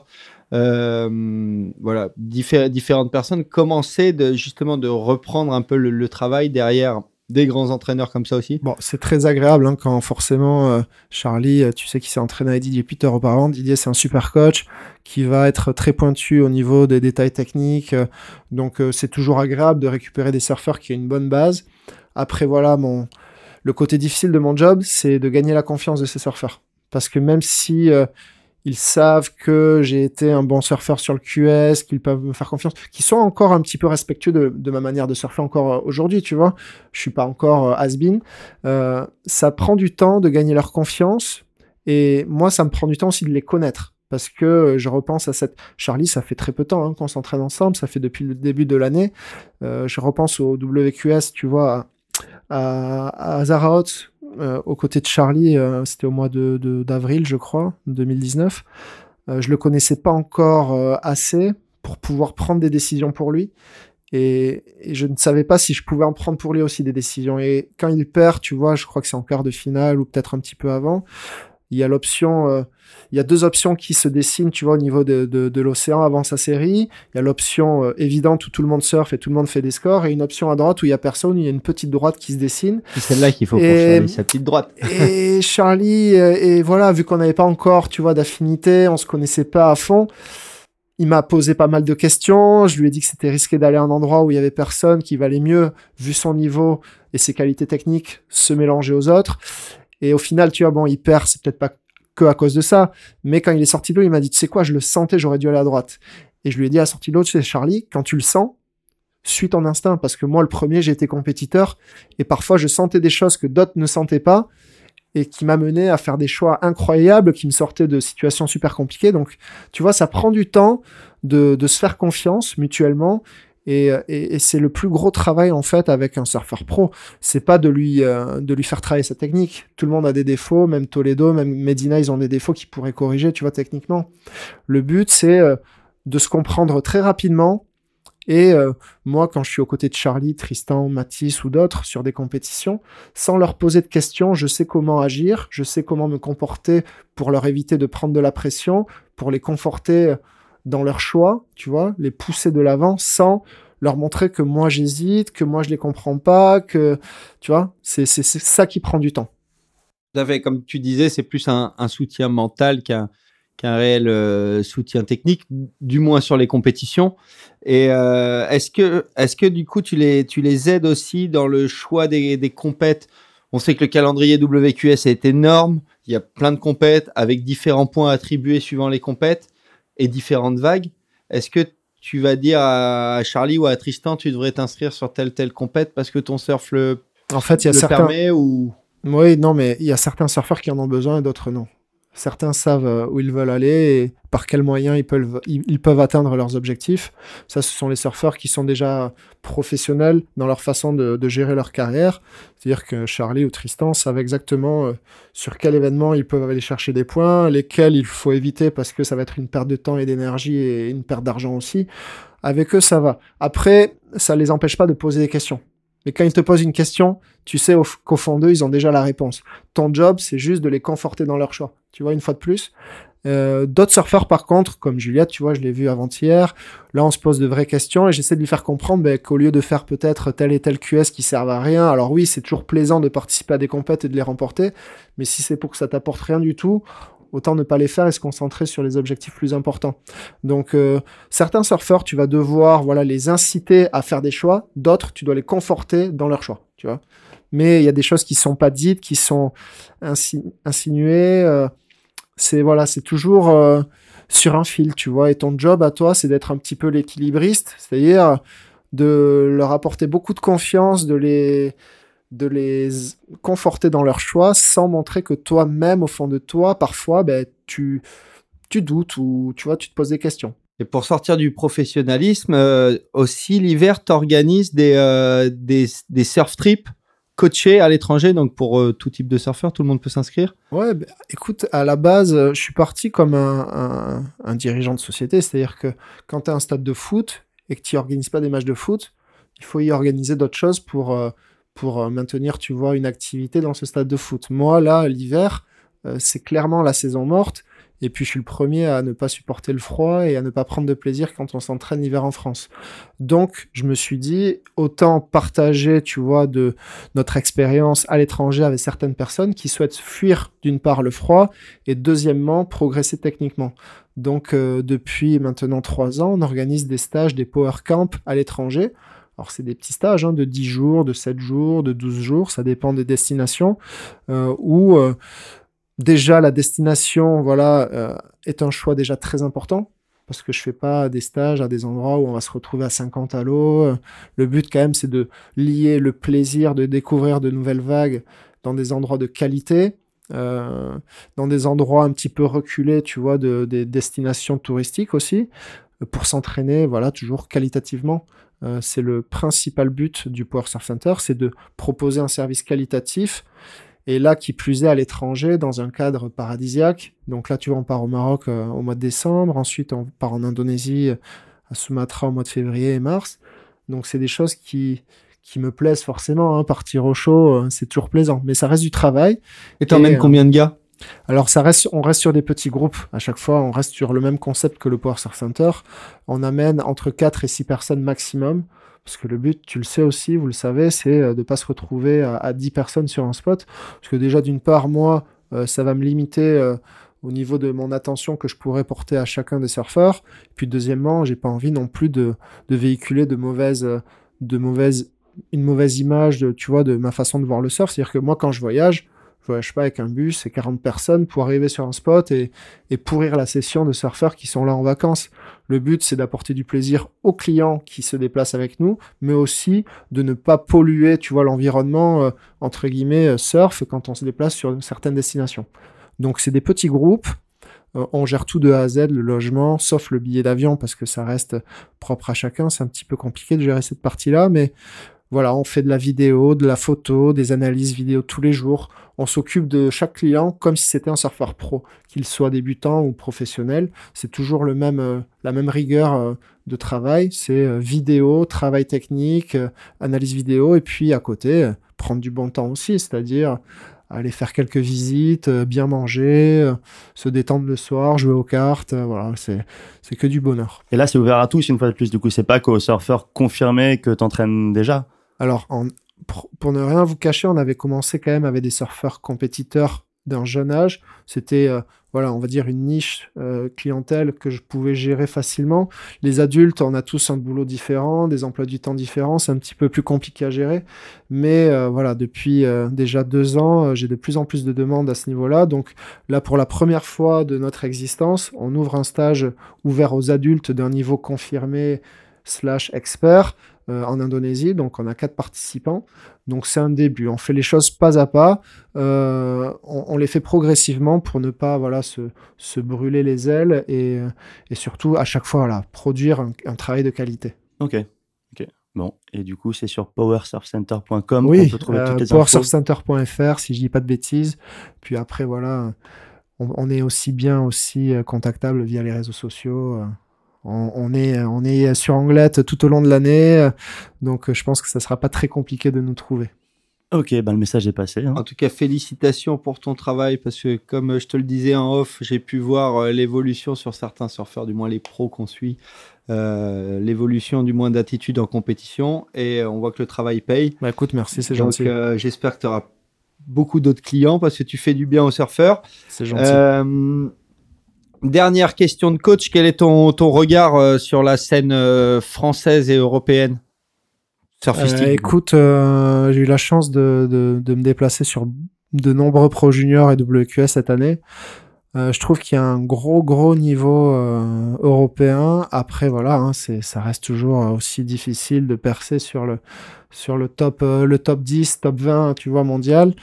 Euh, voilà, diffé- différentes personnes. De justement de reprendre un peu le, travail derrière des grands entraîneurs comme ça aussi. Bon, c'est très agréable hein, quand forcément euh, Charlie, euh, tu sais qu'il s'est entraîné avec Didier Peter auparavant. Didier, c'est un super coach qui va être très pointu au niveau des détails techniques. donc, c'est toujours agréable de récupérer des surfeurs qui ont une bonne base. Après, voilà, mon... le côté difficile de mon job, c'est de gagner la confiance de ces surfeurs. Parce que même si ils savent que j'ai été un bon surfeur sur le QS, qu'ils peuvent me faire confiance, qu'ils sont encore un petit peu respectueux de, ma manière de surfer encore euh, aujourd'hui, tu vois. Je suis pas encore euh, has-been. Euh, ça prend du temps de gagner leur confiance et moi, ça me prend du temps aussi de les connaître. Parce que euh, je repense à cette... Charlie, ça fait très peu de temps hein, qu'on s'entraîne ensemble, ça fait depuis le début de l'année. Euh, je repense au WQS, tu vois, à, à, à Zaraot, euh, aux côtés de Charlie, euh, c'était au mois de, de- d'avril, je crois, 2019. Euh, je le connaissais pas encore euh, assez pour pouvoir prendre des décisions pour lui. Et je ne savais pas si je pouvais en prendre pour lui aussi des décisions. Et quand il perd, tu vois, je crois que c'est en quart de finale ou peut-être un petit peu avant, il y a l'option, euh, il y a deux options qui se dessinent, tu vois, au niveau de, de, de l'océan avant sa série. Il y a l'option euh, évidente où tout le monde surfe et tout le monde fait des scores, et une option à droite où il y a personne, où il y a une petite droite qui se dessine. C'est celle-là qu'il faut pour Et- Charlie, sa petite droite. Et Charlie, euh, et voilà, vu qu'on n'avait pas encore, tu vois, d'affinité, on se connaissait pas à fond, il m'a posé pas mal de questions. Je lui ai dit que c'était risqué d'aller à un endroit où il y avait personne, qui valait mieux, vu son niveau et ses qualités techniques, se mélanger aux autres. Et au final, tu vois, bon, il perd, c'est peut-être pas que à cause de ça, mais quand il est sorti de l'eau, il m'a dit, tu sais quoi, je le sentais, j'aurais dû aller à droite. Et je lui ai dit à la sortie de l'eau, tu sais, Charlie, quand tu le sens, suis ton instinct, parce que moi, le premier, été compétiteur, et parfois, je sentais des choses que d'autres ne sentaient pas, et qui m'a mené à faire des choix incroyables, qui me sortaient de situations super compliquées. Donc, tu vois, ça prend du temps de, de se faire confiance mutuellement. Et, et, et c'est le plus gros travail en fait avec un surfeur pro. C'est pas de lui euh, de lui faire travailler sa technique. Tout le monde a des défauts, même Toledo, même Medina, ils ont des défauts qu'ils pourraient corriger, tu vois, techniquement. Le but c'est euh, de se comprendre très rapidement. Et euh, moi, quand je suis aux côtés de Charlie, Tristan, Mathis ou d'autres sur des compétitions, sans leur poser de questions, je sais comment agir, je sais comment me comporter pour leur éviter de prendre de la pression, pour les conforter dans leur choix, tu vois, les pousser de l'avant sans leur montrer que moi j'hésite, que moi je les comprends pas, que tu vois, c'est ça qui prend du temps. Tout à fait, comme tu disais, c'est plus un, soutien mental qu'un réel euh, soutien technique, du moins sur les compétitions. Et euh, est-ce que, est-ce que du coup tu les, tu les aides aussi dans le choix des, des compètes? On sait que le calendrier WQS est énorme. Il y a plein de compètes avec différents points attribués suivant les compètes et différentes vagues. Est-ce que tu vas dire à Charlie ou à Tristan, tu devrais t'inscrire sur telle telle compète parce que ton surf le, En fait, il y a le certains permet ou Oui, non, mais il y a certains surfeurs qui en ont besoin et d'autres non. Certains savent euh, où ils veulent aller et par quels moyens ils peuvent, ils, peuvent atteindre leurs objectifs. Ça, ce sont les surfeurs qui sont déjà professionnels dans leur façon de, gérer leur carrière. C'est-à-dire que Charlie ou Tristan savent exactement euh, sur quel événement ils peuvent aller chercher des points, lesquels il faut éviter parce que ça va être une perte de temps et d'énergie et une perte d'argent aussi. Avec eux, ça va. Après, ça les empêche pas de poser des questions. Mais quand ils te posent une question, tu sais qu'au fond d'eux, ils ont déjà la réponse. Ton job, c'est juste de les conforter dans leur choix. Tu vois, une fois de plus. Euh, D'autres surfeurs, par contre, comme Juliette, tu vois, je l'ai vu avant-hier, là, on se pose de vraies questions et j'essaie de lui faire comprendre ben, qu'au lieu de faire peut-être tel et tel QS qui servent à rien, alors oui, c'est toujours plaisant de participer à des compètes et de les remporter, mais si c'est pour que ça t'apporte rien du tout, autant ne pas les faire et se concentrer sur les objectifs plus importants. Donc, euh, certains surfeurs, tu vas devoir voilà, les inciter à faire des choix, d'autres, tu dois les conforter dans leurs choix, tu vois. Mais il y a des choses qui sont pas dites, qui sont insi- insinuées. euh, c'est voilà, c'est toujours euh, sur un fil, tu vois. Et ton job à toi, c'est d'être un petit peu l'équilibriste, c'est-à-dire de leur apporter beaucoup de confiance, de les de les conforter dans leur choix sans montrer que toi-même au fond de toi parfois ben, tu tu doutes ou tu vois tu te poses des questions Et pour sortir du professionnalisme, euh, aussi l'hiver, tu organises des, euh, des, des surf trips coachés à l'étranger, donc pour euh, tout type de surfeur, tout le monde peut s'inscrire? Ouais, bah, écoute, à la base, euh, je suis parti comme un, dirigeant de société, c'est-à-dire que quand tu as un stade de foot et que tu organises pas des matchs de foot, il faut y organiser d'autres choses pour, euh, pour maintenir, tu vois, une activité dans ce stade de foot. Moi, là, l'hiver, c'est clairement la saison morte Et puis je suis le premier à ne pas supporter le froid et à ne pas prendre de plaisir quand on s'entraîne l'hiver en France. Donc je me suis dit, autant partager, tu vois, de notre expérience à l'étranger avec certaines personnes qui souhaitent fuir d'une part le froid et deuxièmement progresser techniquement. Donc euh, depuis maintenant trois ans, on organise des stages, des power camps à l'étranger. Alors c'est des petits stages hein, de 10 jours, de 7 jours, de 12 jours, ça dépend des destinations, euh, où euh, déjà la destination voilà, euh, est un choix déjà très important, parce que je fais pas des stages à des endroits où on va se retrouver à 50 à l'eau. Le but quand même c'est de lier le plaisir de découvrir de nouvelles vagues dans des endroits de qualité, euh, dans des endroits un petit peu reculés, tu vois, de, des destinations touristiques aussi, pour s'entraîner, voilà, toujours qualitativement. Euh, c'est le principal but du Power Surf Center, c'est de proposer un service qualitatif. Et là, qui plus est à l'étranger, dans un cadre paradisiaque. Donc là, tu vois, on part au Maroc euh, au mois de décembre. Ensuite, on part en Indonésie, euh, à Sumatra au mois de février et mars. Donc c'est des choses qui, qui me plaisent forcément. Hein. Partir au chaud, euh, c'est toujours plaisant. Mais ça reste du travail. Et t'emmènes combien de gars? Alors ça reste, on reste sur des petits groupes. À chaque fois, on reste sur le même concept que le Power Surf Center. On amène entre 4 et 6 personnes maximum. Parce que le but, tu le sais aussi, vous le savez, c'est euh, de pas se retrouver à, à 10 personnes sur un spot. Parce que déjà, d'une part, moi, euh, ça va me limiter euh, au niveau de mon attention que je pourrais porter à chacun des surfeurs. Puis deuxièmement, j'ai pas envie non plus de, véhiculer de mauvaises, de mauvaises, une mauvaise image, de, tu vois, de ma façon de voir le surf. C'est-à-dire que moi, quand je voyage, je voyage pas avec un bus et 40 personnes pour arriver sur un spot et, pourrir la session de surfeurs qui sont là en vacances. Le but, c'est d'apporter du plaisir aux clients qui se déplacent avec nous, mais aussi de ne pas polluer, tu vois, l'environnement, euh, entre guillemets, euh, surf quand on se déplace sur certaines destinations. Donc, c'est des petits groupes. Euh, on gère tout de A à Z, le logement, sauf le billet d'avion, parce que ça reste propre à chacun. C'est un petit peu compliqué de gérer cette partie-là, mais voilà, on fait de la vidéo, de la photo, des analyses vidéo tous les jours. On s'occupe de chaque client comme si c'était un surfeur pro, qu'il soit débutant ou professionnel. C'est toujours le même, euh, la même rigueur euh, de travail. C'est euh, vidéo, travail technique, analyse vidéo, et puis à côté, prendre du bon temps aussi, c'est-à-dire aller faire quelques visites, bien manger, se détendre le soir, jouer aux cartes. voilà, c'est c'est que du bonheur. Et là, c'est ouvert à tous une fois de plus. Du coup, c'est pas qu'aux surfeurs confirmés que t'entraînes déjà. Alors, pour, ne rien vous cacher, on avait commencé quand même avec des surfeurs compétiteurs d'un jeune âge. C'était, euh, voilà, on va dire une niche euh, clientèle que je pouvais gérer facilement. Les adultes, on a tous un boulot différent, des emplois du temps différents, c'est un petit peu plus compliqué à gérer. Mais euh, voilà, depuis déjà deux ans, j'ai de plus en plus de demandes à ce niveau-là. Donc là, pour la première fois de notre existence, on ouvre un stage ouvert aux adultes d'un niveau confirmé slash expert en Indonésie. Donc, on a quatre participants. Donc, c'est un début. On fait les choses pas à pas. Euh, on, on les fait progressivement pour ne pas voilà, se, se brûler les ailes et, euh, et surtout, à chaque fois, voilà, produire un, un travail de qualité. Ok. Ok. Bon. Et du coup, c'est sur powersurfcenter.com oui, qu'on peut trouver euh, toutes les powersurfcenter.fr, si je dis pas de bêtises. Puis après, voilà, on, on est aussi bien aussi euh, contactable via les réseaux sociaux. On, on est, on est sur Anglette tout au long de l'année, euh, donc euh, je pense que ça sera pas très compliqué de nous trouver. Ok, ben le message est passé. hein. En tout cas, félicitations pour ton travail parce que, comme euh, je te le disais en off, j'ai pu voir l'évolution sur certains surfeurs, du moins les pros qu'on suit, euh, l'évolution du moins d'attitude en compétition et on voit que le travail paye. Bah écoute, merci, c'est Donc, gentil. euh, j'espère que tu auras beaucoup d'autres clients parce que tu fais du bien aux surfeurs. c'est gentil. Euh, dernière question de coach, quel est ton, ton regard euh, sur la scène euh, française et européenne? Surfistique Euh, écoute, j'ai eu la chance de, de, de me déplacer sur de nombreux Pro Junior et WQS cette année. Je trouve qu'il y a un gros gros niveau européen. Après voilà, hein, c'est ça reste toujours aussi difficile de percer sur le sur le top le top 10, top 20, tu vois mondial.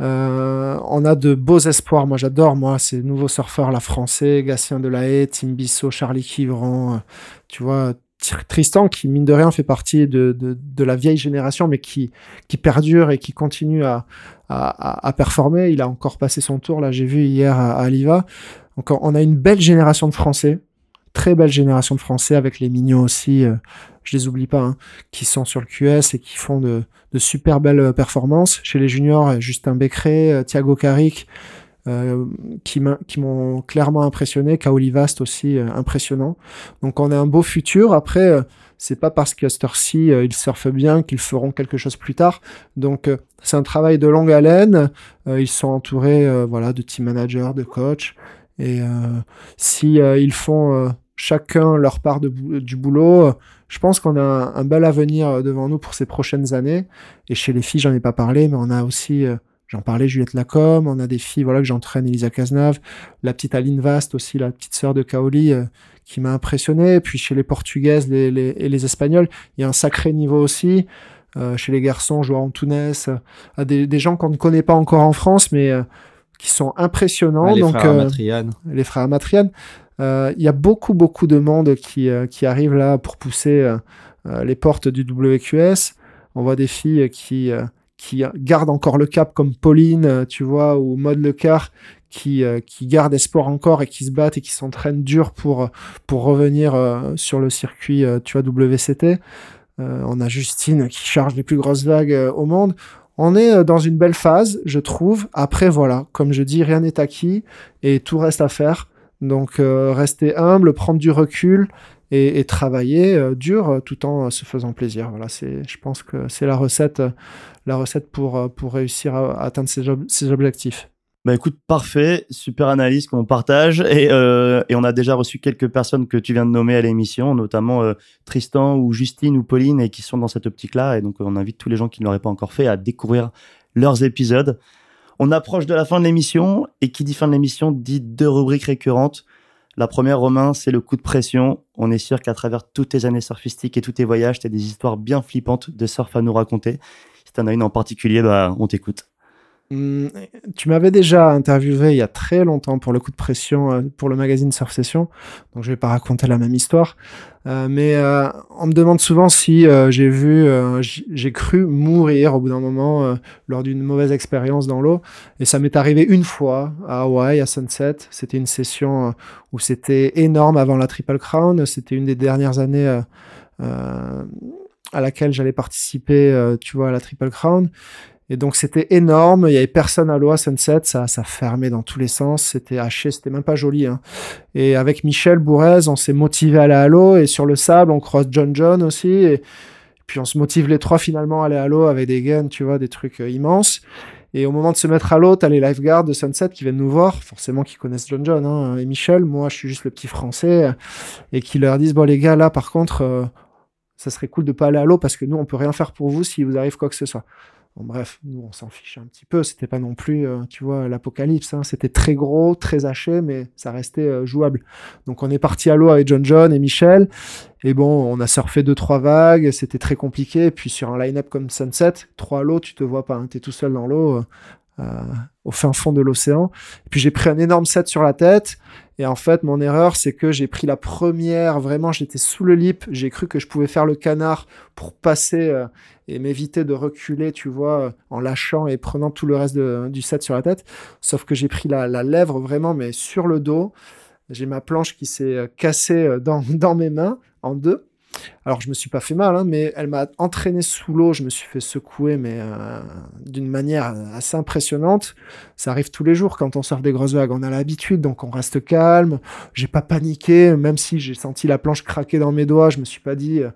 Euh, on a de beaux espoirs. Moi, j'adore moi ces nouveaux surfeurs là français, Gatien Delahaye, Tim Bissot, Charlie Kivran, euh, tu vois Tr- Tristan qui mine de rien fait partie de, de, la vieille génération mais qui qui perdure et qui continue à, à, performer il a encore passé son tour là j'ai vu hier à, à Liva donc on a une belle génération de français très belle génération de français avec les mignons aussi euh, je les oublie pas hein, qui sont sur le QS et qui font de, de super belles euh, performances chez les juniors euh, Justin Becquerel euh, Thiago Carrick euh, qui m'ont clairement impressionné. Kaoli Vast aussi impressionnant. Donc on a un beau futur. Après, euh, c'est pas parce qu'à cette heure-ci ils surfent bien qu'ils feront quelque chose plus tard. Donc c'est un travail de longue haleine. Ils sont entourés voilà de team managers, de coachs. Et si ils font chacun leur part de du boulot, euh, je pense qu'on a un, un bel avenir euh, devant nous pour ces prochaines années. Et chez les filles, j'en ai pas parlé, mais on a aussi, euh, j'en parlais, Juliette Lacombe, on a des filles voilà, que j'entraîne, Elisa Cazenave, la petite Aline Vast aussi, la petite sœur de Kaoli, euh, qui m'a impressionné. Et puis chez les Portugaises les, les- et les Espagnols, il y a un sacré niveau aussi. Euh, chez les garçons, Joao Antunes, à des, des gens qu'on ne connaît pas encore en France, mais qui sont impressionnants. Ouais, les donc, frères les frères Amatrian. Euh, Il y a beaucoup, beaucoup de monde qui, euh, qui arrive là pour pousser euh, les portes du WQS. On voit des filles qui, qui gardent encore le cap, comme Pauline, tu vois, ou Maud Lecar, qui, qui gardent espoir encore et qui se battent et qui s'entraînent dur pour, pour revenir sur le circuit, tu vois, WCT. Euh, on a Justine qui charge les plus grosses vagues au monde. On est dans une belle phase, je trouve. Après, voilà, comme je dis, rien n'est acquis et tout reste à faire. Donc, euh, rester humble, prendre du recul et, travailler euh, dur euh, tout en se faisant plaisir. Voilà, c'est, je pense que c'est la recette, la recette pour, pour réussir à, atteindre ses, ob- ses objectifs. Bah écoute, parfait, super analyse qu'on partage et, et on a déjà reçu quelques personnes que tu viens de nommer à l'émission, notamment Tristan ou Justine ou Pauline et qui sont dans cette optique-là et donc on invite tous les gens qui ne l'auraient pas encore fait à découvrir leurs épisodes. On approche de la fin de l'émission et qui dit fin de l'émission dit deux rubriques récurrentes. La première, Romain, c'est le coup de pression. On est sûr qu'à travers toutes tes années surfistiques et tous tes voyages, tu des histoires bien flippantes de surf à nous raconter. Si tu en as une en particulier, bah, on t'écoute. Hum, tu m'avais déjà interviewé il y a très longtemps pour le coup de pression euh, pour le magazine Surf Session, donc je vais pas raconter la même histoire. Euh, mais euh, on me demande souvent si euh, j'ai vu, j'ai cru mourir au bout d'un moment lors d'une mauvaise expérience dans l'eau. Et ça m'est arrivé une fois à Hawaï, à Sunset. C'était une session où c'était énorme avant la Triple Crown. C'était une des dernières années à laquelle j'allais participer, tu vois, à la Triple Crown. Et donc c'était énorme, il y avait personne à l'eau à Sunset, ça, ça fermait dans tous les sens, c'était haché, c'était même pas joli. Hein. Et avec Michel Bourrez, on s'est motivé à aller à l'eau, et sur le sable, on croise John John aussi, et puis on se motive les trois finalement à aller à l'eau avec des gains, tu vois, des trucs euh, immenses. Et au moment de se mettre à l'eau, t'as les lifeguards de Sunset qui viennent nous voir, forcément qui connaissent John John hein, et Michel. Moi, je suis juste le petit français, euh, et qui leur disent, bon les gars, là par contre, euh, ça serait cool de pas aller à l'eau parce que nous, on peut rien faire pour vous si vous arrive quoi que ce soit. Bref, nous, on s'en fiche un petit peu. C'était pas non plus, euh, tu vois, l'apocalypse. hein. C'était très gros, très haché, mais ça restait euh, jouable. Donc, on est parti à l'eau avec John John et Michel. Et bon, on a surfé deux, trois vagues. C'était très compliqué. Puis, sur un line-up comme Sunset, trois à l'eau, tu te vois pas. Tu T'es tout seul dans l'eau, euh, au fin fond de l'océan. Puis, j'ai pris un énorme set sur la tête. Et en fait, mon erreur, c'est que j'ai pris la première, vraiment, j'étais sous le lip. J'ai cru que je pouvais faire le canard pour passer euh, et m'éviter de reculer, tu vois, euh, en lâchant et prenant tout le reste du set sur la tête. Sauf que j'ai pris la, la lèvre vraiment, mais sur le dos. J'ai ma planche qui s'est euh, cassée dans mes mains en deux. Alors, je me suis pas fait mal, hein, mais elle m'a entraîné sous l'eau. Je me suis fait secouer, mais euh, d'une manière assez impressionnante. Ça arrive tous les jours quand on sort des grosses vagues. On a l'habitude, donc on reste calme. J'ai pas paniqué, même si j'ai senti la planche craquer dans mes doigts. Je me suis pas dit euh,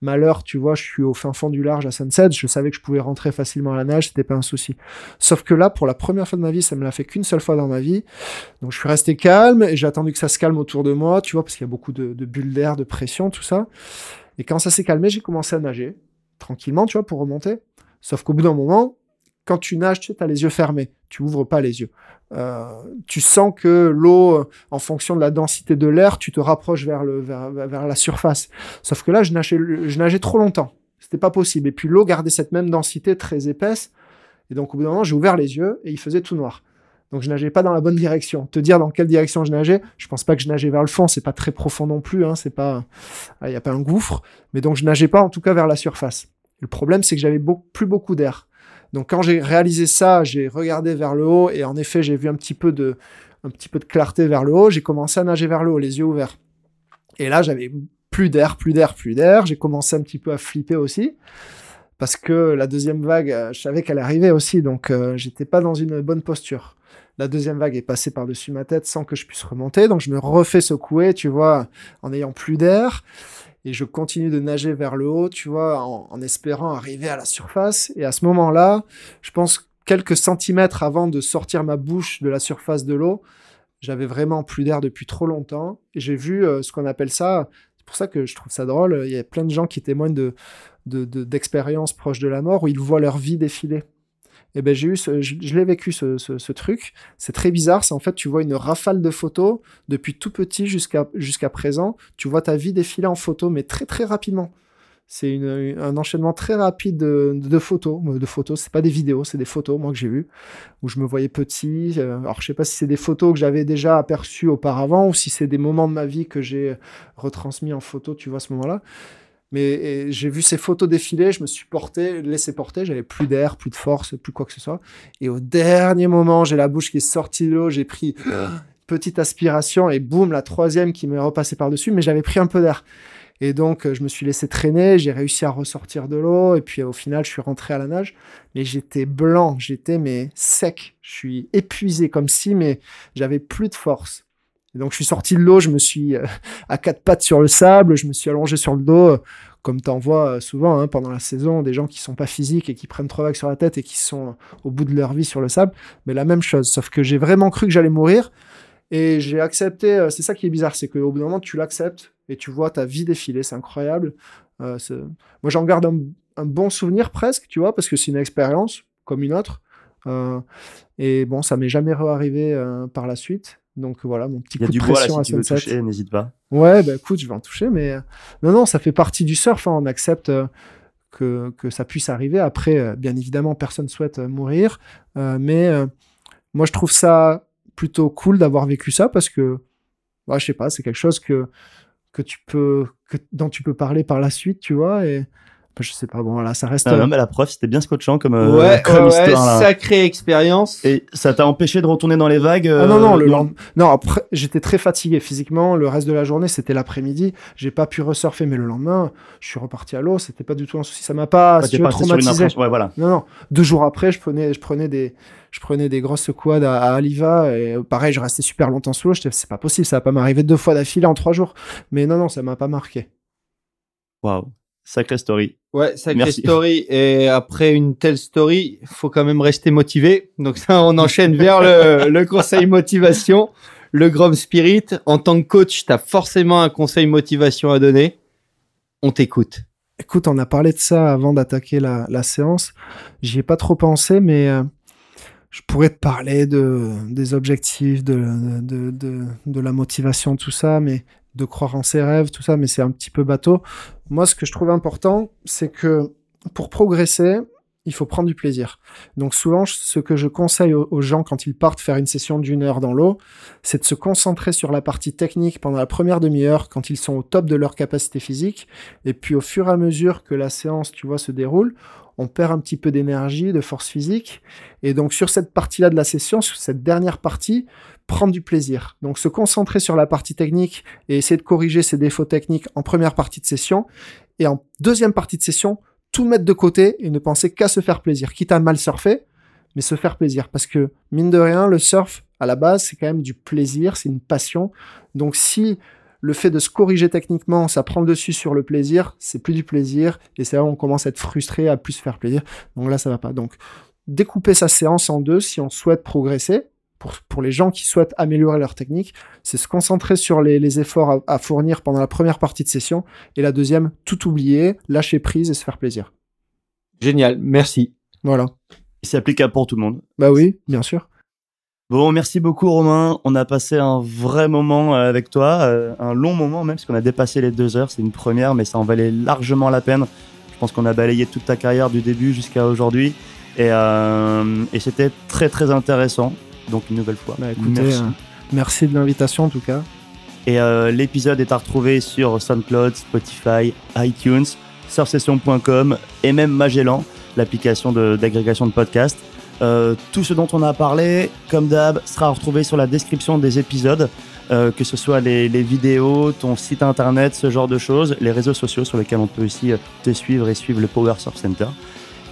malheur, tu vois, je suis au fin fond du large à Sunset. Je savais que je pouvais rentrer facilement à la nage, c'était pas un souci. Sauf que là, pour la première fois de ma vie, ça me l'a fait qu'une seule fois dans ma vie. Donc je suis resté calme et j'ai attendu que ça se calme autour de moi, tu vois, parce qu'il y a beaucoup de, de bulles d'air, de pression, tout ça. Et quand ça s'est calmé, j'ai commencé à nager tranquillement, tu vois, pour remonter. Sauf qu'au bout d'un moment, quand tu nages, tu sais, as les yeux fermés. Tu ouvres pas les yeux. Euh, tu sens que l'eau, euh, en fonction de la densité de l'air, tu te rapproches vers, la surface. Sauf que là, je nageais, trop longtemps. C'était pas possible. Et puis l'eau gardait cette même densité très épaisse. Et donc, au bout d'un moment, j'ai ouvert les yeux et il faisait tout noir. Donc, je nageais pas dans la bonne direction. Te dire dans quelle direction je nageais, je pense pas que je nageais vers le fond. C'est pas très profond non plus. Hein. C'est pas, il y a pas un gouffre. Mais donc, je nageais pas en tout cas vers la surface. Le problème, c'est que j'avais plus beaucoup d'air. Donc quand j'ai réalisé ça, j'ai regardé vers le haut et en effet, j'ai vu un petit peu de clarté vers le haut, j'ai commencé à nager vers le haut, les yeux ouverts. Et là, j'avais plus d'air, plus d'air, plus d'air, j'ai commencé un petit peu à flipper aussi parce que la deuxième vague, euh, je savais qu'elle arrivait aussi donc euh, j'étais pas dans une bonne posture. La deuxième vague est passée par-dessus ma tête sans que je puisse remonter. Donc, je me refais secouer, tu vois, en ayant plus d'air. Et je continue de nager vers le haut, tu vois, en, espérant arriver à la surface. Et à ce moment-là, je pense quelques centimètres avant de sortir ma bouche de la surface de l'eau, j'avais vraiment plus d'air depuis trop longtemps. Et j'ai vu euh, ce qu'on appelle ça. C'est pour ça que je trouve ça drôle. Il y a plein de gens qui témoignent de- d'expériences proches de la mort où ils voient leur vie défiler. Et ben j'ai eu, ce- je, l'ai vécu ce, ce- ce truc. C'est très bizarre. C'est en fait, tu vois une rafale de photos depuis tout petit jusqu'à jusqu'à présent. Tu vois ta vie défiler en photo, mais très très rapidement. C'est une- un enchaînement très rapide de, de photos. De photos, c'est pas des vidéos, c'est des photos, moi que j'ai vues, où je me voyais petit. Euh, Alors je sais pas si c'est des photos que j'avais déjà aperçues auparavant ou si c'est des moments de ma vie que j'ai retransmis en photo, tu vois, ce moment-là. Mais j'ai vu ces photos défiler, je me suis porté, laissé porter, j'avais plus d'air, plus de force, plus quoi que ce soit. Et au dernier moment, j'ai la bouche qui est sortie de l'eau, j'ai pris une petite aspiration et boum, la troisième qui m'est repassée par-dessus, mais j'avais pris un peu d'air. Et donc, euh, je me suis laissé traîner, j'ai réussi à ressortir de l'eau, et puis au final, je suis rentré à la nage. Mais j'étais blanc, j'étais mais sec, je suis épuisé comme si, mais j'avais plus de force. Donc, je suis sorti de l'eau, je me suis euh, à quatre pattes sur le sable, je me suis allongé sur le dos, euh, comme t'en vois euh, souvent hein, pendant la saison, des gens qui sont pas physiques et qui prennent trois vagues sur la tête et qui sont au bout de leur vie sur le sable. Mais la même chose, sauf que j'ai vraiment cru que j'allais mourir. Et j'ai accepté, c'est ça qui est bizarre, c'est qu'au bout d'un moment, tu l'acceptes et tu vois ta vie défiler, c'est incroyable. Moi, j'en garde un, bon souvenir presque, tu vois, parce que c'est une expérience comme une autre. Et bon, ça m'est jamais re-arrivé euh, par la suite. Donc voilà, mon petit coup de du bois là pression si à tu veux toucher, n'hésite pas. Ouais, bah écoute, je vais en toucher, mais euh, non, non, ça fait partie du surf. hein, On accepte euh, que, que ça puisse arriver. Après, euh, bien évidemment, personne souhaite mourir, euh, mais euh, moi, je trouve ça plutôt cool d'avoir vécu ça parce que, ouais, je sais pas, c'est quelque chose que que tu peux, que, dont tu peux parler par la suite, tu vois. Et bah, je sais pas, bon, voilà, ça reste. Ah, euh, non, mais la preuve, c'était bien scotchant comme, euh, ouais, comme ouais, histoire. là. sacrée expérience. Et ça t'a empêché de retourner dans les vagues Ah non, non, euh, le lendemain- Non, après, j'étais très fatigué physiquement. Le reste de la journée, c'était l'après-midi. J'ai pas pu resurfer, mais le lendemain, je suis reparti à l'eau. C'était pas du tout un souci. Ça m'a pas, si tu veux, traumatisé. Ouais, voilà. Non, non. Deux jours après, je prenais, je prenais des, je prenais des grosses quads à, à Aliva et euh, pareil, je restais super longtemps sous l'eau. J'étais, c'est pas possible, ça va pas m'arriver deux fois d'affilée en trois jours. Mais non, non, ça m'a pas marqué. Waouh. Sacrée story. Ouais, sacrée Merci. story. Et après une telle story, faut quand même rester motivé. Donc ça, on enchaîne vers le, le conseil motivation, le Grom Spirit. En tant que coach, tu as forcément un conseil motivation à donner. On t'écoute. Écoute, on a parlé de ça avant d'attaquer la, la séance. J'y ai pas trop pensé, mais euh, je pourrais te parler de, des objectifs, de, de, de, de la motivation, tout ça, mais de croire en ses rêves, tout ça, mais c'est un petit peu bateau. Moi, ce que je trouve important, c'est que pour progresser, il faut prendre du plaisir. Donc souvent, ce que je conseille aux gens quand ils partent faire une session d'une heure dans l'eau, c'est de se concentrer sur la partie technique pendant la première demi-heure quand ils sont au top de leur capacité physique. Et puis au fur et à mesure que la séance, tu vois, se déroule, on perd un petit peu d'énergie, de force physique. Et donc sur cette partie-là de la session, sur cette dernière partie, prendre du plaisir. Donc se concentrer sur la partie technique et essayer de corriger ses défauts techniques en première partie de session. Et en deuxième partie de session, tout mettre de côté et ne penser qu'à se faire plaisir. Quitte à mal surfer, mais se faire plaisir. Parce que, mine de rien, le surf, à la base, c'est quand même du plaisir, c'est une passion. Donc si le fait de se corriger techniquement, ça prend le dessus sur le plaisir, c'est plus du plaisir, et c'est là où on commence à être frustré, à plus se faire plaisir. Donc là, ça va pas. Donc, découper sa séance en deux si on souhaite progresser. Pour, pour les gens qui souhaitent améliorer leur technique, c'est se concentrer sur les, les efforts à, à fournir pendant la première partie de session, et la deuxième, tout oublier, lâcher prise et se faire plaisir. Génial, merci. Voilà. Il s'applique à pour tout le monde. Bah oui, bien sûr. Bon, merci beaucoup Romain. On a passé un vrai moment euh, avec toi, euh, un long moment même, parce qu'on a dépassé les deux heures. C'est une première, mais ça en valait largement la peine. Je pense qu'on a balayé toute ta carrière du début jusqu'à aujourd'hui. Et, euh, et c'était très très intéressant. Donc une nouvelle fois, Bah, écoutez, merci. euh, merci de l'invitation en tout cas. Et euh, l'épisode est à retrouver sur SoundCloud, Spotify, iTunes, surfsession.com et même Magellan, l'application de- d'agrégation de, podcasts. Euh, tout ce dont on a parlé, comme d'hab, sera retrouvé sur la description des épisodes, euh, que ce soit les, les vidéos, ton site internet, ce genre de choses, les réseaux sociaux sur lesquels on peut aussi te suivre et suivre le Power Surf Center.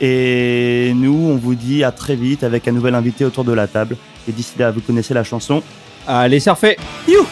Et nous, on vous dit à très vite avec un nouvel invité autour de la table. Et d'ici là, vous connaissez la chanson. Allez surfer You